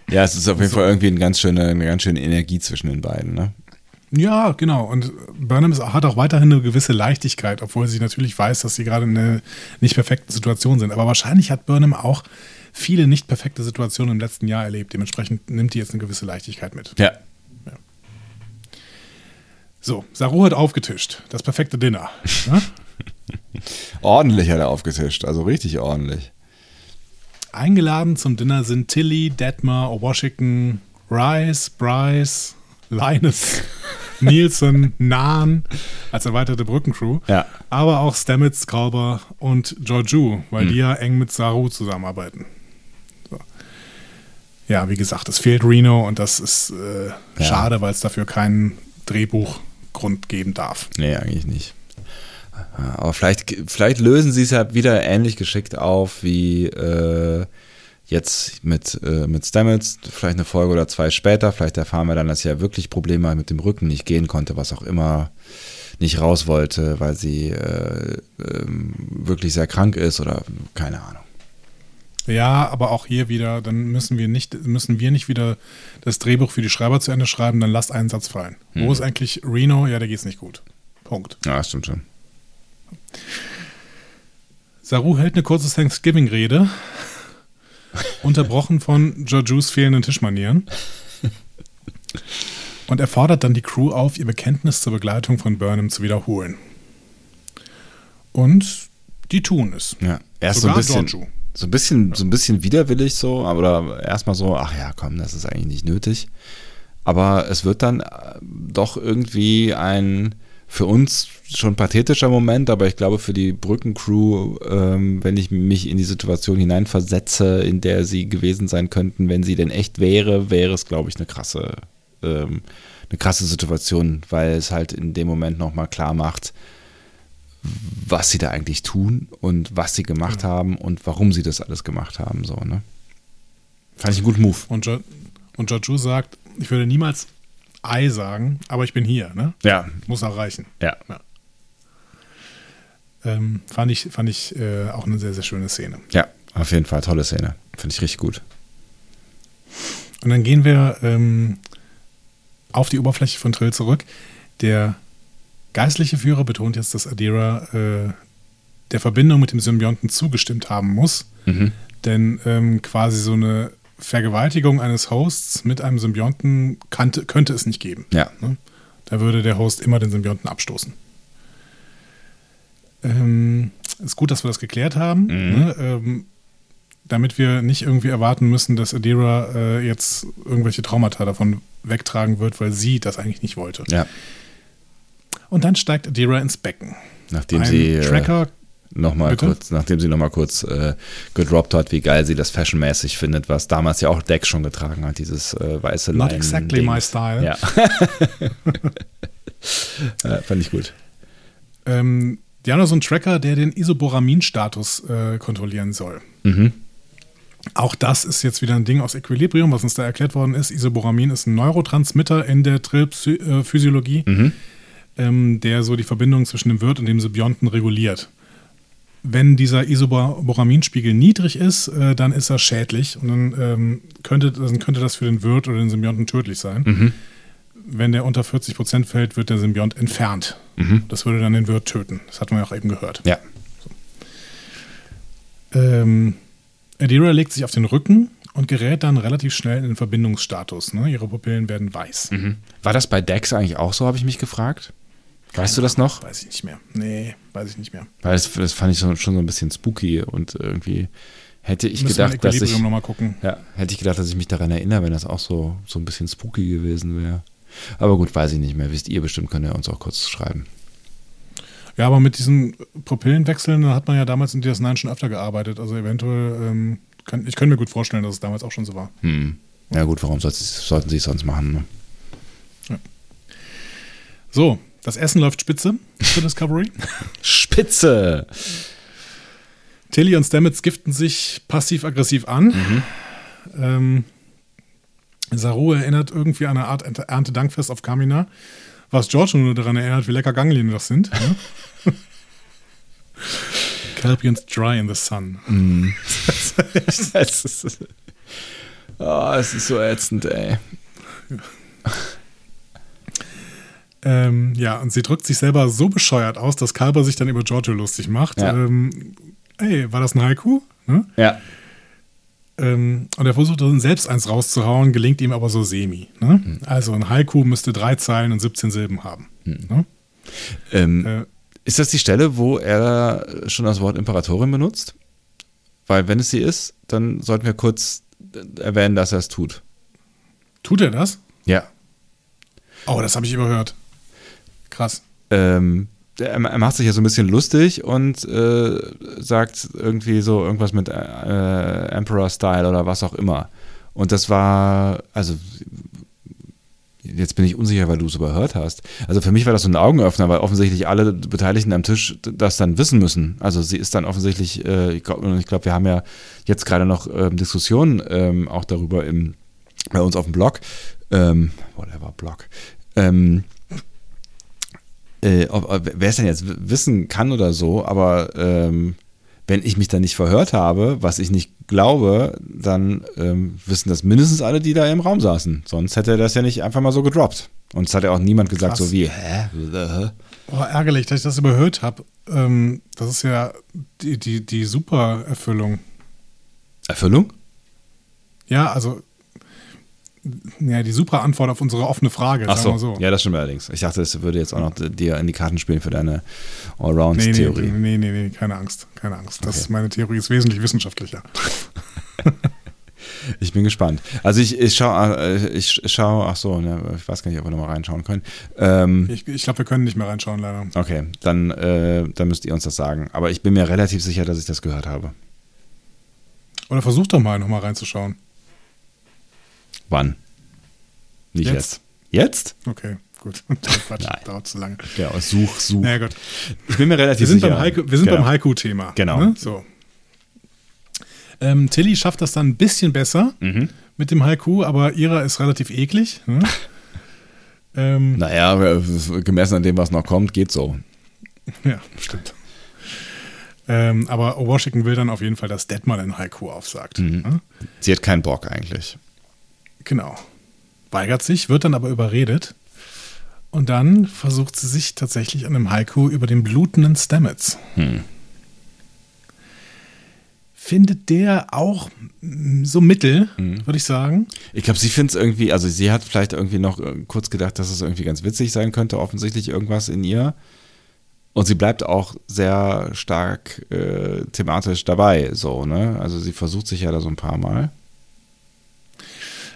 B: Ja, es ist auf jeden so. Fall irgendwie eine ganz schöne, eine ganz schöne Energie zwischen den beiden, ne?
A: Ja, genau. Und Burnham hat auch weiterhin eine gewisse Leichtigkeit, obwohl sie natürlich weiß, dass sie gerade in einer nicht perfekten Situation sind. Aber wahrscheinlich hat Burnham auch viele nicht perfekte Situationen im letzten Jahr erlebt. Dementsprechend nimmt die jetzt eine gewisse Leichtigkeit mit.
B: Ja. ja.
A: So, Saru hat aufgetischt. Das perfekte Dinner. [LAUGHS]
B: ordentlich hat er aufgetischt, also richtig ordentlich.
A: Eingeladen zum Dinner sind Tilly, Detmer, Washington, Rice, Bryce, Linus, [LAUGHS] Nielsen, Nahn als erweiterte Brückencrew.
B: Ja.
A: Aber auch Stamets, Kalber und Georgiou, weil die ja eng mit Saru zusammenarbeiten. So. Ja, wie gesagt, es fehlt Reno und das ist äh,
B: Ja.
A: schade, weil es dafür keinen Drehbuchgrund geben darf.
B: Nee, eigentlich nicht. Aber vielleicht, vielleicht lösen sie es ja wieder ähnlich geschickt auf wie äh, jetzt mit, äh, mit Stamets, vielleicht eine Folge oder zwei später. Vielleicht erfahren wir dann, dass sie ja wirklich Probleme mit dem Rücken nicht gehen konnte, was auch immer nicht raus wollte, weil sie äh, ähm, wirklich sehr krank ist oder keine Ahnung.
A: Ja, aber auch hier wieder, dann müssen wir nicht, müssen wir nicht wieder das Drehbuch für die Schreiber zu Ende schreiben, dann lasst einen Satz fallen. Wo ist eigentlich Reno? Ja, der geht's nicht gut. Punkt.
B: Ja, stimmt schon.
A: Saru hält eine kurze Thanksgiving-Rede, unterbrochen von Georgious fehlenden Tischmanieren. Und er fordert dann die Crew auf, ihr Bekenntnis zur Begleitung von Burnham zu wiederholen. Und die tun es.
B: Ja, erst
A: Sogar
B: so ein bisschen,
A: Giorgio.
B: so ein bisschen, so ein bisschen widerwillig so, aber erstmal so, ach ja, komm, das ist eigentlich nicht nötig. Aber es wird dann äh, doch irgendwie ein für uns schon pathetischer Moment, aber ich glaube für die Brückencrew, ähm, wenn ich mich in die Situation hineinversetze, in der sie gewesen sein könnten, wenn sie denn echt wäre, wäre es, glaube ich, eine krasse, ähm, eine krasse Situation, weil es halt in dem Moment nochmal klar macht, was sie da eigentlich tun und was sie gemacht haben und warum sie das alles gemacht haben. So, ne? Fand ich einen guten Move.
A: Und, jo und Georgiou sagt, ich würde niemals Ei sagen, aber ich bin hier. Ne?
B: Ja,
A: Muss auch reichen.
B: ja.
A: Ähm, fand ich, fand ich äh, auch eine sehr, sehr schöne Szene.
B: Ja, auf jeden Fall tolle Szene. Finde ich richtig gut.
A: Und dann gehen wir ähm, auf die Oberfläche von Trill zurück. Der geistliche Führer betont jetzt, dass Adira äh, der Verbindung mit dem Symbionten zugestimmt haben muss.
B: Mhm.
A: Denn ähm, quasi so eine Vergewaltigung eines Hosts mit einem Symbionten kannte, könnte es nicht geben.
B: Ja.
A: Ne? Da würde der Host immer den Symbionten abstoßen. Ähm, ist gut, dass wir das geklärt haben, ne? ähm, damit wir nicht irgendwie erwarten müssen, dass Adira äh, jetzt irgendwelche Traumata davon wegtragen wird, weil sie das eigentlich nicht wollte.
B: Ja.
A: Und dann steigt Adira ins Becken.
B: Nachdem
A: Ein
B: sie äh,
A: Tracker,
B: nochmal kurz, nachdem sie nochmal kurz äh, gedroppt hat, wie geil sie das fashionmäßig findet, was damals ja auch Dex schon getragen hat, dieses äh, weiße
A: not
B: Leinen-
A: exactly my
B: Dings.
A: style.
B: Ja. [LAUGHS] äh, fand ich gut.
A: Ähm, die haben so einen Tracker, der den Isoboramin-Status äh, kontrollieren soll.
B: Mhm.
A: Auch das ist jetzt wieder ein Ding aus Equilibrium, was uns da erklärt worden ist. Isoboramin ist ein Neurotransmitter in der Trillphysiologie,
B: Mhm.
A: ähm, der so die Verbindung zwischen dem Wirt und dem Symbionten reguliert. Wenn dieser Isoboraminspiegel niedrig ist, äh, dann ist er schädlich und dann, ähm, könnte, dann könnte das für den Wirt oder den Symbionten tödlich sein.
B: Mhm.
A: Wenn der unter 40% fällt, wird der Symbiont entfernt.
B: Mhm.
A: Das würde dann den Wirt töten. Das hat man ja auch eben gehört.
B: Ja.
A: Ähm, Adira legt sich auf den Rücken und gerät dann relativ schnell in den Verbindungsstatus. Ne? Ihre Pupillen werden weiß.
B: Mhm. War das bei Dex eigentlich auch so, habe ich mich gefragt? Weißt du das noch?
A: Weiß ich nicht mehr. Nee, weiß ich nicht mehr.
B: Weil das, das fand ich schon so ein bisschen spooky und irgendwie hätte ich gedacht, dass ich, ja, hätte ich gedacht, dass ich mich daran erinnere, wenn das auch so, so ein bisschen spooky gewesen wäre. Aber gut, weiß ich nicht mehr. Wisst ihr bestimmt, könnt ihr uns auch kurz schreiben.
A: Ja, aber mit diesen Pupillenwechseln da hat man ja damals in DS9 schon öfter gearbeitet. Also eventuell, ähm, kann, ich könnte mir gut vorstellen, dass es damals auch schon so war.
B: Hm. Ja gut, warum sollten sie- es sonst machen? Ne?
A: So, das Essen läuft spitze für Discovery. [LAUGHS]
B: Spitze!
A: Tilly und Stamets giften sich passiv-aggressiv an.
B: Mhm.
A: Ähm, Saru erinnert irgendwie an eine Art Ernte- Erntedankfest auf Kamina, was George nur daran erinnert, wie lecker Ganglien das sind. Ne? [LAUGHS] Calpians dry in the sun. [LAUGHS]
B: es, ist, oh, es ist so ätzend, ey.
A: Ähm, ja, und sie drückt sich selber so bescheuert aus, dass Kalber sich dann über Giorgio lustig macht.
B: Ja.
A: Ähm, ey, war das ein Haiku? Ne?
B: Ja.
A: Ähm, und er versucht dann selbst eins rauszuhauen, gelingt ihm aber so semi. Ne?
B: Hm.
A: Also ein Haiku müsste drei Zeilen und 17 Silben haben. Ne?
B: Ähm,
A: Äh,
B: ist das die Stelle, wo er schon das Wort Imperatorin benutzt? weil wenn es sie ist, dann sollten wir kurz erwähnen, dass er es tut.
A: Tut er das?
B: Ja.
A: Oh, das habe ich überhört. Krass.
B: Ähm, er, macht sich ja so ein bisschen lustig und äh, sagt irgendwie so irgendwas mit äh, Emperor Style oder was auch immer. Und das war, also jetzt bin ich unsicher, weil du es überhört hast. Also für mich war das so ein Augenöffner, weil offensichtlich alle Beteiligten am Tisch das dann wissen müssen. Also sie ist dann offensichtlich, äh, ich glaube, glaub, wir haben ja jetzt gerade noch ähm, Diskussionen ähm, auch darüber im, bei uns auf dem Blog. Ähm, whatever, Blog. Ähm, äh, ob, wer es denn jetzt wissen kann oder so, aber ähm, wenn ich mich da nicht verhört habe, was ich nicht glaube, dann ähm, wissen das mindestens alle, die da im Raum saßen. Sonst hätte er das ja nicht einfach mal so gedroppt. Und es hat ja auch niemand gesagt, Krass. so wie, hä?
A: Oh, ärgerlich, dass ich das überhört habe. Ähm, das ist ja die, die, die super Erfüllung.
B: Erfüllung?
A: Ja, also ja, die super Antwort auf unsere offene Frage.
B: Ach so. so. ja, das stimmt allerdings. Ich dachte, es würde jetzt auch noch dir in die Karten spielen für deine Allround-Theorie.
A: Nee, nee, nee, nee, keine Angst, keine Angst. Das, okay. Meine Theorie ist wesentlich wissenschaftlicher. [LAUGHS]
B: ich bin gespannt. Also ich, ich schaue, äh, ich schaue, ach so, ne, ich weiß gar nicht, ob wir nochmal reinschauen können. Ähm,
A: ich, ich glaube, wir können nicht mehr reinschauen, leider.
B: Okay, dann, äh, dann müsst ihr uns das sagen. Aber ich bin mir relativ sicher, dass ich das gehört habe.
A: Oder versuch doch mal nochmal reinzuschauen.
B: Wann? Nicht jetzt. Jetzt?
A: jetzt? Okay, gut. [LAUGHS] Quatsch, Nein. dauert zu lange.
B: Ja, such, such.
A: Na gut.
B: Ich bin mir relativ wir
A: sind
B: sicher.
A: Beim Haiku, wir sind genau. beim Haiku-Thema.
B: Genau. Ne?
A: So. Ähm, Tilly schafft das dann ein bisschen besser mhm. mit dem Haiku, aber ihrer ist relativ eklig. Ne? [LAUGHS]
B: ähm, naja, gemessen an dem, was noch kommt, geht so.
A: Ja, stimmt. Ähm, aber Washington will dann auf jeden Fall, dass Detmar den Haiku aufsagt. Mhm.
B: Ne? Sie hat keinen Bock eigentlich.
A: Genau. Weigert sich, wird dann aber überredet. Und dann versucht sie sich tatsächlich an einem Haiku über den blutenden Stamets. Hm. Findet der auch so mittel, hm. würde ich sagen.
B: Ich glaube, sie findet es irgendwie, also sie hat vielleicht irgendwie noch äh, kurz gedacht, dass es irgendwie ganz witzig sein könnte, offensichtlich irgendwas in ihr. Und sie bleibt auch sehr stark äh, thematisch dabei, so, ne? Also sie versucht sich ja da so ein paar Mal.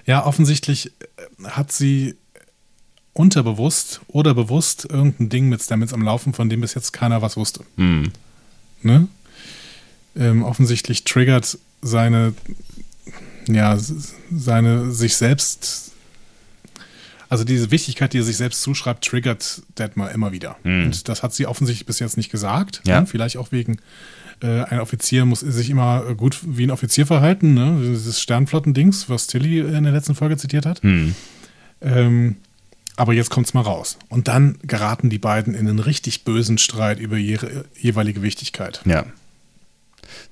A: Ja, offensichtlich äh, hat sie unterbewusst oder bewusst irgendein Ding mit Stamets am Laufen, von dem bis jetzt keiner was wusste. Mhm. Ne? Ähm, offensichtlich triggert seine, ja, seine sich selbst, also diese Wichtigkeit, die er sich selbst zuschreibt, triggert Detmar immer wieder. Mhm. Und das hat sie offensichtlich bis jetzt nicht gesagt. Ja. Ne? Vielleicht auch wegen äh, ein Offizier muss sich immer gut wie ein Offizier verhalten, ne? dieses Sternflottendings, was Tilly in der letzten Folge zitiert hat. Hm. Ähm, aber jetzt kommt es mal raus. Und dann geraten die beiden in einen richtig bösen Streit über ihre jeweilige Wichtigkeit.
B: Ja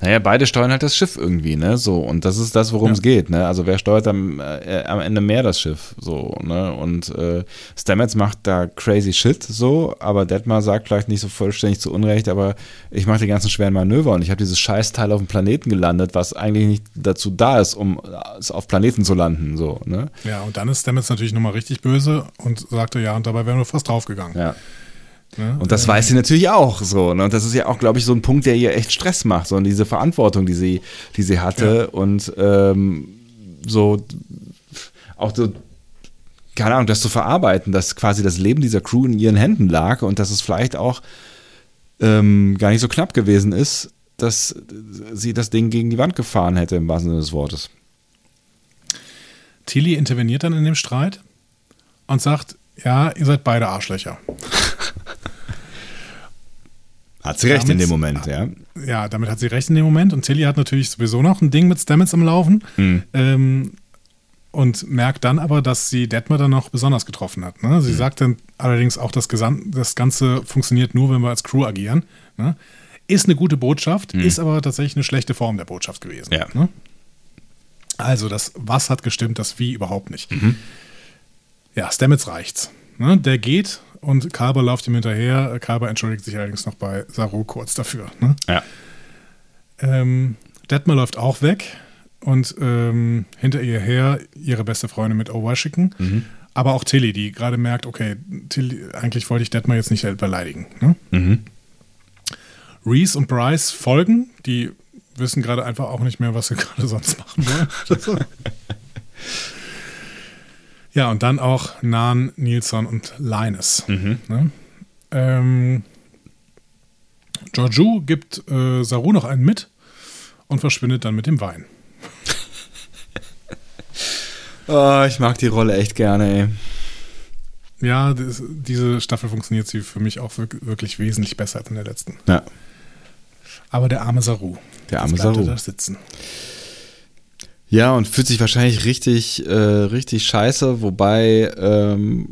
B: naja, beide steuern halt das Schiff irgendwie, ne? So, und das ist das, worum es geht, ne? Also wer steuert am, äh, am Ende mehr das Schiff, so, ne? Und äh, Stamets macht da crazy shit, so, aber Detmar sagt vielleicht nicht so vollständig zu Unrecht, aber ich mache die ganzen schweren Manöver und ich habe dieses Scheißteil auf dem Planeten gelandet, was eigentlich nicht dazu da ist, um auf Planeten zu landen, so, ne?
A: Ja, und dann ist Stamets natürlich nochmal richtig böse und sagte, ja, und dabei wären wir fast draufgegangen.
B: Ja. Ne? Und das weiß sie natürlich auch so. Ne? Und das ist ja auch, glaube ich, so ein Punkt, der ihr echt Stress macht, so und diese Verantwortung, die sie, die sie hatte. Ja. Und ähm, so auch so, keine Ahnung, das zu verarbeiten, dass quasi das Leben dieser Crew in ihren Händen lag und dass es vielleicht auch ähm, gar nicht so knapp gewesen ist, dass sie das Ding gegen die Wand gefahren hätte, im wahrsten Sinne des Wortes.
A: Tilly interveniert dann in dem Streit und sagt, ja, ihr seid beide Arschlöcher. [LAUGHS]
B: Hat sie recht damit, in dem Moment, ja.
A: Ja, damit hat sie recht in dem Moment. Und Tilly hat natürlich sowieso noch ein Ding mit Stamets am Laufen. Mhm. Ähm, und merkt dann aber, dass sie Detmer dann noch besonders getroffen hat. Ne? Sie mhm. sagt dann allerdings auch, das, das Ganze funktioniert nur, wenn wir als Crew agieren. Ne? Ist eine gute Botschaft, mhm. ist aber tatsächlich eine schlechte Form der Botschaft gewesen.
B: Ja.
A: Ne? Also, das Was hat gestimmt, das Wie überhaupt nicht. Mhm. Ja, Stamets reicht's. Ne? Der geht und Kalber läuft ihm hinterher. Kalber entschuldigt sich allerdings noch bei Saru kurz dafür. Ne?
B: Ja.
A: Ähm, Detmer läuft auch weg und ähm, hinter ihr her ihre beste Freundin mit Owa schicken. Mhm. Aber auch Tilly, die gerade merkt, okay, Tilly, eigentlich wollte ich Detmar jetzt nicht beleidigen. Ne? Mhm. Reese und Bryce folgen, die wissen gerade einfach auch nicht mehr, was sie [LAUGHS] gerade sonst machen wollen. [LAUGHS] ja, und dann auch Nan, Nilsson und Linus. Ne? Ähm, Giorgio gibt äh, Saru noch einen mit und verschwindet dann mit dem Wein.
B: Oh, [LAUGHS] ich mag die Rolle echt gerne, ey.
A: Ja, das, diese Staffel funktioniert sie für mich auch wirk- wirklich wesentlich besser als in der letzten.
B: Ja.
A: Aber der arme Saru.
B: Der arme Saru.
A: da sitzen.
B: Ja, und fühlt sich wahrscheinlich richtig, äh, richtig scheiße, wobei ähm,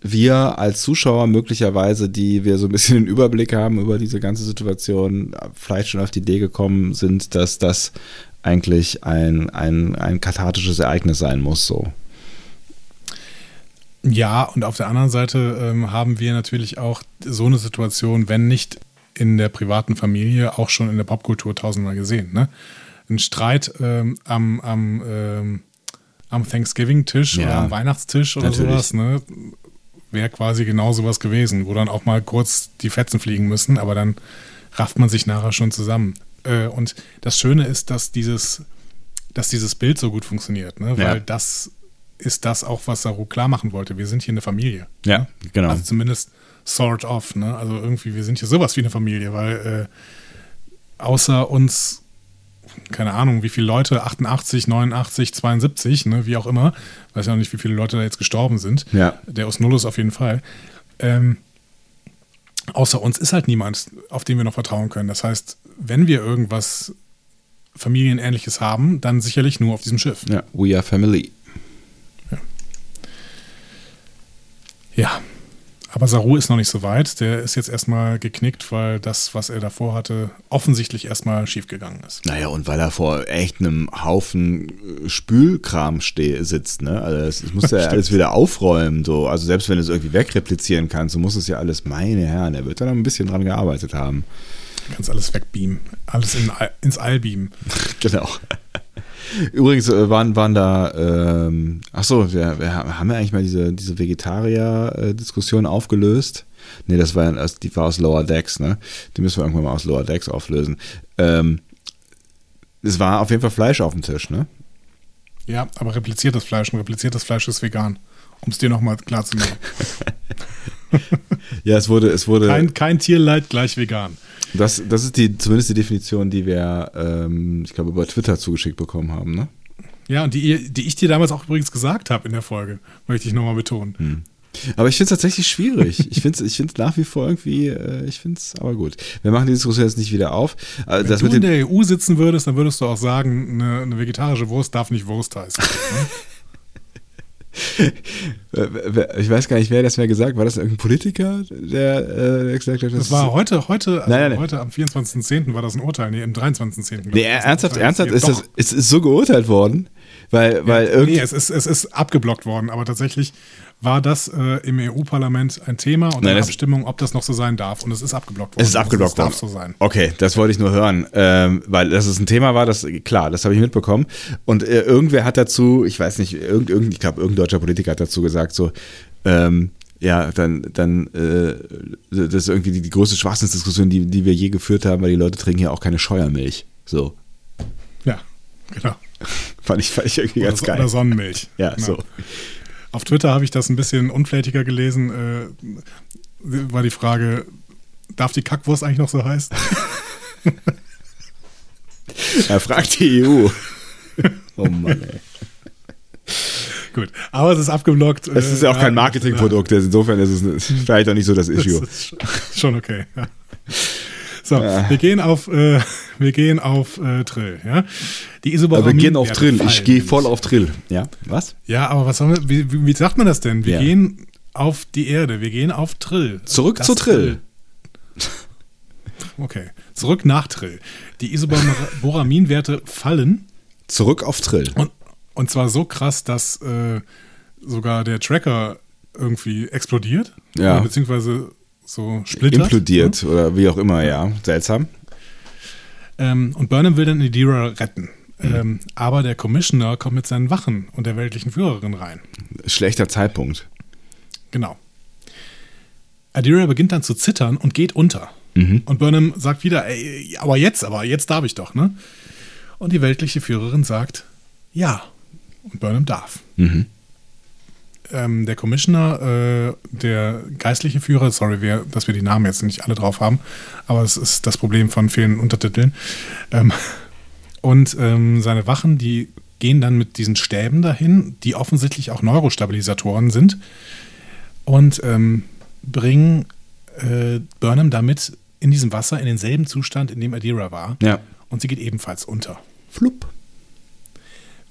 B: wir als Zuschauer möglicherweise, die wir so ein bisschen den Überblick haben über diese ganze Situation, vielleicht schon auf die Idee gekommen sind, dass das eigentlich ein, ein, ein kathartisches Ereignis sein muss, so.
A: Ja, und auf der anderen Seite ähm, haben wir natürlich auch so eine Situation, wenn nicht in der privaten Familie, auch schon in der Popkultur tausendmal gesehen. Ne? Ein Streit ähm, am, am, ähm, am Thanksgiving-Tisch
B: Ja,
A: oder am Weihnachtstisch oder
B: natürlich.
A: sowas, ne? wäre quasi genau sowas gewesen, wo dann auch mal kurz die Fetzen fliegen müssen, aber dann rafft man sich nachher schon zusammen. Äh, und das Schöne ist, dass dieses, dass dieses Bild so gut funktioniert, ne? weil
B: Ja.
A: das ist das auch, was Saru klar machen wollte. Wir sind hier eine Familie.
B: Ja, genau.
A: Also zumindest sort of, ne? Also irgendwie, wir sind hier sowas wie eine Familie, weil äh, außer uns, keine Ahnung, wie viele Leute, 88, 89, 72, ne, wie auch immer, weiß ja auch nicht, wie viele Leute da jetzt gestorben sind.
B: Ja.
A: Der aus Nullus auf jeden Fall. Ähm, außer uns ist halt niemand, auf den wir noch vertrauen können. Das heißt, wenn wir irgendwas Familienähnliches haben, dann sicherlich nur auf diesem Schiff.
B: ja, we are family.
A: Ja. Aber Saru ist noch nicht so weit. Der ist jetzt erstmal geknickt, weil das, was er davor hatte, offensichtlich erstmal schiefgegangen ist.
B: Naja, und weil er vor echt einem Haufen äh, Spülkram steh, sitzt, ne? Also es, es muss ja [LAUGHS] alles wieder aufräumen, so. Also selbst wenn du es irgendwie wegreplizieren kannst, so muss es ja alles, meine Herren, er wird da noch ein bisschen dran gearbeitet haben.
A: Kannst alles wegbeamen. Alles in, ins All beamen. [LAUGHS]
B: Genau. Übrigens äh, waren, waren da, ähm, ach so, wir, wir haben ja eigentlich mal diese, diese Vegetarier-Diskussion aufgelöst. Nee, das war, die war aus Lower Decks, ne? Die müssen wir irgendwann mal aus Lower Decks auflösen. Ähm, es war auf jeden Fall Fleisch auf dem Tisch, ne?
A: Ja, aber repliziertes Fleisch und repliziertes Fleisch ist vegan. Um es dir nochmal klar zu machen. [LAUGHS]
B: Ja, es wurde, es wurde.
A: Kein, kein Tierleid gleich vegan.
B: Das, das ist die, zumindest die Definition, die wir, ähm, ich glaube, über Twitter zugeschickt bekommen haben, ne?
A: Ja, und die, die ich dir damals auch übrigens gesagt habe in der Folge, möchte ich nochmal betonen.
B: Aber ich finde es tatsächlich schwierig. Ich finde es ich find's nach wie vor irgendwie, äh, ich finde es aber gut. Wir machen die Diskussion jetzt nicht wieder auf. Äh,
A: Wenn du
B: mit
A: in der EU sitzen würdest, dann würdest du auch sagen, eine, eine vegetarische Wurst darf nicht Wurst heißen. [LAUGHS]
B: ich weiß gar nicht, wer das mehr gesagt War das irgendein Politiker, der, äh, gesagt hat,
A: Das war heute, heute, also
B: Nein, nein,
A: heute am 24.10. war das ein Urteil, nee, am 23.10. glaub
B: Nee,
A: ist das
B: ernsthaft, ernsthaft,
A: Ja,
B: ist das, es ist so geurteilt worden, weil, weil
A: nee,
B: irgendwie,
A: es ist, es ist abgeblockt worden, aber tatsächlich war das äh, im EU-Parlament ein Thema und
B: Nein,
A: eine Abstimmung, ob das noch so sein darf. Und es ist abgeblockt worden.
B: Es ist abgeblockt
A: also,
B: worden.
A: Es darf so sein.
B: Okay, das wollte ich nur hören, ähm, weil das ist ein Thema war, das klar, das habe ich mitbekommen. Und äh, irgendwer hat dazu, ich weiß nicht, irgend, irgend, ich glaube, irgendein deutscher Politiker hat dazu gesagt, so, ähm, ja, dann, dann, äh, das ist irgendwie die, die größte Schwachsinnsdiskussion, die, die wir je geführt haben, weil die Leute trinken ja auch keine Scheuermilch. So,
A: Ja, genau. [LAUGHS]
B: fand ich, fand ich irgendwie
A: Oder,
B: ganz
A: so-
B: geil.
A: oder Sonnenmilch.
B: ja,
A: Genau.
B: so.
A: Auf Twitter habe ich das ein bisschen unflätiger gelesen. Äh, war die Frage, darf die Kackwurst eigentlich noch so heißen? [LAUGHS]
B: Er fragt die EU. [LAUGHS] oh Mann, ey.
A: Gut, aber es ist abgeblockt.
B: Es ist ja auch kein Marketingprodukt, insofern ist es [LAUGHS] vielleicht auch nicht so das Issue.
A: Das ist sch- schon okay. Ja. So, wir gehen auf, äh, [LAUGHS] wir gehen auf äh, Trill. Ja? Die
B: Aber wir gehen auf Trill. Ich
A: fallen
B: gehe
A: nämlich.
B: voll auf Trill. Ja, was?
A: Ja, aber was soll, wie, wie, wie sagt man das denn? Wir
B: Ja.
A: gehen auf die Erde. Wir gehen auf Trill.
B: Zurück
A: Das
B: zu Trill.
A: Okay, zurück nach Trill. Die Isoboraminwerte [LAUGHS] fallen
B: Zurück auf Trill.
A: und, und zwar so krass, dass äh, sogar der Tracker irgendwie explodiert.
B: Ja.
A: Beziehungsweise so splittert.
B: Implodiert oder wie auch immer, ja. Seltsam.
A: Ähm, und Burnham will dann Idira retten. Ähm, aber der Commissioner kommt mit seinen Wachen und der weltlichen Führerin rein.
B: Schlechter Zeitpunkt.
A: Genau. Adira beginnt dann zu zittern und geht unter. Mhm. Und Burnham sagt wieder, ey, aber jetzt, aber jetzt darf ich doch, ne? Und die weltliche Führerin sagt, ja. Und Burnham darf. Mhm. Ähm, der Commissioner, äh, der geistliche Führer, sorry, wir, dass wir die Namen jetzt nicht alle drauf haben, aber es ist das Problem von vielen Untertiteln. Ähm, [LAUGHS] und ähm, seine Wachen, die gehen dann mit diesen Stäben dahin, die offensichtlich auch Neurostabilisatoren sind, und ähm, bringen äh, Burnham damit in diesem Wasser in denselben Zustand, in dem Adira war.
B: Ja.
A: Und sie geht ebenfalls unter.
B: Flupp.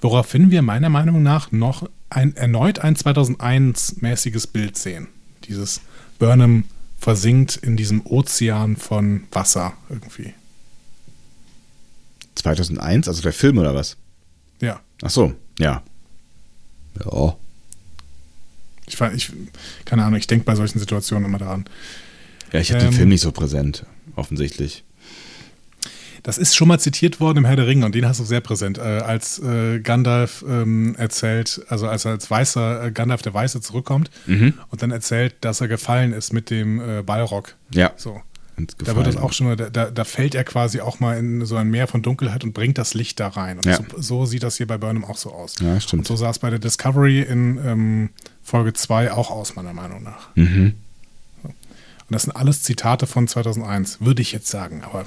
A: Woraufhin wir meiner Meinung nach noch ein, erneut ein 2001-mäßiges Bild sehen. Dieses Burnham versinkt in diesem Ozean von Wasser irgendwie.
B: 2001, also der Film oder was?
A: Ja.
B: Ach so, ja. Ja.
A: Ich, ich keine Ahnung, ich denke bei solchen Situationen immer daran.
B: Ja, ich habe ähm, den Film nicht so präsent, offensichtlich.
A: Das ist schon mal zitiert worden im Herr der Ringe und den hast du sehr präsent, äh, als äh, Gandalf ähm, erzählt, also als er als weißer äh, Gandalf der Weiße zurückkommt mhm. und dann erzählt, dass er gefallen ist mit dem äh, Balrog.
B: Ja.
A: So. Da wird das auch schon, da, da, fällt er quasi auch mal in so ein Meer von Dunkelheit und bringt das Licht da rein. Und
B: ja.
A: so, so, sieht das hier bei Burnham auch so aus.
B: Ja, stimmt.
A: Und so sah es bei der Discovery in ähm, Folge 2 auch aus, meiner Meinung nach. Mhm. Und das sind alles Zitate von 2001, würde ich jetzt sagen, aber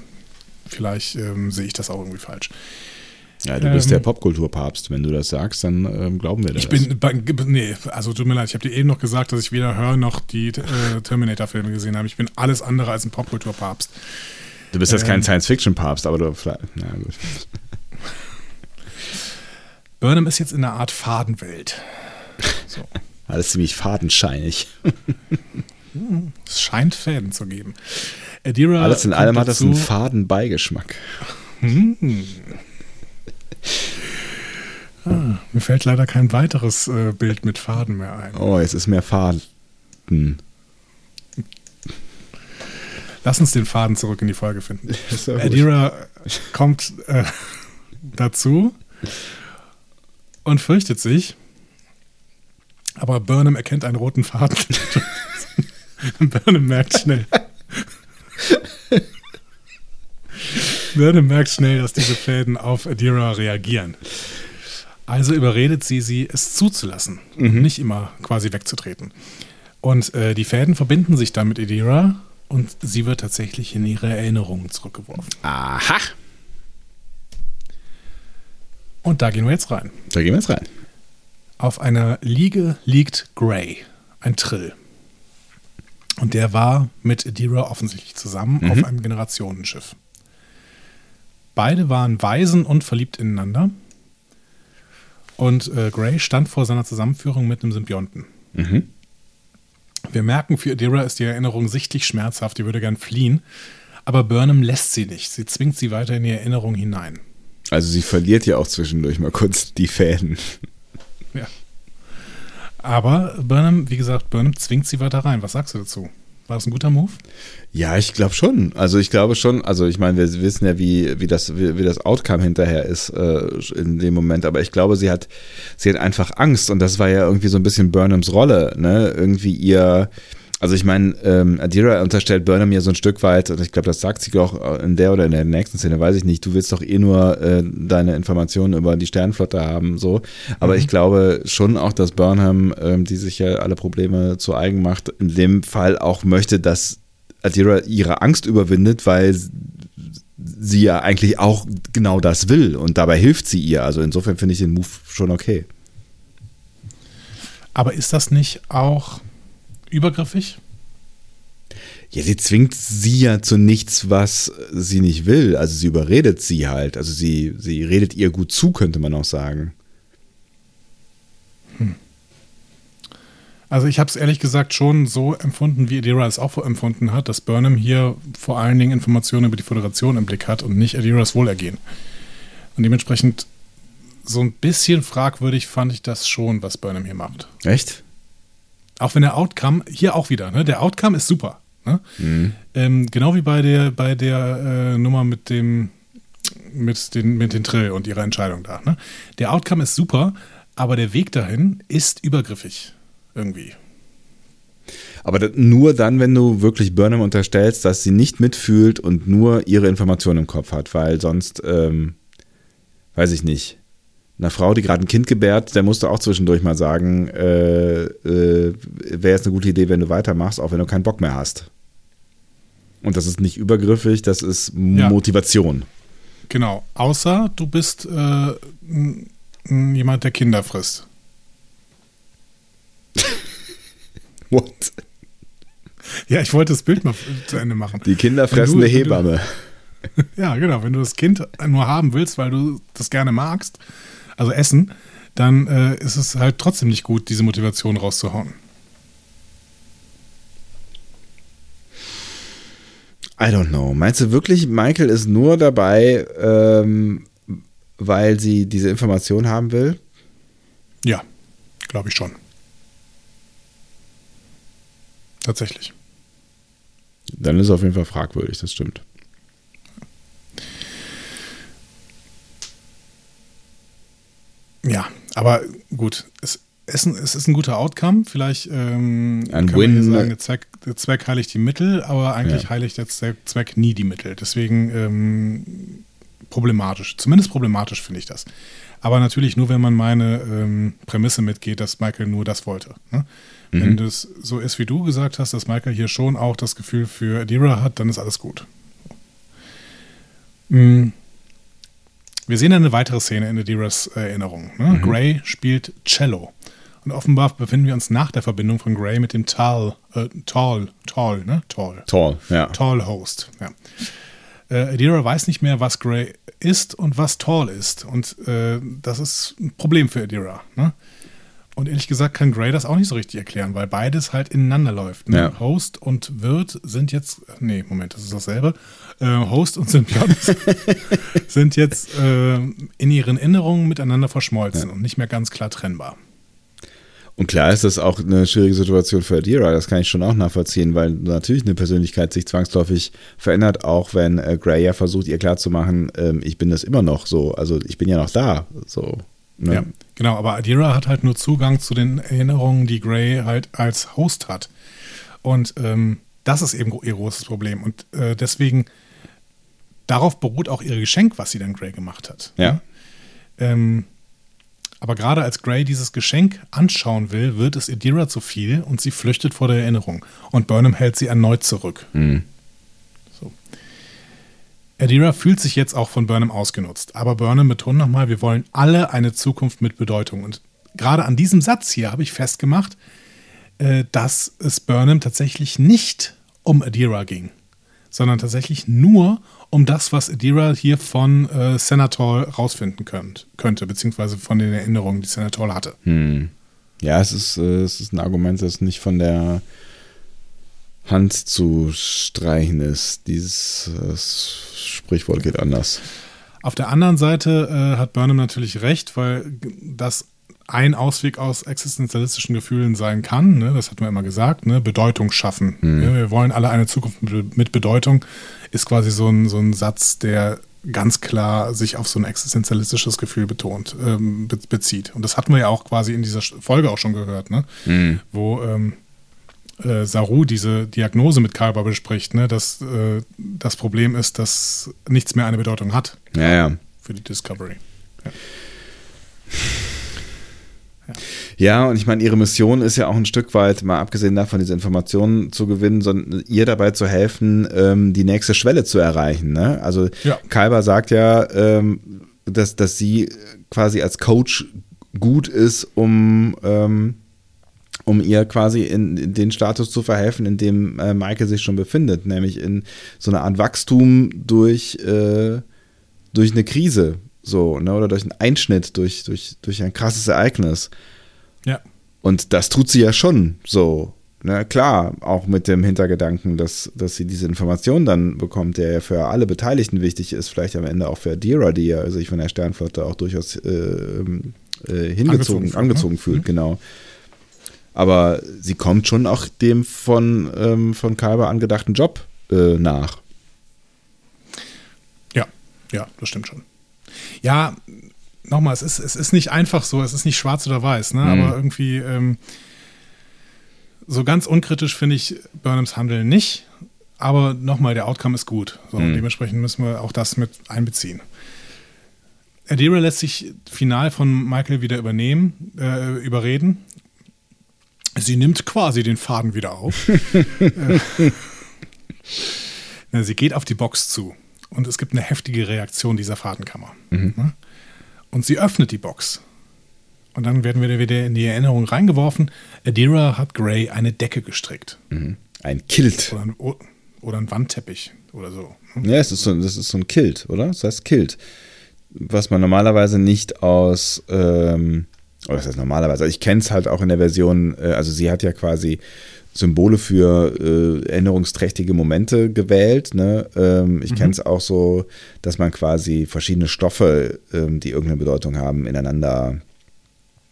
A: vielleicht ähm, sehe ich das auch irgendwie falsch.
B: Ja, du bist ähm, der Popkulturpapst. Wenn du das sagst, dann ähm, glauben wir
A: das. Ich bin, nee, also tut mir leid, ich habe dir eben noch gesagt, dass ich weder Hör noch die äh, Terminator-Filme gesehen habe. Ich bin alles andere als ein Popkulturpapst.
B: Du bist jetzt ähm, kein Science-Fiction-Papst, aber du, na gut. [LAUGHS]
A: Burnham ist jetzt in einer Art Fadenwelt.
B: So. [LAUGHS] Alles ziemlich fadenscheinig.
A: Es scheint Fäden zu geben.
B: Adira Alles in allem hat das einen faden Beigeschmack. Hm.
A: Ah, mir fällt leider kein weiteres äh, Bild mit Faden mehr ein.
B: Oh, es ist mehr Faden.
A: Lass uns den Faden zurück in die Folge finden. [LAUGHS] Adira kommt äh, dazu und fürchtet sich, aber Burnham erkennt einen roten Faden. [LAUGHS] Burnham merkt schnell. [LAUGHS] Burnham merkt schnell, dass diese Fäden auf Adira reagieren. Also überredet sie, sie es zuzulassen, mhm. nicht immer quasi wegzutreten. Und äh, die Fäden verbinden sich dann mit Adira und sie wird tatsächlich in ihre Erinnerungen zurückgeworfen.
B: Aha.
A: Und da gehen wir jetzt rein.
B: Da gehen wir jetzt rein.
A: Auf einer Liege liegt Gray, ein Trill. Und der war mit Adira offensichtlich zusammen mhm. auf einem Generationenschiff. Beide waren weisen und verliebt ineinander. Und äh, Gray stand vor seiner Zusammenführung mit einem Symbionten. Mhm. Wir merken, für Adira ist die Erinnerung sichtlich schmerzhaft, die würde gern fliehen. Aber Burnham lässt sie nicht. Sie zwingt sie weiter in die Erinnerung hinein.
B: Also sie verliert ja auch zwischendurch mal kurz die Fäden.
A: Ja. Aber Burnham, wie gesagt, Burnham zwingt sie weiter rein. Was sagst du dazu? War das ein guter Move?
B: Ja, ich glaube schon. Also ich glaube schon, also ich meine, wir wissen ja, wie, wie, das, wie, wie das Outcome hinterher ist äh, in dem Moment, aber ich glaube, sie hat, sie hat einfach Angst und das war ja irgendwie so ein bisschen Burnhams Rolle, ne? Irgendwie ihr, also ich meine, ähm, Adira unterstellt Burnham ja so ein Stück weit, und ich glaube, das sagt sie auch in der oder in der nächsten Szene, weiß ich nicht, du willst doch eh nur äh, deine Informationen über die Sternflotte haben, so. Aber mhm. ich glaube schon auch, dass Burnham, ähm, die sich ja alle Probleme zu eigen macht, in dem Fall auch möchte, dass Adira ihre Angst überwindet, weil sie ja eigentlich auch genau das will und dabei hilft sie ihr. Also insofern finde ich den Move schon okay.
A: Aber ist das nicht auch übergriffig?
B: Ja, sie zwingt sie ja zu nichts, was sie nicht will. Also sie überredet sie halt. Also sie, sie redet ihr gut zu, könnte man auch sagen. Hm.
A: Also ich habe es ehrlich gesagt schon so empfunden, wie Adira es auch empfunden hat, dass Burnham hier vor allen Dingen Informationen über die Föderation im Blick hat und nicht Adiras Wohlergehen. Und dementsprechend so ein bisschen fragwürdig fand ich das schon, was Burnham hier macht.
B: Echt?
A: Auch wenn der Outcome, hier auch wieder, ne? Der Outcome ist super. Ne? Mhm. Ähm, genau wie bei der, bei der äh, Nummer mit dem, mit den, mit den Trill und ihrer Entscheidung da. Ne? Der Outcome ist super, aber der Weg dahin ist übergriffig. Irgendwie.
B: Aber nur dann, wenn du wirklich Burnham unterstellst, dass sie nicht mitfühlt und nur ihre Informationen im Kopf hat, weil sonst, ähm, weiß ich nicht. Einer Frau, die gerade ein Kind gebärt, der musste auch zwischendurch mal sagen, äh, äh, wäre jetzt eine gute Idee, wenn du weitermachst, auch wenn du keinen Bock mehr hast. Und das ist nicht übergriffig, das ist
A: Ja.
B: Motivation.
A: Genau. Außer du bist äh, jemand, der Kinder frisst. [LAUGHS]
B: What?
A: Ja, ich wollte das Bild mal zu Ende machen.
B: Die kinderfressende Hebamme. [LAUGHS]
A: Ja, genau. Wenn du das Kind nur haben willst, weil du das gerne magst, also essen, dann äh, ist es halt trotzdem nicht gut, diese Motivation rauszuhauen.
B: I don't know. Meinst du wirklich, Michael ist nur dabei, ähm, weil sie diese Information haben will?
A: Ja, glaube ich schon. Tatsächlich.
B: Dann ist es auf jeden Fall fragwürdig, das stimmt.
A: Ja, aber gut. Es, Essen, es ist ein guter Outcome. Vielleicht ähm,
B: Ein
A: kann man hier
B: Win.
A: sagen, der Zweck, der Zweck heiligt die Mittel, aber eigentlich
B: Ja.
A: heiligt jetzt der Zweck nie die Mittel. Deswegen ähm, problematisch. Zumindest problematisch finde ich das. Aber natürlich nur, wenn man meine ähm, Prämisse mitgeht, dass Michael nur das wollte. Ne? Wenn das so ist, wie du gesagt hast, dass Michael hier schon auch das Gefühl für Adira hat, dann ist alles gut. Mm. Wir sehen eine weitere Szene in Adiras Erinnerung. Ne? Gray spielt Cello. Und offenbar befinden wir uns nach der Verbindung von Gray mit dem Tal, äh, Tall, Tall, ne? Tall.
B: Toll, ja.
A: Tall Host. Ja. Äh, Adira weiß nicht mehr, was Gray ist und was Tall ist. Und äh, das ist ein Problem für Adira. Ne? Und ehrlich gesagt kann Gray das auch nicht so richtig erklären, weil beides halt ineinander läuft. Ne?
B: Ja.
A: Host und Wirt sind jetzt, nee, Moment, das ist dasselbe. Äh, Host und Symbionts [LAUGHS] sind jetzt äh, in ihren Erinnerungen miteinander verschmolzen und nicht mehr ganz klar trennbar.
B: Und klar ist das auch eine schwierige Situation für Adira, das kann ich schon auch nachvollziehen, weil natürlich eine Persönlichkeit sich zwangsläufig verändert, auch wenn äh, Gray ja versucht, ihr klarzumachen, ähm, ich bin das immer noch so, also ich bin ja noch da, so. Ne?
A: Ja, genau, aber Adira hat halt nur Zugang zu den Erinnerungen, die Gray halt als Host hat. Und ähm, das ist eben ihr großes Problem. Und äh, deswegen, darauf beruht auch ihr Geschenk, was sie dann Gray gemacht hat.
B: Ja.
A: Ähm, aber gerade als Gray dieses Geschenk anschauen will, wird es Adira zu viel und sie flüchtet vor der Erinnerung. Und Burnham hält sie erneut zurück.
B: Mhm.
A: So. Adira fühlt sich jetzt auch von Burnham ausgenutzt. Aber Burnham betont nochmal, wir wollen alle eine Zukunft mit Bedeutung. Und gerade an diesem Satz hier habe ich festgemacht, äh, dass es Burnham tatsächlich nicht um Adira ging, sondern tatsächlich nur um das, was Adira hier von äh, Senator rausfinden könnt, könnte, beziehungsweise von den Erinnerungen, die Senator hatte.
B: Hm. Ja, es ist, äh, es ist ein Argument, das nicht von der Hand zu streichen ist. Dieses Sprichwort geht anders.
A: Auf der anderen Seite äh, hat Burnham natürlich recht, weil das ein Ausweg aus existenzialistischen Gefühlen sein kann. Ne? Das hat man immer gesagt. Ne? Bedeutung schaffen. Ja, wir wollen alle eine Zukunft mit, Bedeutung. Ist quasi so ein, so ein Satz, der ganz klar sich auf so ein existenzialistisches Gefühl betont, ähm, be bezieht. Und das hatten wir ja auch quasi in dieser Folge auch schon gehört, ne? wo ähm, äh, Saru diese Diagnose mit Kalber bespricht, ne? dass äh, das Problem ist, dass nichts mehr eine Bedeutung hat
B: Ja, ja.
A: für die Discovery.
B: Ja, und ich meine, ihre Mission ist ja auch ein Stück weit, mal abgesehen davon, diese Informationen zu gewinnen, sondern ihr dabei zu helfen, ähm, die nächste Schwelle zu erreichen. Ne? Also
A: Ja.
B: Kalber sagt ja, ähm, dass, dass sie quasi als Coach gut ist, um, ähm, um ihr quasi in, den Status zu verhelfen, in dem äh, Michael sich schon befindet, nämlich in so einer Art Wachstum durch, äh, durch eine Krise. So, ne, oder durch einen Einschnitt, durch, durch, durch ein krasses Ereignis.
A: Ja.
B: Und das tut sie ja schon so. Ne, klar, auch mit dem Hintergedanken, dass, dass sie diese Information dann bekommt, der ja für alle Beteiligten wichtig ist, vielleicht am Ende auch für Adira, die ja sich von der Sternflotte auch durchaus äh, ähm, äh, hingezogen,
A: Angezogen
B: angezogen,
A: fühlt, ne?
B: fühlt, genau. Aber sie kommt schon auch dem von, ähm, von Kalber angedachten Job äh, nach.
A: Ja, ja, das stimmt schon. Ja, nochmal, es ist, es ist nicht einfach so, es ist nicht schwarz oder weiß, ne?
B: Mhm.
A: aber irgendwie, ähm, so ganz unkritisch finde ich Burnhams Handeln nicht, aber nochmal, der Outcome ist gut. So,
B: Mhm.
A: Dementsprechend müssen wir auch das mit einbeziehen. Adira lässt sich final von Michael wieder übernehmen, äh, überreden. Sie nimmt quasi den Faden wieder auf. [LAUGHS] na, sie geht auf die Box zu und es gibt eine heftige Reaktion dieser Fadenkammer. Ne? Und sie öffnet die Box. Und dann werden wir wieder in die Erinnerung reingeworfen. Adira hat Gray eine Decke gestrickt.
B: Ein Kilt.
A: Oder ein, oder ein Wandteppich oder so. ne?
B: Ja, es ist so, das ist so ein Kilt, oder? Das heißt Kilt. Was man normalerweise nicht aus, ähm, oder das heißt normalerweise, ich kenne es halt auch in der Version, äh, also sie hat ja quasi Symbole für äh, erinnerungsträchtige Momente gewählt. Ne? Ähm, ich kenne es auch so, dass man quasi verschiedene Stoffe, ähm, die irgendeine Bedeutung haben, ineinander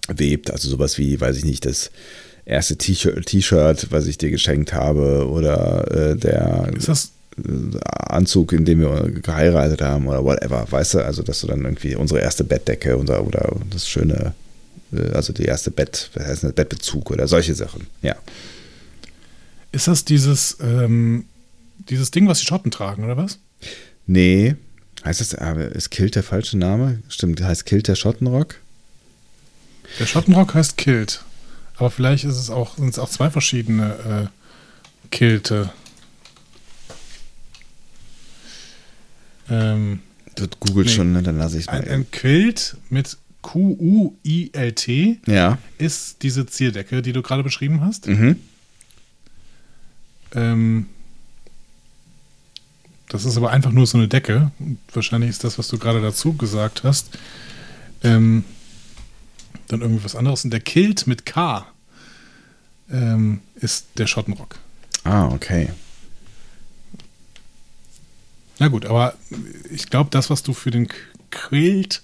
B: webt. Also sowas wie, weiß ich nicht, das erste T-Shirt, was ich dir geschenkt habe, oder äh, der
A: Ist das,
B: Anzug, in dem wir geheiratet haben oder whatever, weißt du? Also, dass du dann irgendwie unsere erste Bettdecke oder, oder das schöne, also die erste Bett, was heißt das, Bettbezug oder solche Sachen, ja.
A: ist das dieses, ähm, dieses Ding, was die Schotten tragen, oder was?
B: Nee, heißt das, aber ist Kilt der falsche Name? Stimmt, heißt Kilt der Schottenrock?
A: Der Schottenrock heißt Kilt. Aber vielleicht ist es auch, sind es auch zwei verschiedene äh, Kilte. Ähm,
B: Du googelt
A: Nee.
B: schon, ne? dann lasse ich es
A: ein,
B: mal.
A: ein Quilt mit Q-U-I-L-T
B: ja.
A: ist diese Zierdecke, die du gerade beschrieben hast.
B: Mhm.
A: Ähm, das ist aber einfach nur so eine Decke. Und wahrscheinlich ist das, was du gerade dazu gesagt hast, ähm, dann irgendwie was anderes. Und der Kilt mit K ähm, ist der Schottenrock.
B: Ah, okay.
A: Na gut, aber ich glaube, das, was du für den Quilt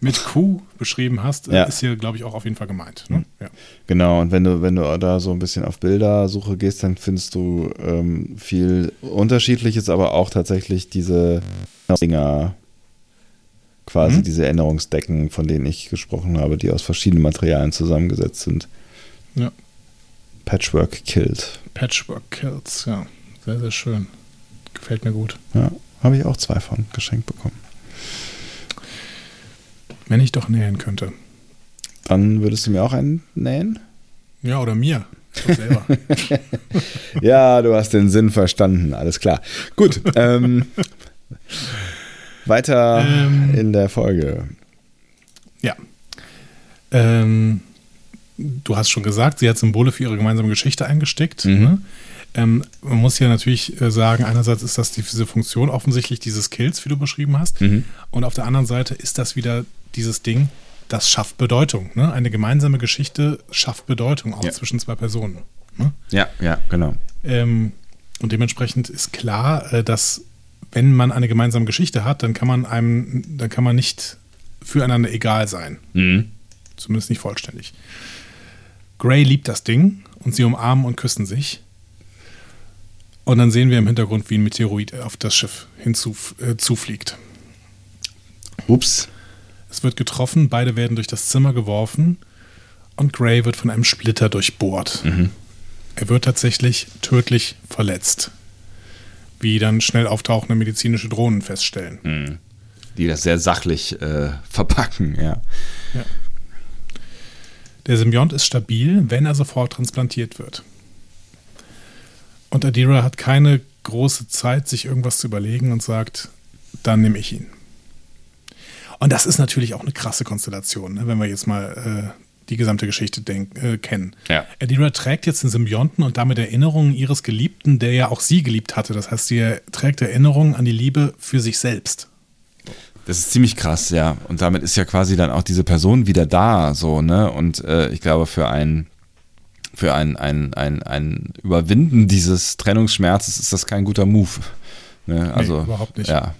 A: mit Q beschrieben hast, äh,
B: Ja.
A: ist hier, glaube ich, auch auf jeden Fall gemeint. Ne? Ja.
B: Genau, und wenn du, wenn du da so ein bisschen auf Bildersuche gehst, dann findest du ähm, viel Unterschiedliches, aber auch tatsächlich diese Dinger, quasi
A: Mhm.
B: diese Erinnerungsdecken, von denen ich gesprochen habe, die aus verschiedenen Materialien zusammengesetzt sind.
A: ja.
B: Patchwork Kilt.
A: Patchwork Kilts, ja. Sehr, sehr schön. Gefällt mir gut.
B: Ja, habe ich auch zwei von geschenkt bekommen.
A: Wenn ich doch nähen könnte.
B: Dann würdest du mir auch einen nähen?
A: Ja, oder mir. Selber. [LAUGHS]
B: Ja, du hast den Sinn verstanden, alles klar. Gut, [LAUGHS] ähm, weiter
A: Ähm.
B: in der Folge.
A: Ja. Ähm, du hast schon gesagt, sie hat Symbole für ihre gemeinsame Geschichte eingesteckt.
B: Mhm.
A: Ne? Ähm, man muss ja natürlich äh, sagen, einerseits ist das die, diese Funktion offensichtlich dieses Kills, wie du beschrieben hast.
B: Mhm.
A: Und auf der anderen Seite ist das wieder dieses Ding, das schafft Bedeutung. Ne? Eine gemeinsame Geschichte schafft Bedeutung, auch
B: Ja.
A: zwischen zwei Personen. Ne?
B: Ja, ja, genau.
A: Ähm, und dementsprechend ist klar, äh, dass wenn man eine gemeinsame Geschichte hat, dann kann man einem, dann kann man nicht füreinander egal sein.
B: Mhm.
A: Zumindest nicht vollständig. Gray liebt das Ding und sie umarmen und küssen sich. Und dann sehen wir im Hintergrund, wie ein Meteorit auf das Schiff hinzufliegt.
B: Ups.
A: Es wird getroffen, beide werden durch das Zimmer geworfen und Gray wird von einem Splitter durchbohrt. Er wird tatsächlich tödlich verletzt. Wie dann schnell auftauchende medizinische Drohnen feststellen.
B: Die das sehr sachlich äh, verpacken, ja.
A: Der Symbiont ist stabil, wenn er sofort transplantiert wird. Und Adira hat keine große Zeit, sich irgendwas zu überlegen und sagt, dann nehme ich ihn. Und das ist natürlich auch eine krasse Konstellation, ne, wenn wir jetzt mal äh, die gesamte Geschichte denk, äh, kennen.
B: Ja.
A: Adira trägt jetzt den Symbionten und damit Erinnerungen ihres Geliebten, der ja auch sie geliebt hatte. Das heißt, sie trägt Erinnerungen an die Liebe für sich selbst.
B: Das ist ziemlich krass, ja. Und damit ist ja quasi dann auch diese Person wieder da, so, ne? Und äh, ich glaube, für ein, für ein, ein, ein, ein Überwinden dieses Trennungsschmerzes ist das kein guter Move. Ne? Also,
A: überhaupt nicht.
B: Ja.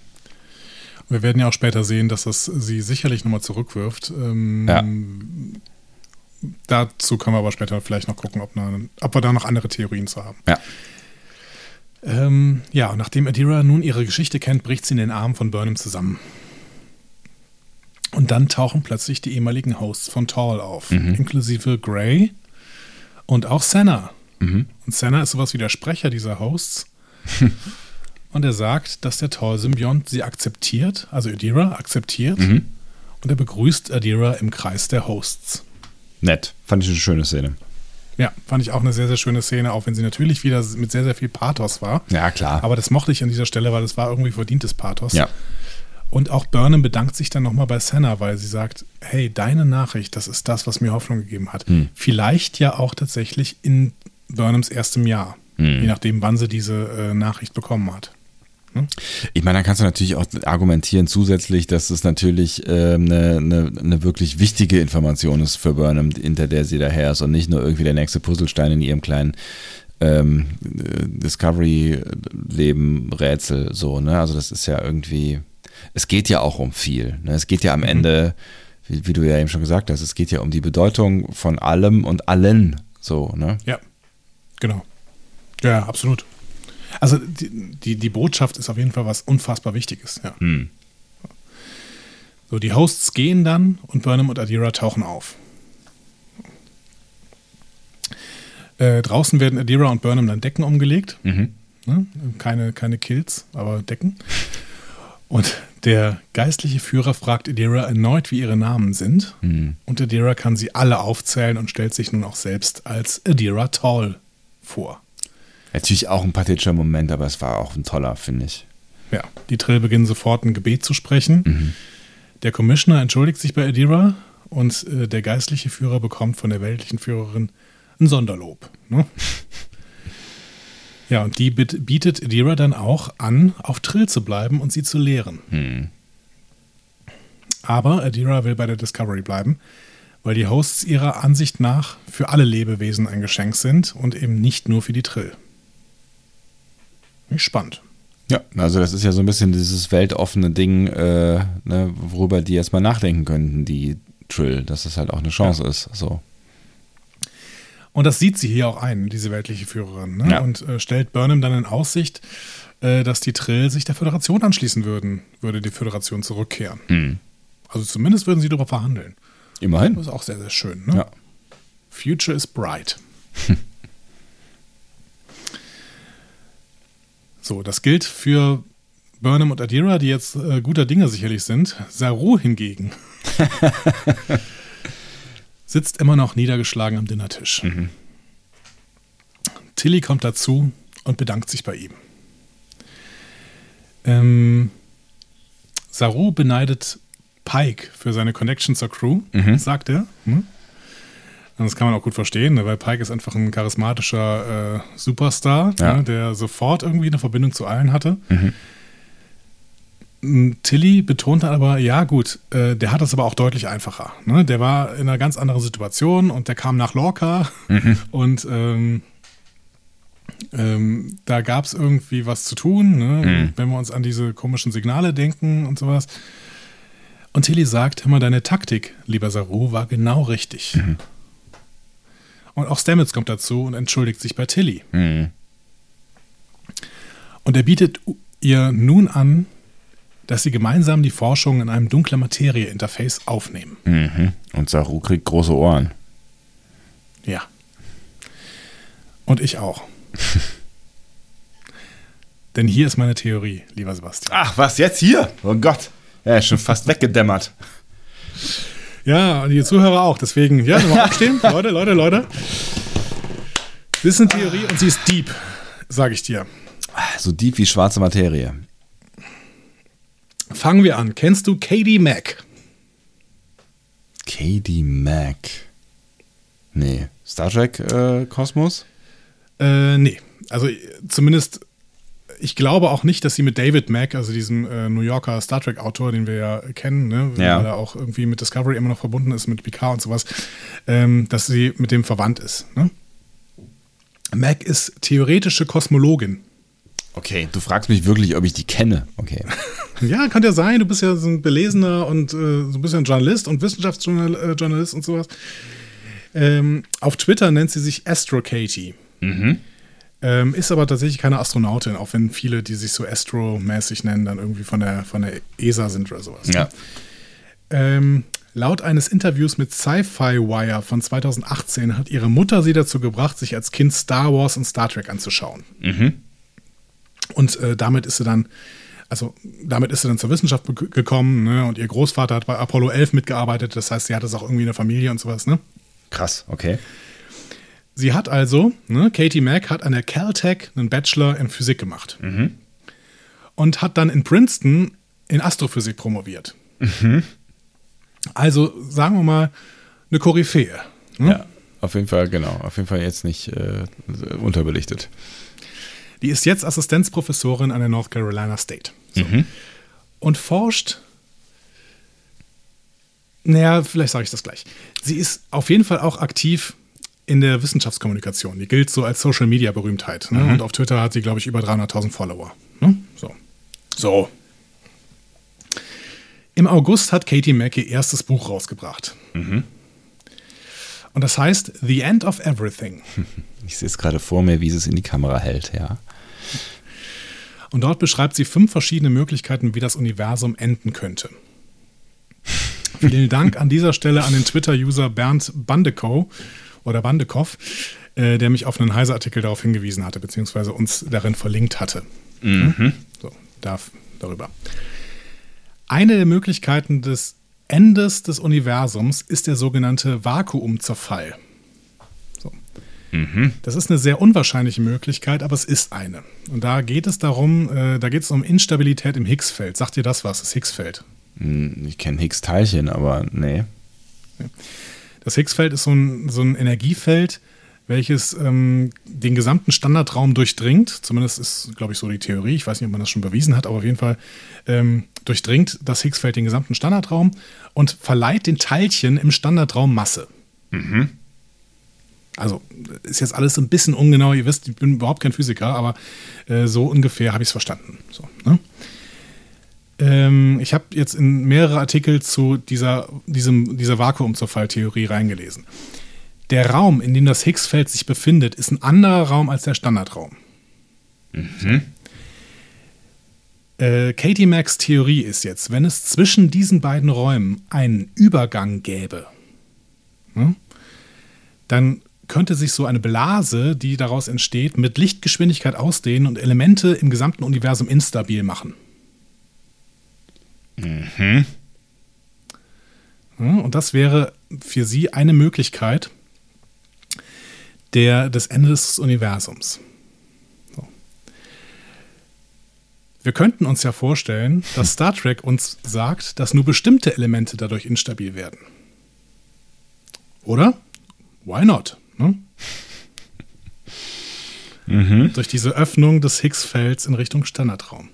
A: Wir werden ja auch später sehen, dass das sie sicherlich nochmal zurückwirft. Ähm,
B: Ja.
A: Dazu können wir aber später vielleicht noch gucken, ob, ne, ob wir da noch andere Theorien zu haben.
B: Ja.
A: Ähm, ja, nachdem Adira nun ihre Geschichte kennt, bricht sie in den Armen von Burnham zusammen. Und dann tauchen plötzlich die ehemaligen Hosts von Tall auf,
B: Mhm.
A: inklusive Gray und auch Senna. Und Senna ist sowas wie der Sprecher dieser Hosts. [LAUGHS] und er sagt, dass der Tall-Symbiont sie akzeptiert, also Adira akzeptiert. Und er begrüßt Adira im Kreis der Hosts.
B: Nett. Fand ich eine schöne Szene.
A: Ja, fand ich auch eine sehr, sehr schöne Szene, auch wenn sie natürlich wieder mit sehr, sehr viel Pathos war.
B: Ja, klar.
A: Aber das mochte ich an dieser Stelle, weil es war irgendwie verdientes Pathos.
B: ja.
A: Und auch Burnham bedankt sich dann nochmal bei Senna, weil sie sagt, hey, deine Nachricht, das ist das, was mir Hoffnung gegeben hat.
B: Hm.
A: Vielleicht ja auch tatsächlich in Burnhams erstem Jahr,
B: Hm.
A: je nachdem, wann sie diese äh, Nachricht bekommen hat.
B: Ich meine, dann kannst du natürlich auch argumentieren zusätzlich, dass es natürlich ähm, eine, eine, eine wirklich wichtige Information ist für Burnham, hinter der sie daher ist und nicht nur irgendwie der nächste Puzzlestein in ihrem kleinen ähm, äh, Discovery-Leben, Rätsel, so, ne? Also das ist ja irgendwie, es geht ja auch um viel. Ne? Es geht ja am Ende, wie, wie du ja eben schon gesagt hast, es geht ja um die Bedeutung von allem und allen, so, ne?
A: Ja, genau. Ja, absolut. Also die, die, die Botschaft ist auf jeden Fall was unfassbar Wichtiges, ja.
B: Hm.
A: So, die Hosts gehen dann und Burnham und Adira tauchen auf. Äh, draußen werden Adira und Burnham dann Decken umgelegt.
B: Mhm.
A: Ne? Keine, keine Kills, aber Decken. Und der geistliche Führer fragt Adira erneut, wie ihre Namen sind.
B: Mhm.
A: Und Adira kann sie alle aufzählen und stellt sich nun auch selbst als Adira Tall vor.
B: Natürlich auch ein pathetischer Moment, aber es war auch ein toller, finde ich.
A: Ja, die Trill beginnen sofort ein Gebet zu sprechen. Der Commissioner entschuldigt sich bei Adira und äh, der geistliche Führer bekommt von der weltlichen Führerin ein Sonderlob. Ne? ja, und die bietet Adira dann auch an, auf Trill zu bleiben und sie zu lehren. Aber Adira will bei der Discovery bleiben, weil die Hosts ihrer Ansicht nach für alle Lebewesen ein Geschenk sind und eben nicht nur für die Trill. Spannend.
B: Ja, also das ist ja so ein bisschen dieses weltoffene Ding, äh, ne, worüber die jetzt mal nachdenken könnten, die Trill, dass das halt auch eine Chance ist. So.
A: Und das sieht sie hier auch ein, diese weltliche Führerin. Ne?
B: Ja.
A: Und äh, stellt Burnham dann in Aussicht, äh, dass die Trill sich der Föderation anschließen würden, würde die Föderation zurückkehren.
B: Hm.
A: Also zumindest würden sie darüber verhandeln.
B: Immerhin.
A: Das ist auch sehr, sehr schön. Ne?
B: Ja.
A: Future is bright. [LAUGHS] so, das gilt für Burnham und Adira, die jetzt äh, guter Dinge sicherlich sind. Saru hingegen [LAUGHS] sitzt immer noch niedergeschlagen am Dinnertisch. Tilly kommt dazu und bedankt sich bei ihm. Ähm, Saru beneidet Pike für seine Connection zur Crew, sagt er. Hm? Und Das kann man auch gut verstehen, ne, weil Pike ist einfach ein charismatischer äh, Superstar,
B: Ja.
A: ne, der sofort irgendwie eine Verbindung zu allen hatte. M, Tilly betont dann aber, ja gut, äh, der hat das aber auch deutlich einfacher. Ne? Der war in einer ganz anderen Situation und der kam nach Lorca [LAUGHS] und ähm, ähm, da gab es irgendwie was zu tun, ne? wenn wir uns an diese komischen Signale denken und sowas. Und Tilly sagt, hör mal, deine Taktik, lieber Saru, war genau richtig. Und auch Stamets kommt dazu und entschuldigt sich bei Tilly.
B: Mhm.
A: Und er bietet ihr nun an, dass sie gemeinsam die Forschung in einem dunkler Materie-Interface aufnehmen.
B: Mhm. Und Saru kriegt große Ohren.
A: Ja. Und ich auch. [LAUGHS] Denn hier ist meine Theorie, lieber Sebastian.
B: Ach, was jetzt hier? Oh Gott. Er ist schon fast weggedämmert.
A: Ja, und die Zuhörer auch. Deswegen, ja, nochmal aufstehen. [LAUGHS] Leute, Leute, Leute. Das ist eine Theorie und sie ist deep, sage ich dir.
B: So deep wie schwarze Materie.
A: Fangen wir an. Kennst du Katie Mack?
B: KD Mac. Nee. Star Trek äh, Kosmos?
A: Äh, nee. Also zumindest, ich glaube auch nicht, dass sie mit David Mack, also diesem äh, New Yorker Star Trek-Autor, den wir ja kennen, ne,
B: Ja.
A: weil er auch irgendwie mit Discovery immer noch verbunden ist, mit Picard und sowas, ähm, dass sie mit dem verwandt ist. Ne? Mac ist theoretische Kosmologin.
B: Okay, du fragst mich wirklich, ob ich die kenne. Okay. [LAUGHS]
A: Ja, kann ja sein, du bist ja so ein belesener und äh, so ein bisschen Journalist und Wissenschaftsjournalist äh, und sowas. Ähm, auf Twitter nennt sie sich Astro Katie. Ähm, ist aber tatsächlich keine Astronautin, auch wenn viele, die sich so Astro-mäßig nennen, dann irgendwie von der, von der ESA sind oder sowas.
B: Ja.
A: Ähm, Laut eines Interviews mit Sci-Fi Wire von 2018 hat ihre Mutter sie dazu gebracht, sich als Kind Star Wars und Star Trek anzuschauen. Und äh, damit ist sie dann, also damit ist sie dann zur Wissenschaft gekommen, ne? Und ihr Großvater hat bei Apollo 11 mitgearbeitet, das heißt, sie hat das auch irgendwie in der Familie und sowas, ne?
B: Krass, okay.
A: Sie hat also, ne, Katie Mack hat an der Caltech einen Bachelor in Physik gemacht. Und hat dann in Princeton in Astrophysik promoviert. Also sagen wir mal eine Koryphäe. Ne?
B: Ja, auf jeden Fall, genau. Auf jeden Fall jetzt nicht äh, unterbelichtet.
A: Die ist jetzt Assistenzprofessorin an der North Carolina State. So. Und forscht. Naja, vielleicht sage ich das gleich. Sie ist auf jeden Fall auch aktiv in der Wissenschaftskommunikation. Die gilt so als Social Media Berühmtheit. Ne? Und auf Twitter hat sie, glaube ich, über 300.000 Follower. Ne? So. So. Im August hat Katie Mack ihr erstes Buch rausgebracht. Und das heißt The End of Everything. [LAUGHS]
B: Ich sehe es gerade vor mir, wie sie es in die Kamera hält, ja.
A: Und dort beschreibt sie fünf verschiedene Möglichkeiten, wie das Universum enden könnte. [LAUGHS] Vielen Dank an dieser Stelle an den Twitter-User Bernd Bandekow oder Bandekow, äh, der mich auf einen Heise-Artikel darauf hingewiesen hatte, beziehungsweise uns darin verlinkt hatte. So, darf, darüber. Eine der Möglichkeiten des Endes des Universums ist der sogenannte Vakuumzerfall. So. Das ist eine sehr unwahrscheinliche Möglichkeit, aber es ist eine. Und da geht es darum, äh, da geht es um Instabilität im Higgs-Feld. Sagt dir das was, das Higgs-Feld?
B: Hm, Ich kenne Higgs-Teilchen, aber nee.
A: Das Higgs-Feld ist so ein, so ein Energiefeld, welches ähm, den gesamten Standardraum durchdringt. Zumindest ist, glaube ich, so die Theorie. Ich weiß nicht, ob man das schon bewiesen hat, aber auf jeden Fall ähm, durchdringt das Higgs-Feld den gesamten Standardraum und verleiht den Teilchen im Standardraum Masse. Also ist jetzt alles ein bisschen ungenau. Ihr wisst, ich bin überhaupt kein Physiker, aber äh, so ungefähr habe ich es verstanden. So, ne? Ähm, ich habe jetzt in mehrere Artikel zu dieser, diesem, dieser Vakuumzerfalltheorie reingelesen. Der Raum, in dem das Higgs-Feld sich befindet, ist ein anderer Raum als der Standardraum. Äh, Katie Macks Theorie ist jetzt, wenn es zwischen diesen beiden Räumen einen Übergang gäbe, ne, dann könnte sich so eine Blase, die daraus entsteht, mit Lichtgeschwindigkeit ausdehnen und Elemente im gesamten Universum instabil machen. Ja, und das wäre für sie eine Möglichkeit der, des Endes des Universums. So. Wir könnten uns ja vorstellen, dass Star Trek uns sagt, dass nur bestimmte Elemente dadurch instabil werden. Oder? Why not? Ne? Durch diese Öffnung des Higgs-Felds in Richtung Standardraum.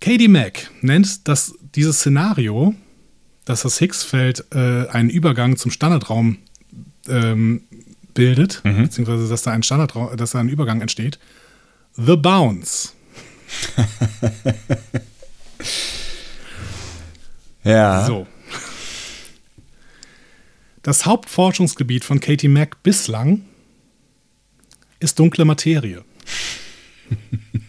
A: Katie Mack nennt das, dieses Szenario, dass das Higgs-Feld äh, einen Übergang zum Standardraum ähm, bildet, beziehungsweise dass da ein Standardraum, dass da ein Übergang entsteht, The Bounce. [LAUGHS]
B: Ja.
A: So. Das Hauptforschungsgebiet von Katie Mack bislang ist dunkle Materie. [LAUGHS]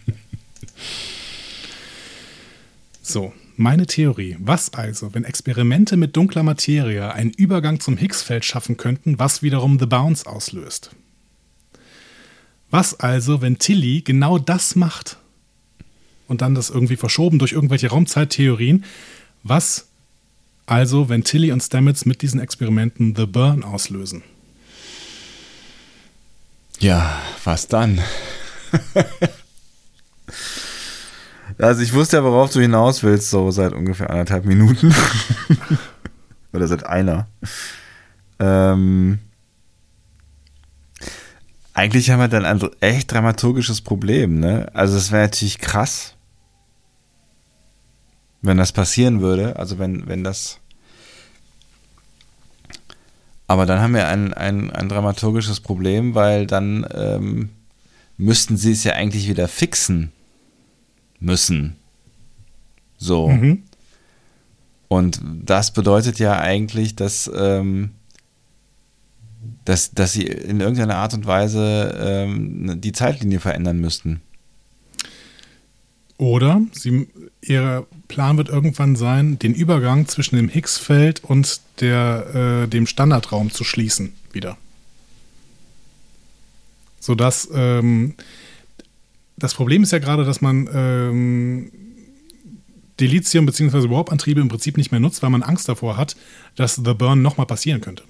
A: so, meine Theorie. Was also, wenn Experimente mit dunkler Materie einen Übergang zum Higgs-Feld schaffen könnten, was wiederum The Bounce auslöst? Was also, wenn Tilly genau das macht und dann das irgendwie verschoben durch irgendwelche Raumzeittheorien? Was also, wenn Tilly und Stamets mit diesen Experimenten The Burn auslösen?
B: Ja, was dann? [LAUGHS] also ich wusste ja, worauf du hinaus willst, so seit ungefähr anderthalb Minuten. [LAUGHS] Oder seit einer. Ähm, eigentlich haben wir dann ein echt dramaturgisches Problem, ne? Also es wäre natürlich krass, wenn das passieren würde. Also wenn, wenn das aber dann haben wir ein, ein, ein dramaturgisches Problem, weil dann ähm, müssten sie es ja eigentlich wieder fixen müssen. So.
A: Mhm.
B: Und das bedeutet ja eigentlich, dass, ähm, dass, dass sie in irgendeiner Art und Weise ähm, die Zeitlinie verändern müssten.
A: Oder sie, ihr Plan wird irgendwann sein, den Übergang zwischen dem Higgs-Feld und der, äh, dem Standardraum zu schließen wieder. Sodass ähm, das Problem ist ja gerade, dass man ähm, Delizium bzw. Warp-Antriebe im Prinzip nicht mehr nutzt, weil man Angst davor hat, dass The Burn nochmal passieren könnte.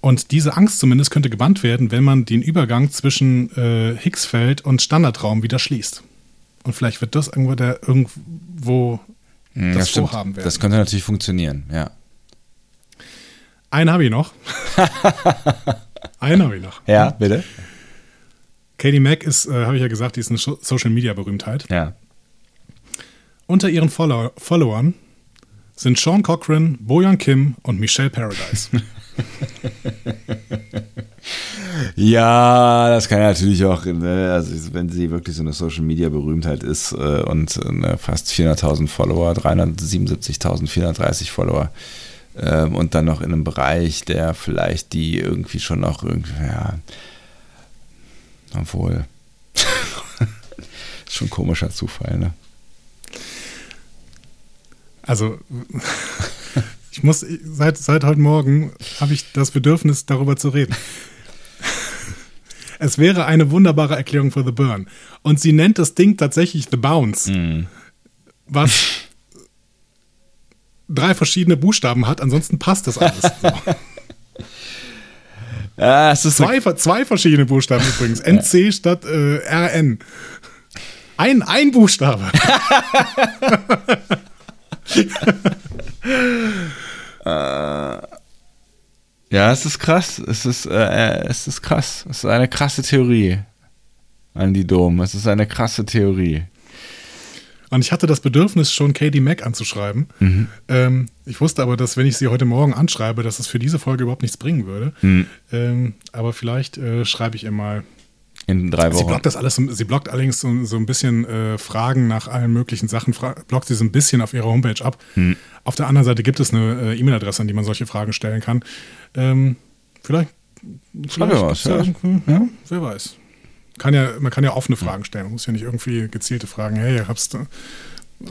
A: Und diese Angst zumindest könnte gebannt werden, wenn man den Übergang zwischen äh, Higgsfeld und Standardraum wieder schließt. Und vielleicht wird das irgendwo der irgendwo
B: hm, das, das Vorhaben werden. Das könnte natürlich funktionieren, ja.
A: Einen habe ich noch. [LAUGHS] Einen habe ich noch.
B: Ja, bitte.
A: Katie Mack ist, äh, habe ich ja gesagt, die ist eine Social Media Berühmtheit.
B: Ja.
A: Unter ihren Follow Followern sind Sean Cochran, Bojan Kim und Michelle Paradise. [LAUGHS]
B: ja, das kann natürlich auch, ne, also wenn sie wirklich so eine Social Media Berühmtheit ist äh, und äh, fast 400.000 Follower, 377.430 Follower äh, und dann noch in einem Bereich, der vielleicht die irgendwie schon noch irgendwie, ja, obwohl, [LAUGHS] schon ein komischer Zufall, ne?
A: Also, ich muss, seit, seit heute Morgen habe ich das Bedürfnis, darüber zu reden. es wäre eine wunderbare Erklärung für The Burn. Und sie nennt das Ding tatsächlich The Bounce. Mm. Was drei verschiedene Buchstaben hat, ansonsten passt das alles. So. [LAUGHS]
B: Ja, es ist
A: zwei, zwei verschiedene Buchstaben übrigens. NC statt äh, RN. Ein, ein Buchstabe. [LAUGHS]
B: äh, ja, es ist krass. Es ist, äh, es ist krass. Es ist eine krasse Theorie. An die Dom. Es ist eine krasse Theorie.
A: Und ich hatte das Bedürfnis, schon Katie Mack anzuschreiben. Mhm. Ähm, ich wusste aber, dass wenn ich sie heute Morgen anschreibe, dass es für diese Folge überhaupt nichts bringen würde. Mhm. Ähm, aber vielleicht äh, schreibe ich ihr mal.
B: In drei Wochen.
A: Sie blockt das alles, sie blockt allerdings so, so ein bisschen äh, Fragen nach allen möglichen Sachen, blockt sie so ein bisschen auf ihrer Homepage ab. Mhm. Auf der anderen Seite gibt es eine äh, E-Mail-Adresse, an die man solche Fragen stellen kann. Ähm, vielleicht.
B: Mir was, ja.
A: ja. Wer weiß kann ja, man kann ja offene Fragen stellen. Man muss ja nicht irgendwie gezielte Fragen. Hey, hast du,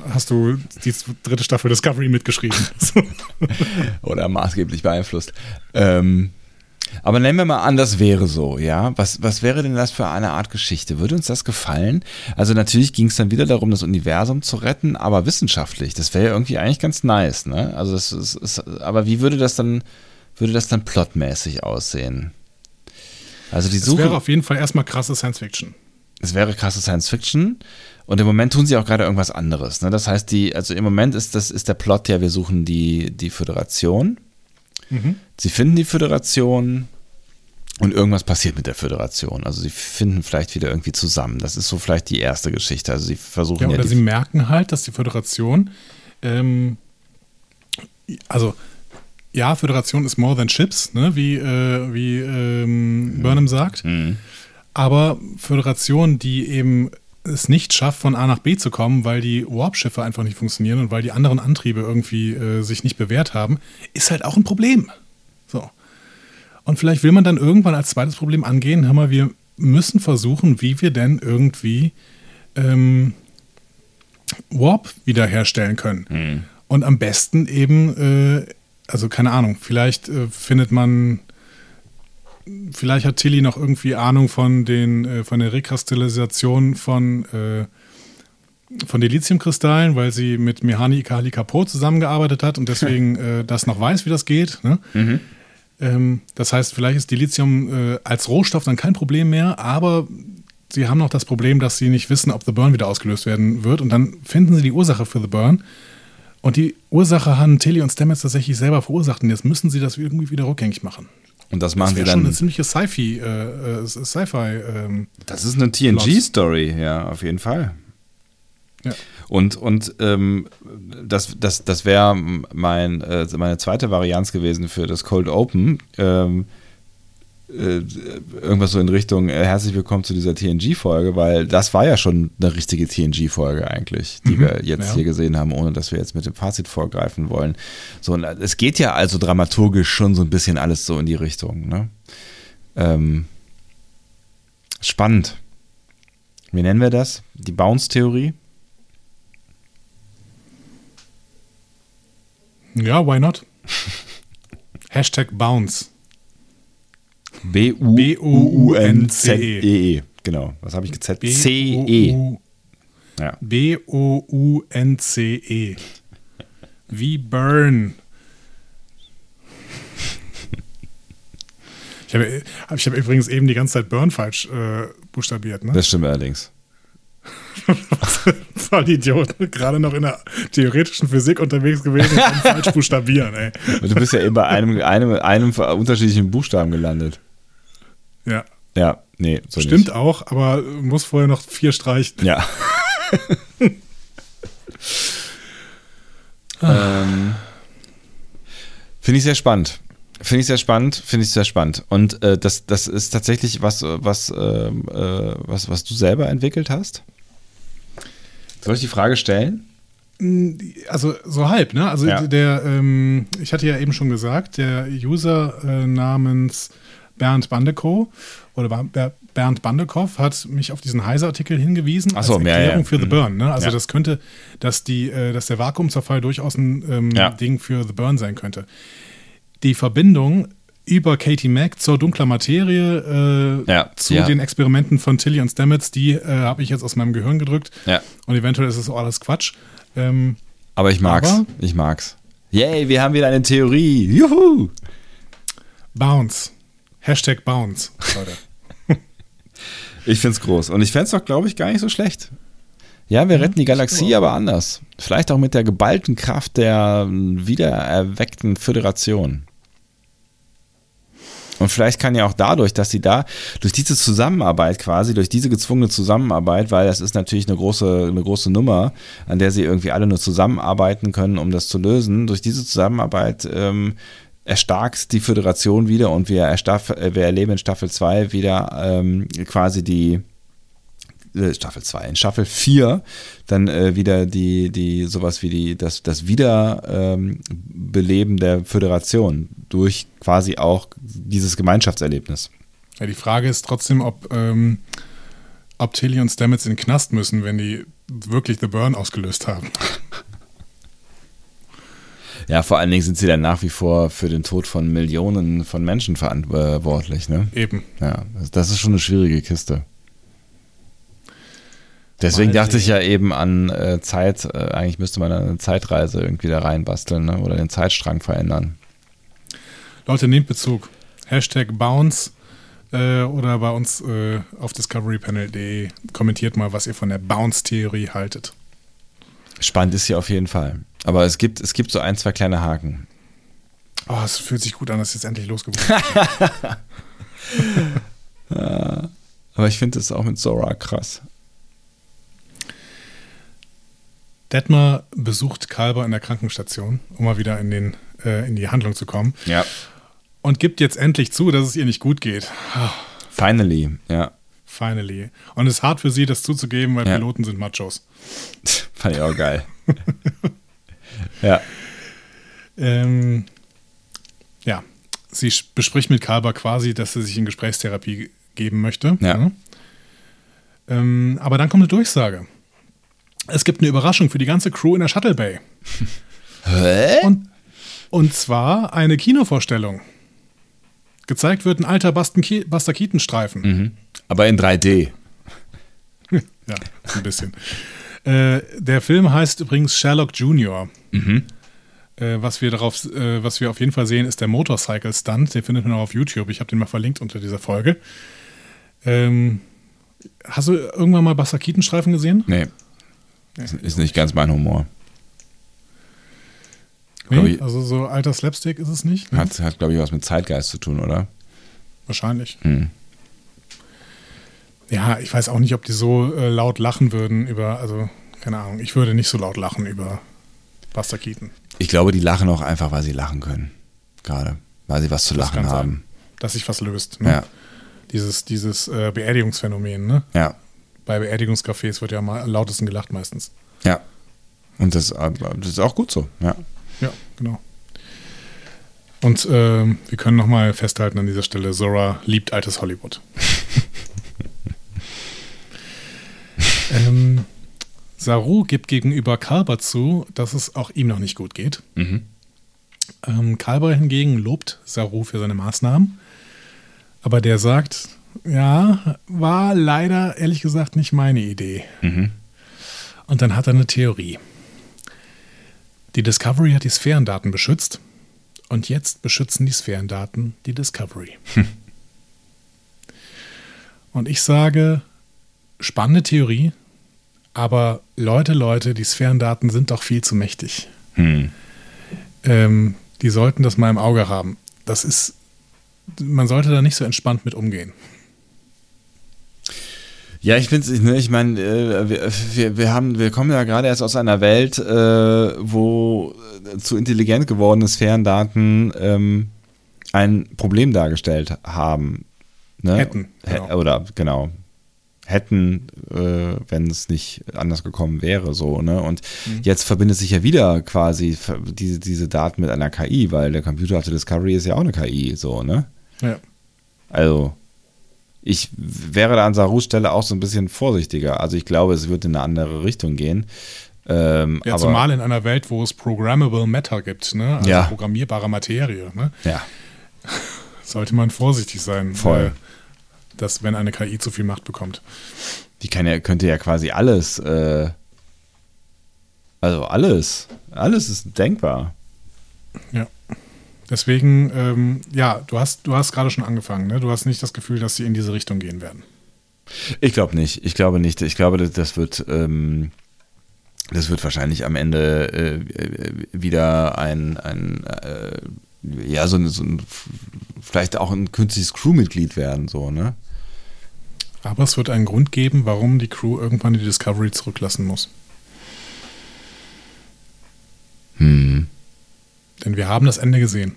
A: hast du die dritte Staffel Discovery mitgeschrieben? [LAUGHS]
B: Oder maßgeblich beeinflusst. Ähm, aber nehmen wir mal an, das wäre so, ja. Was, was wäre denn das für eine Art Geschichte? Würde uns das gefallen? Also natürlich ging es dann wieder darum, das Universum zu retten, aber wissenschaftlich. Das wäre ja irgendwie eigentlich ganz nice, ne? Also das ist, ist, aber wie würde das dann, würde das dann plotmäßig aussehen? Also die Suche.
A: Es wäre auf jeden Fall erstmal krasse Science Fiction.
B: Es wäre krasse Science Fiction. Und im Moment tun sie auch gerade irgendwas anderes. Ne? Das heißt, die, also im Moment ist das ist der Plot ja, wir suchen die, die Föderation. Mhm. Sie finden die Föderation und irgendwas passiert mit der Föderation. Also sie finden vielleicht wieder irgendwie zusammen. Das ist so vielleicht die erste Geschichte. Also sie versuchen ja.
A: Oder ja sie merken halt, dass die Föderation, ähm, also ja, Föderation ist more than chips, ne? wie, äh, wie ähm, Burnham sagt. Mhm. Aber Föderation, die eben es nicht schafft, von A nach B zu kommen, weil die Warp-Schiffe einfach nicht funktionieren und weil die anderen Antriebe irgendwie äh, sich nicht bewährt haben, ist halt auch ein Problem. So. Und vielleicht will man dann irgendwann als zweites Problem angehen, hör mal, wir müssen versuchen, wie wir denn irgendwie ähm, Warp wiederherstellen können. Mhm. Und am besten eben äh, also keine Ahnung, vielleicht äh, findet man, vielleicht hat Tilly noch irgendwie Ahnung von den, äh, von der Rekristallisation von, äh, von Deliziumkristallen, weil sie mit Mihani Ikali Kapo zusammengearbeitet hat und deswegen [LAUGHS] äh, das noch weiß, wie das geht. Ne? Mhm. Ähm, das heißt, vielleicht ist Delizium äh, als Rohstoff dann kein Problem mehr, aber sie haben noch das Problem, dass sie nicht wissen, ob The Burn wieder ausgelöst werden wird und dann finden sie die Ursache für The Burn und die Ursache haben Tilly und Stamets tatsächlich selber verursacht. Und jetzt müssen sie das irgendwie wieder rückgängig machen.
B: Und das machen
A: das
B: sie dann.
A: schon eine ziemliche Sci-Fi. Äh, äh Sci ähm,
B: das ist eine TNG-Story, ja, auf jeden Fall. Ja. Und, und ähm, das, das, das wäre mein, äh, meine zweite Varianz gewesen für das Cold Open. Ähm, äh, irgendwas so in Richtung äh, herzlich willkommen zu dieser TNG-Folge, weil das war ja schon eine richtige TNG-Folge eigentlich, die mhm, wir jetzt ja. hier gesehen haben, ohne dass wir jetzt mit dem Fazit vorgreifen wollen. So, und es geht ja also dramaturgisch schon so ein bisschen alles so in die Richtung. Ne? Ähm, spannend. Wie nennen wir das? Die Bounce-Theorie?
A: Ja, why not? [LAUGHS] Hashtag Bounce.
B: B-U-U-N-Z-E-E. Genau, was habe ich gezählt? C-E.
A: B-O-U-N-C-E. Wie Burn. Ich habe ich hab übrigens eben die ganze Zeit Burn falsch äh, buchstabiert. Ne?
B: Das stimmt allerdings. [LAUGHS]
A: Voll Idioten. Gerade noch in der theoretischen Physik unterwegs gewesen und falsch [LAUGHS] buchstabieren. Ey.
B: Du bist ja eben bei einem, einem, einem unterschiedlichen Buchstaben gelandet.
A: Ja,
B: Ja, nee, so
A: stimmt
B: nicht.
A: auch, aber muss vorher noch vier streichen.
B: Ja. [LAUGHS] ähm, Finde ich sehr spannend. Finde ich sehr spannend, finde ich sehr spannend. Und äh, das, das ist tatsächlich was, was, ähm, äh, was, was du selber entwickelt hast? Soll ich die Frage stellen?
A: Also so halb, ne? Also
B: Ja.
A: der, ähm, ich hatte ja eben schon gesagt, der User äh, namens Bernd Bandekow oder Bernd Bandekow hat mich auf diesen Heise-Artikel hingewiesen
B: Ach so,
A: als
B: ja,
A: Erklärung
B: ja.
A: für The
B: Mhm.
A: Burn. Ne? Also
B: Ja.
A: das könnte, dass die, äh, dass der Vakuumzerfall durchaus ein ähm,
B: Ja.
A: Ding für The Burn sein könnte. Die Verbindung über Katie Mack zur dunkler Materie äh,
B: Ja,
A: zu
B: ja.
A: den Experimenten von Tilly und Stamets, die äh, habe ich jetzt aus meinem Gehirn gedrückt.
B: Ja.
A: Und eventuell ist es auch alles Quatsch. Ähm,
B: Aber ich mag's.
A: Aber-
B: ich mag's. Yay, wir haben wieder eine Theorie. Juhu!
A: Bounce. Hashtag Bounce, Leute.
B: Ich find's groß. Und ich fänd's doch, glaube ich, gar nicht so schlecht. Ja, wir retten die Galaxie, aber anders. Vielleicht auch mit der geballten Kraft der wiedererweckten Föderation. Und vielleicht kann ja auch dadurch, dass sie da, durch diese Zusammenarbeit quasi, durch diese gezwungene Zusammenarbeit, weil das ist natürlich eine große, eine große Nummer, an der sie irgendwie alle nur zusammenarbeiten können, um das zu lösen, durch diese Zusammenarbeit ähm, erstarkt die Föderation wieder und wir, äh, wir erleben in Staffel 2 wieder ähm, quasi die, äh, Staffel 2, in Staffel 4 dann äh, wieder die, die, sowas wie die, das, das Wiederbeleben ähm, der Föderation durch quasi auch dieses Gemeinschaftserlebnis.
A: Ja, die Frage ist trotzdem, ob, ähm, ob Tilly und Stamets in den Knast müssen, wenn die wirklich The Burn ausgelöst haben. [LAUGHS]
B: Ja, vor allen Dingen sind sie dann nach wie vor für den Tod von Millionen von Menschen verantwortlich, ne?
A: Eben.
B: Ja, das- das ist schon eine schwierige Kiste. Deswegen
A: Mal
B: dachte ich ja eben an äh, Zeit, äh, eigentlich müsste man eine Zeitreise irgendwie da reinbasteln ne? oder den Zeitstrang verändern.
A: Leute, nehmt Bezug. Hashtag Bounce äh, oder bei uns äh, auf discoverypanel.de kommentiert mal, was ihr von der Bounce-Theorie haltet.
B: Spannend ist sie auf jeden Fall. Aber es gibt, es gibt so ein, zwei kleine Haken.
A: Oh, es fühlt sich gut an, dass es jetzt endlich losgeworden ist. [LAUGHS]
B: Aber ich finde es auch mit Zora krass.
A: Detmar besucht Kalber in der Krankenstation, um mal wieder in, den, äh, in die Handlung zu kommen.
B: Ja.
A: Und gibt jetzt endlich zu, dass es ihr nicht gut geht.
B: Finally, ja.
A: finally. Und es ist hart für sie, das zuzugeben, weil
B: Ja.
A: Piloten sind Machos. [LAUGHS]
B: Fand ich auch geil. [LAUGHS] ja.
A: Ähm, ja, sie bespricht mit Kalber quasi, dass sie sich in Gesprächstherapie geben möchte.
B: Ja.
A: Ne? Ähm, aber dann kommt eine Durchsage. Es gibt eine Überraschung für die ganze Crew in der Shuttle Bay. [LAUGHS]
B: Hä?
A: Und, und zwar eine Kinovorstellung. Gezeigt wird ein alter Buster Keaton-Streifen.
B: Mhm. Aber in 3D. [LAUGHS]
A: Ja, ein bisschen. Äh, der Film heißt übrigens Sherlock Junior.
B: Mhm.
A: Äh, was, wir darauf, äh, was wir auf jeden Fall sehen, ist der Motorcycle Stunt. Den findet man auch auf YouTube. Ich habe den mal verlinkt unter dieser Folge. Ähm, hast du irgendwann mal Buster Keaton-Streifen gesehen?
B: Nee. Ist, ist nicht ganz mein Humor.
A: Nee,
B: ich-
A: also so alter Slapstick ist es nicht. Ne?
B: Hat, hat glaube ich, was mit Zeitgeist zu tun, oder?
A: Wahrscheinlich.
B: Hm.
A: Ja, ich weiß auch nicht, ob die so äh, laut lachen würden über, also keine Ahnung, ich würde nicht so laut lachen über Buster Keaton.
B: Ich glaube, die lachen auch einfach, weil sie lachen können. Gerade. Weil sie was zu
A: Das
B: lachen haben.
A: sein, dass sich was löst. Ne?
B: Ja.
A: Dieses, dieses äh, Beerdigungsphänomen, ne?
B: Ja.
A: Bei Beerdigungscafés wird ja am lautesten gelacht meistens.
B: Ja. Und das, äh, das ist auch gut so. Ja.
A: Ja, genau. Und ähm, wir können nochmal festhalten an dieser Stelle, Zora liebt altes Hollywood. [LAUGHS] Saru gibt gegenüber Kalber zu, dass es auch ihm noch nicht gut geht.
B: Mhm.
A: Ähm, Kalber hingegen lobt Saru für seine Maßnahmen. Aber der sagt, ja, war leider ehrlich gesagt nicht meine Idee.
B: Mhm.
A: Und dann hat er eine Theorie. Die Discovery hat die Sphärendaten beschützt und jetzt beschützen die Sphärendaten die Discovery. Und ich sage, spannende Theorie, aber Leute, Leute, die Sphärendaten sind doch viel zu mächtig.
B: Hm.
A: Ähm, die sollten das mal im Auge haben. Das ist, man sollte da nicht so entspannt mit umgehen.
B: Ja, ich finde es, ne, ich meine, äh, wir, wir, wir, haben, wir kommen ja gerade erst aus einer Welt, äh, wo äh, zu intelligent gewordene Sphärendaten ähm, ein Problem dargestellt haben. Ne?
A: Hätten.
B: Genau. Oder genau. Hätten, äh, wenn es nicht anders gekommen wäre, so, ne? Und mhm. jetzt verbindet sich ja wieder quasi diese, diese Daten mit einer KI, weil der Computer After Discovery ist ja auch eine KI, so, ne?
A: Ja.
B: Also, ich wäre da an Sarus Stelle auch so ein bisschen vorsichtiger. Also ich glaube, es wird in eine andere Richtung gehen. Ähm,
A: ja, zumal in einer Welt, wo es Programmable Matter gibt, ne? also
B: ja.
A: programmierbare Materie. Ne?
B: Ja. [LAUGHS]
A: Sollte man vorsichtig sein,
B: Voll.
A: Äh, dass wenn eine KI zu viel Macht bekommt.
B: Die kann ja, könnte ja quasi alles, äh, also alles, alles ist denkbar.
A: Ja. Deswegen, ähm, ja, du hast, du hast gerade schon angefangen, ne? Du hast nicht das Gefühl, dass sie in diese Richtung gehen werden.
B: Ich glaube nicht. Ich glaube nicht. Ich glaube, das wird, ähm, das wird wahrscheinlich am Ende äh, wieder ein, ein äh, ja, so, so ein, vielleicht auch ein künstliches Crewmitglied werden, so, ne?
A: Aber es wird einen Grund geben, warum die Crew irgendwann die Discovery zurücklassen muss.
B: Hm.
A: Denn wir haben das Ende gesehen.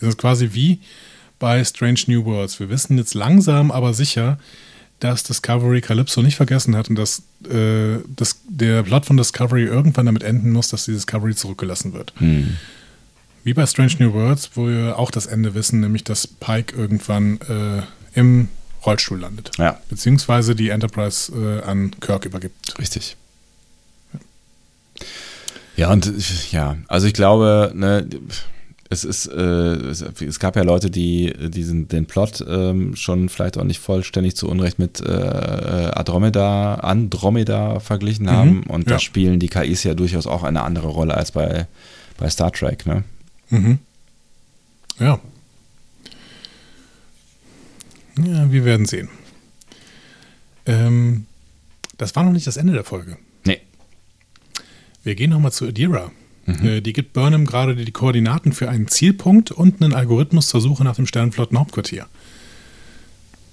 A: Es ist quasi wie bei Strange New Worlds. Wir wissen jetzt langsam, aber sicher, dass Discovery Calypso nicht vergessen hat und dass, äh, dass der Plot von Discovery irgendwann damit enden muss, dass die Discovery zurückgelassen wird.
B: Hm.
A: Wie bei Strange New Worlds, wo wir auch das Ende wissen, nämlich dass Pike irgendwann äh, im Rollstuhl landet.
B: Ja.
A: Beziehungsweise die Enterprise äh, an Kirk übergibt.
B: Richtig. Ja, und ja, also ich glaube, ne, es ist, äh, es, es, gab ja Leute, die diesen, den Plot ähm, schon vielleicht auch nicht vollständig zu Unrecht mit äh, Andromeda, Andromeda verglichen mhm, haben. Und ja. da spielen die KIs ja durchaus auch eine andere Rolle als bei, bei Star Trek, ne?
A: Mhm. Ja. Ja, wir werden sehen. Ähm, das war noch nicht das Ende der Folge.
B: Nee.
A: Wir gehen nochmal zu Adira. Mhm. Äh, die gibt Burnham gerade die Koordinaten für einen Zielpunkt und einen Algorithmus zur Suche nach dem Sternenflottenhauptquartier.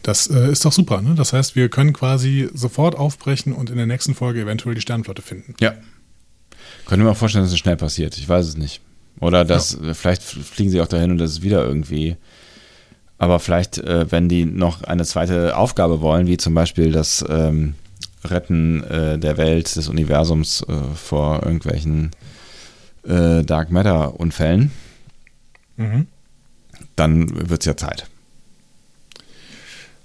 A: Das äh, ist doch super, ne? Das heißt, wir können quasi sofort aufbrechen und in der nächsten Folge eventuell die Sternenflotte finden.
B: Ja. Können wir mir auch vorstellen, dass es schnell passiert. Ich weiß es nicht. Oder dass ja. vielleicht fliegen sie auch dahin und das ist wieder irgendwie. Aber vielleicht, äh, wenn die noch eine zweite Aufgabe wollen, wie zum Beispiel das ähm, Retten äh, der Welt, des Universums äh, vor irgendwelchen äh, Dark Matter-Unfällen,
A: mhm.
B: dann wird es ja Zeit.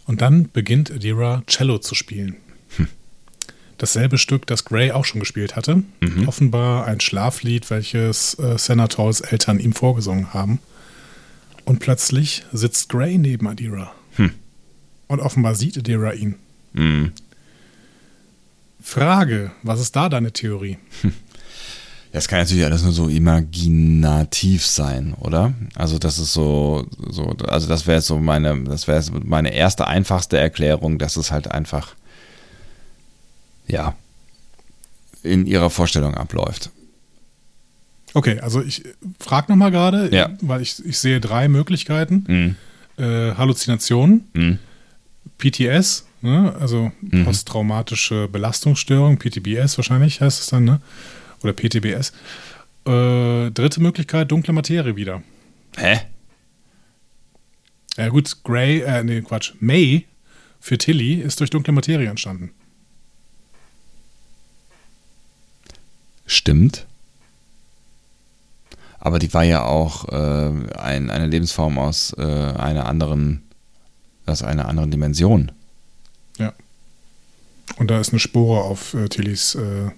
A: Und dann beginnt Adira Cello zu spielen.
B: Hm.
A: Dasselbe Stück, das Gray auch schon gespielt hatte.
B: Mhm.
A: Offenbar ein Schlaflied, welches äh, Senators Eltern ihm vorgesungen haben. Und plötzlich sitzt Gray neben Adira.
B: Hm.
A: Und offenbar sieht Adira ihn.
B: Mhm.
A: Frage, was ist da deine Theorie?
B: Hm. Das kann natürlich alles nur so imaginativ sein, oder? Also das ist so, so also das wäre so meine, das wäre meine erste einfachste Erklärung, dass es halt einfach, ja, in ihrer Vorstellung abläuft.
A: Okay, also ich frage nochmal gerade,
B: ja.
A: weil ich, ich sehe drei Möglichkeiten.
B: Mhm.
A: Äh, Halluzinationen,
B: mhm.
A: PTS, ne? also
B: Mhm.
A: posttraumatische Belastungsstörung, PTBS wahrscheinlich heißt es dann, ne? oder PTBS. Äh, dritte Möglichkeit, dunkle Materie wieder.
B: Hä?
A: Ja gut, Gray, äh, nee, Quatsch, May für Tilly ist durch dunkle Materie entstanden.
B: Stimmt. Aber die war ja auch äh, ein, eine Lebensform aus äh, einer anderen, aus einer anderen Dimension.
A: Ja. Und da ist eine Spore auf äh, Tillys äh,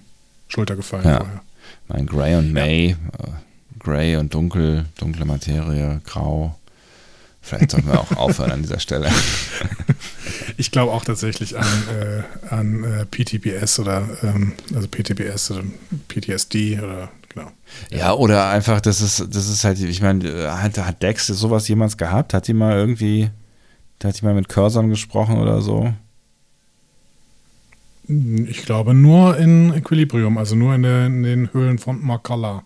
A: Schulter gefallen
B: Ja.
A: vorher.
B: Mein Grey und May, äh, Grey und Dunkel, dunkle Materie, Grau. Vielleicht sollten wir auch [LAUGHS] aufhören an dieser Stelle. [LAUGHS]
A: Ich glaube auch tatsächlich an, äh, an äh, PTBS oder ähm, also PTBS oder PTSD oder genau.
B: Ja, oder einfach, das ist, das ist halt, ich meine, äh, hat, hat Dex sowas jemals gehabt? Hat die mal irgendwie, hat die mal mit Cursor gesprochen oder so?
A: Ich glaube nur in Equilibrium, also nur in, der, in den Höhlen von Makala.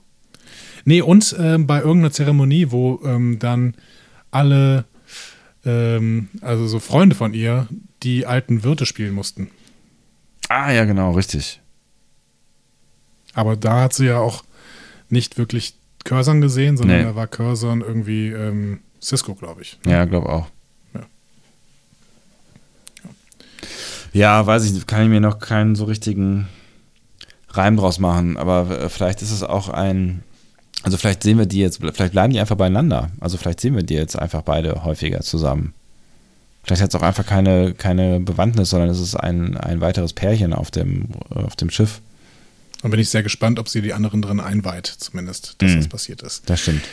A: Nee, und ähm, bei irgendeiner Zeremonie, wo ähm, dann alle, ähm, also so Freunde von ihr, die alten Wirte spielen mussten.
B: Ah, ja, genau, richtig.
A: Aber da hat sie ja auch nicht wirklich Curzon gesehen, sondern
B: Nee.
A: da war Curzon irgendwie ähm, Cisco, glaube ich.
B: Ja, glaube auch.
A: Ja.
B: Ja, weiß ich, kann ich mir noch keinen so richtigen Reim draus machen, aber äh, vielleicht ist es auch ein, also vielleicht sehen wir die jetzt, vielleicht bleiben die einfach beieinander. Also vielleicht sehen wir die jetzt einfach beide häufiger zusammen. Vielleicht hat es auch einfach keine, keine Bewandtnis, sondern es ist ein, ein weiteres Pärchen auf dem, auf dem Schiff.
A: Und bin ich sehr gespannt, ob sie die anderen drin einweiht, zumindest, dass
B: Mhm.
A: das passiert ist.
B: Das stimmt.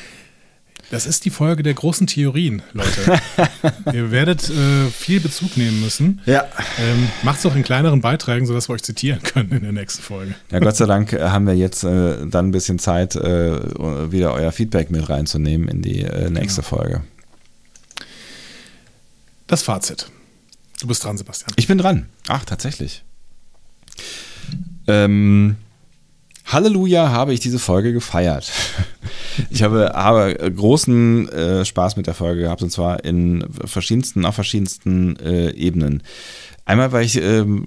A: Das ist die Folge der großen Theorien, Leute. [LAUGHS] Ihr werdet äh, viel Bezug nehmen müssen.
B: Ja.
A: Ähm, Macht es auch in kleineren Beiträgen, sodass wir euch zitieren können in der nächsten Folge.
B: Ja, Gott sei Dank äh, haben wir jetzt äh, dann ein bisschen Zeit, äh, wieder euer Feedback mit reinzunehmen in die äh, nächste Folge.
A: Das Fazit. Du bist dran, Sebastian.
B: Ich bin dran. Ach, tatsächlich. Ähm, Halleluja habe ich diese Folge gefeiert. Ich habe, habe großen äh, Spaß mit der Folge gehabt und zwar in verschiedensten, auf verschiedensten äh, Ebenen. Einmal, weil ich ähm,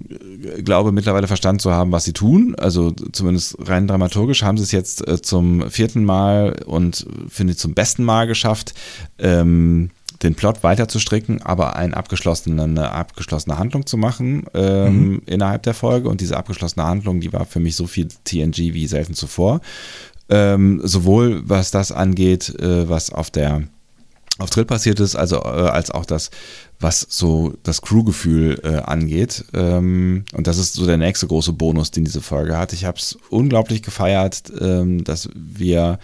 B: glaube, mittlerweile verstanden zu haben, was sie tun. Also zumindest rein dramaturgisch haben sie es jetzt äh, zum vierten Mal und finde ich zum besten Mal geschafft, ähm, den Plot weiter zu stricken, aber ein abgeschlossene, eine abgeschlossene Handlung zu machen ähm, innerhalb der Folge. Und diese abgeschlossene Handlung, die war für mich so viel TNG wie selten zuvor. Ähm, sowohl was das angeht, äh, was auf der auf Trill passiert ist, also äh, als auch das, was so das Crewgefühl äh, angeht. Ähm, und das ist so der nächste große Bonus, den diese Folge hat. Ich habe es unglaublich gefeiert, ähm, dass wir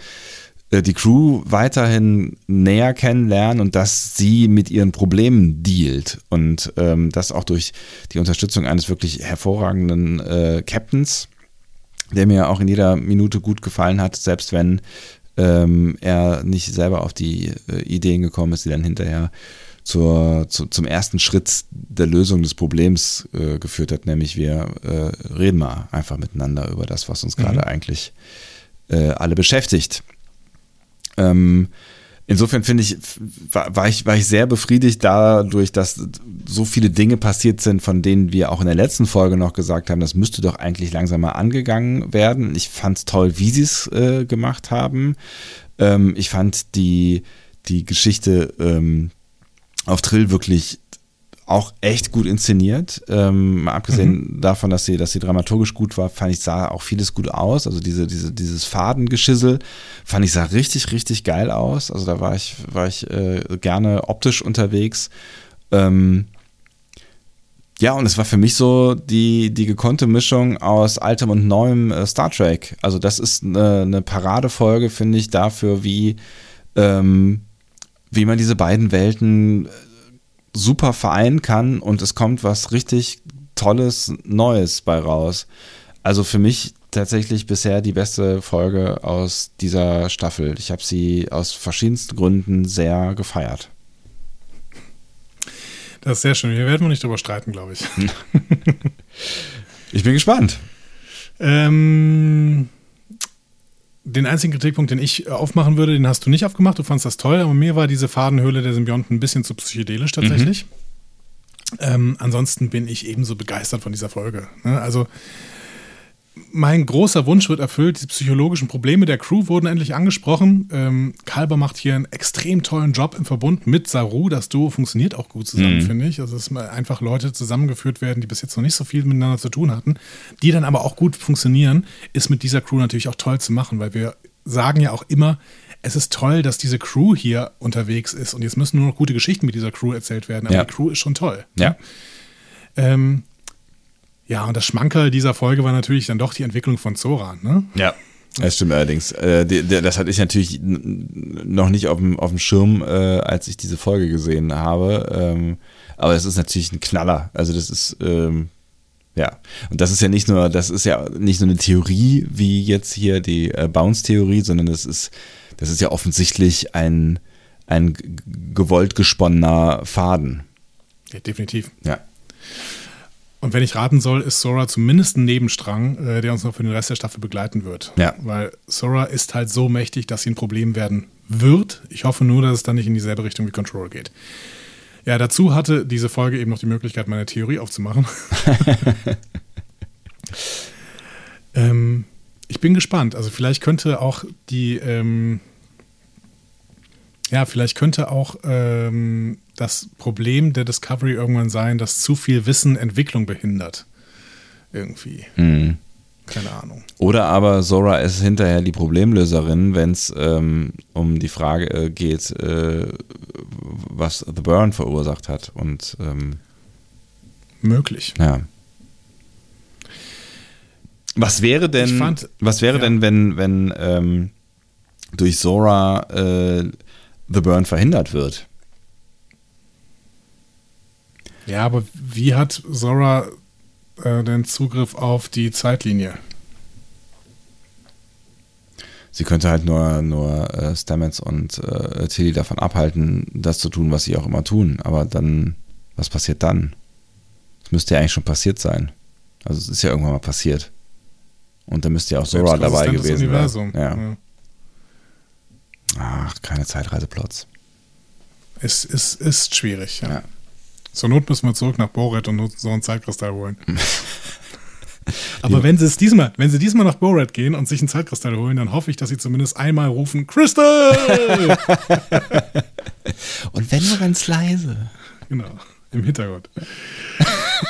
B: äh, die Crew weiterhin näher kennenlernen und dass sie mit ihren Problemen dealt und ähm, das auch durch die Unterstützung eines wirklich hervorragenden äh, Captains, der mir auch in jeder Minute gut gefallen hat, selbst wenn ähm, er nicht selber auf die äh, Ideen gekommen ist, die dann hinterher zur, zu, zum ersten Schritt der Lösung des Problems äh, geführt hat, nämlich wir äh, reden mal einfach miteinander über das, was uns gerade eigentlich äh, alle beschäftigt. Ähm, insofern finde ich, war, war ich, war ich sehr befriedigt dadurch, dass so viele Dinge passiert sind, von denen wir auch in der letzten Folge noch gesagt haben, das müsste doch eigentlich langsam mal angegangen werden. Ich fand es toll, wie sie es äh, gemacht haben. Ähm, ich fand die, die Geschichte ähm, auf Trill wirklich auch echt gut inszeniert. Ähm, mal abgesehen davon, dass sie, dass sie dramaturgisch gut war, fand ich, sah auch vieles gut aus. Also diese, diese, dieses Fadengeschissel fand ich sah richtig, richtig geil aus. Also da war ich, war ich äh, gerne optisch unterwegs. Ähm, ja, und es war für mich so die, die gekonnte Mischung aus altem und neuem äh, Star Trek. Also das ist eine, eine Paradefolge, finde ich, dafür, wie, ähm, wie man diese beiden Welten super vereinen kann und es kommt was richtig Tolles, Neues bei raus. Also für mich tatsächlich bisher die beste Folge aus dieser Staffel. Ich habe sie aus verschiedensten Gründen sehr gefeiert.
A: Das ist sehr schön. Hier werden wir nicht drüber streiten, glaube ich. [LAUGHS]
B: Ich bin gespannt.
A: Ähm, den einzigen Kritikpunkt, den ich äh, aufmachen würde, den hast du nicht aufgemacht. Du fandst das toll, aber mir war diese Fadenhöhle der Symbionten ein bisschen zu psychedelisch tatsächlich. Ähm, ansonsten bin ich ebenso begeistert von dieser Folge. Ne? Also mein großer Wunsch wird erfüllt. Die psychologischen Probleme der Crew wurden endlich angesprochen. Ähm, Kalber macht hier einen extrem tollen Job im Verbund mit Saru. Das Duo funktioniert auch gut zusammen, finde ich. Also, dass einfach Leute zusammengeführt werden, die bis jetzt noch nicht so viel miteinander zu tun hatten, die dann aber auch gut funktionieren, ist mit dieser Crew natürlich auch toll zu machen, weil wir sagen ja auch immer, es ist toll, dass diese Crew hier unterwegs ist und jetzt müssen nur noch gute Geschichten mit dieser Crew erzählt werden. Aber
B: Ja.
A: die Crew ist schon toll.
B: Ja.
A: Ähm, Ja, und das Schmankerl dieser Folge war natürlich dann doch die Entwicklung von Zora, ne?
B: Ja. Das stimmt allerdings. Äh, das hatte ich natürlich noch nicht auf dem, auf dem Schirm, äh, als ich diese Folge gesehen habe. Ähm, aber es ist natürlich ein Knaller. Also das ist, ähm, ja. Und das ist ja nicht nur, das ist ja nicht nur eine Theorie, wie jetzt hier die äh, Bounce-Theorie, sondern das ist, das ist ja offensichtlich ein, ein gewollt gesponnener Faden.
A: Ja, definitiv.
B: Ja.
A: Und wenn ich raten soll, ist Sora zumindest ein Nebenstrang, äh, der uns noch für den Rest der Staffel begleiten wird.
B: Ja.
A: Weil Sora ist halt so mächtig, dass sie ein Problem werden wird. Ich hoffe nur, dass es dann nicht in dieselbe Richtung wie Control geht. Ja, dazu hatte diese Folge eben noch die Möglichkeit, meine Theorie aufzumachen. [LAUGHS] ähm, ich bin gespannt. Also vielleicht könnte auch die, ähm, ja, vielleicht könnte auch ähm, das Problem der Discovery irgendwann sein, dass zu viel Wissen Entwicklung behindert. Irgendwie.
B: Mhm.
A: Keine Ahnung.
B: Oder aber Zora ist hinterher die Problemlöserin, wenn es ähm, um die Frage äh, geht, äh, was The Burn verursacht hat. Und ähm,
A: möglich.
B: Ja. Was wäre denn,
A: fand,
B: was wäre
A: ja.
B: denn, wenn, wenn ähm, durch Zora äh, The Burn verhindert wird?
A: Ja, aber wie hat Zora äh, den Zugriff auf die Zeitlinie?
B: Sie könnte halt nur, nur äh, Stamets und äh, Tilly davon abhalten, das zu tun, was sie auch immer tun. Aber dann, was passiert dann? Es müsste ja eigentlich schon passiert sein. Also es ist ja irgendwann mal passiert. Und da müsste ja auch Zora dabei gewesen sein.
A: Ja.
B: Ach, keine Zeitreiseplots.
A: Es ist, ist schwierig, ja.
B: Ja.
A: Zur Not müssen wir zurück nach Boret und uns so einen Zeitkristall holen. [LAUGHS] Aber wenn sie es diesmal, wenn sie diesmal nach Boret gehen und sich einen Zeitkristall holen, dann hoffe ich, dass sie zumindest einmal rufen, Crystal! [LAUGHS]
B: Und wenn nur ganz leise.
A: genau, im Hintergrund.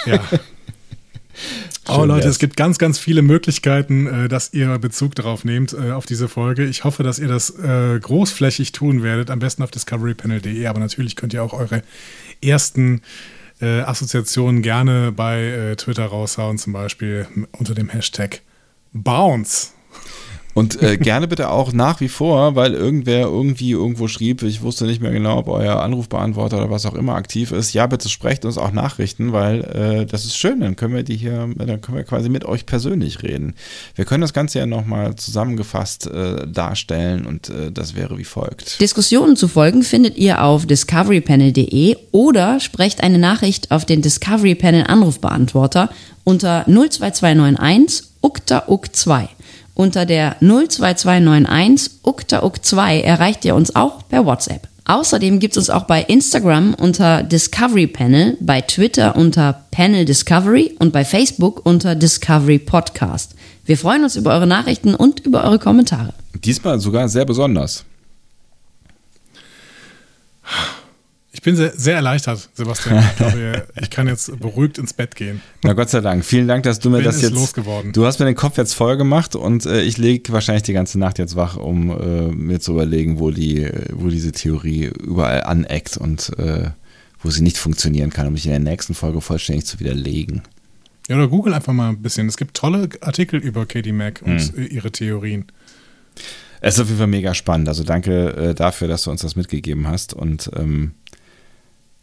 A: ja. [LAUGHS] Oh
B: Schön
A: Leute,
B: wär's.
A: es gibt ganz, ganz viele Möglichkeiten, äh, dass ihr Bezug darauf nehmt, äh, auf diese Folge. Ich hoffe, dass ihr das äh, großflächig tun werdet, am besten auf discoverypanel.de, aber natürlich könnt ihr auch eure ersten Assoziationen gerne bei Twitter raushauen, zum Beispiel unter dem Hashtag Bounce.
B: Und äh, [LAUGHS] gerne bitte auch nach wie vor, weil irgendwer irgendwie irgendwo schrieb, ich wusste nicht mehr genau, ob euer Anrufbeantworter oder was auch immer aktiv ist. Ja, bitte sprecht uns auch Nachrichten, weil äh, das ist schön. Dann können wir die hier, dann können wir quasi mit euch persönlich reden. Wir können das Ganze ja nochmal zusammengefasst äh, darstellen und äh, das wäre wie folgt.
C: Diskussionen zu folgen findet ihr auf discoverypanel.de oder sprecht eine Nachricht auf den Discovery Panel Anrufbeantworter unter 02291 ukta uk 2. Unter der 02291 ukta uk 2 erreicht ihr uns auch per WhatsApp. Außerdem gibt es uns auch bei Instagram unter Discovery Panel, bei Twitter unter Panel Discovery und bei Facebook unter Discovery Podcast. Wir freuen uns über eure Nachrichten und über eure Kommentare.
B: Diesmal sogar sehr besonders.
A: Ich bin sehr, sehr erleichtert, Sebastian. [LAUGHS] Ich glaube, ich kann jetzt beruhigt ins Bett gehen.
B: Na Gott sei Dank. Vielen Dank, dass du mir
A: Bin
B: das jetzt.
A: losgeworden.
B: Du hast mir den Kopf jetzt voll gemacht und äh, ich lege wahrscheinlich die ganze Nacht jetzt wach, um äh, mir zu überlegen, wo die, äh, wo diese Theorie überall aneckt und äh, wo sie nicht funktionieren kann, um mich in der nächsten Folge vollständig zu widerlegen.
A: Ja, oder google einfach mal ein bisschen. Es gibt tolle Artikel über Katie Mack und
B: Hm.
A: äh, ihre Theorien.
B: Es ist auf jeden Fall mega spannend. Also danke äh, dafür, dass du uns das mitgegeben hast. Und ähm,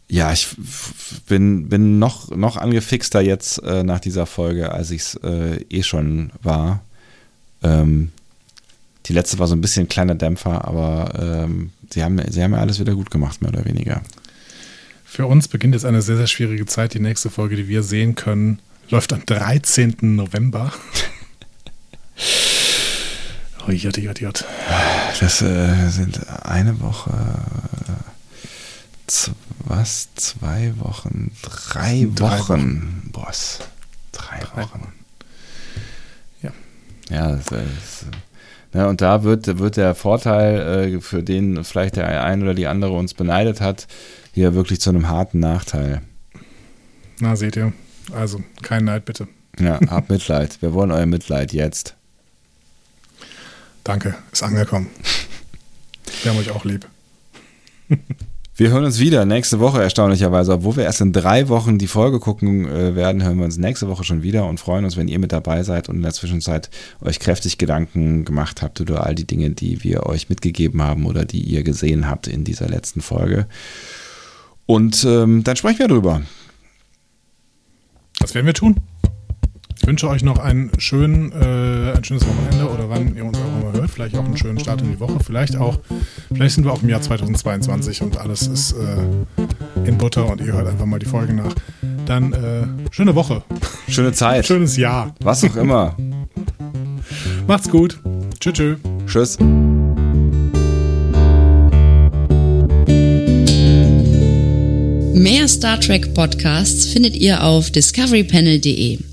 B: ja, ich bin, bin noch, noch angefixter jetzt äh, nach dieser Folge, als ich es äh, eh schon war. Ähm, die letzte war so ein bisschen ein kleiner Dämpfer, aber ähm, sie, haben, sie haben ja alles wieder gut gemacht, mehr oder weniger.
A: Für uns beginnt jetzt eine sehr, sehr schwierige Zeit. Die nächste Folge, die wir sehen können, läuft am 13. November. [LAUGHS] Oh, jott, jott, jott.
B: Das äh, sind eine Woche, was? Zwei Wochen? Drei,
A: Drei
B: Wochen. Boss. Drei,
A: Drei
B: Wochen.
A: Ja.
B: Ja, das ist, ja, und da wird, wird der Vorteil, äh, für den vielleicht der ein oder die andere uns beneidet hat, hier wirklich zu einem harten Nachteil.
A: Na, seht ihr. Also, kein Neid, bitte.
B: Ja, habt Mitleid. Wir wollen euer Mitleid jetzt.
A: Danke, ist angekommen. [LAUGHS] Wir haben euch auch lieb. [LAUGHS]
B: Wir hören uns wieder nächste Woche erstaunlicherweise. Obwohl wir erst in drei Wochen die Folge gucken äh, werden, hören wir uns nächste Woche schon wieder und freuen uns, wenn ihr mit dabei seid und in der Zwischenzeit euch kräftig Gedanken gemacht habt über all die Dinge, die wir euch mitgegeben haben oder die ihr gesehen habt in dieser letzten Folge. Und ähm, dann sprechen wir drüber.
A: Das werden wir tun. Ich wünsche euch noch einen schönen, äh, ein schönes Wochenende oder wann ihr uns auch immer hört. Vielleicht auch einen schönen Start in die Woche. Vielleicht auch, vielleicht sind wir auch im Jahr 2022 und alles ist äh, in Butter und ihr hört einfach mal die Folge nach. Dann äh, schöne Woche.
B: Schöne Zeit.
A: Schönes Jahr.
B: Was auch immer.
A: Macht's gut. Tschüss. Tschüss.
B: Tschüss.
C: Mehr Star Trek Podcasts findet ihr auf discoverypanel.de.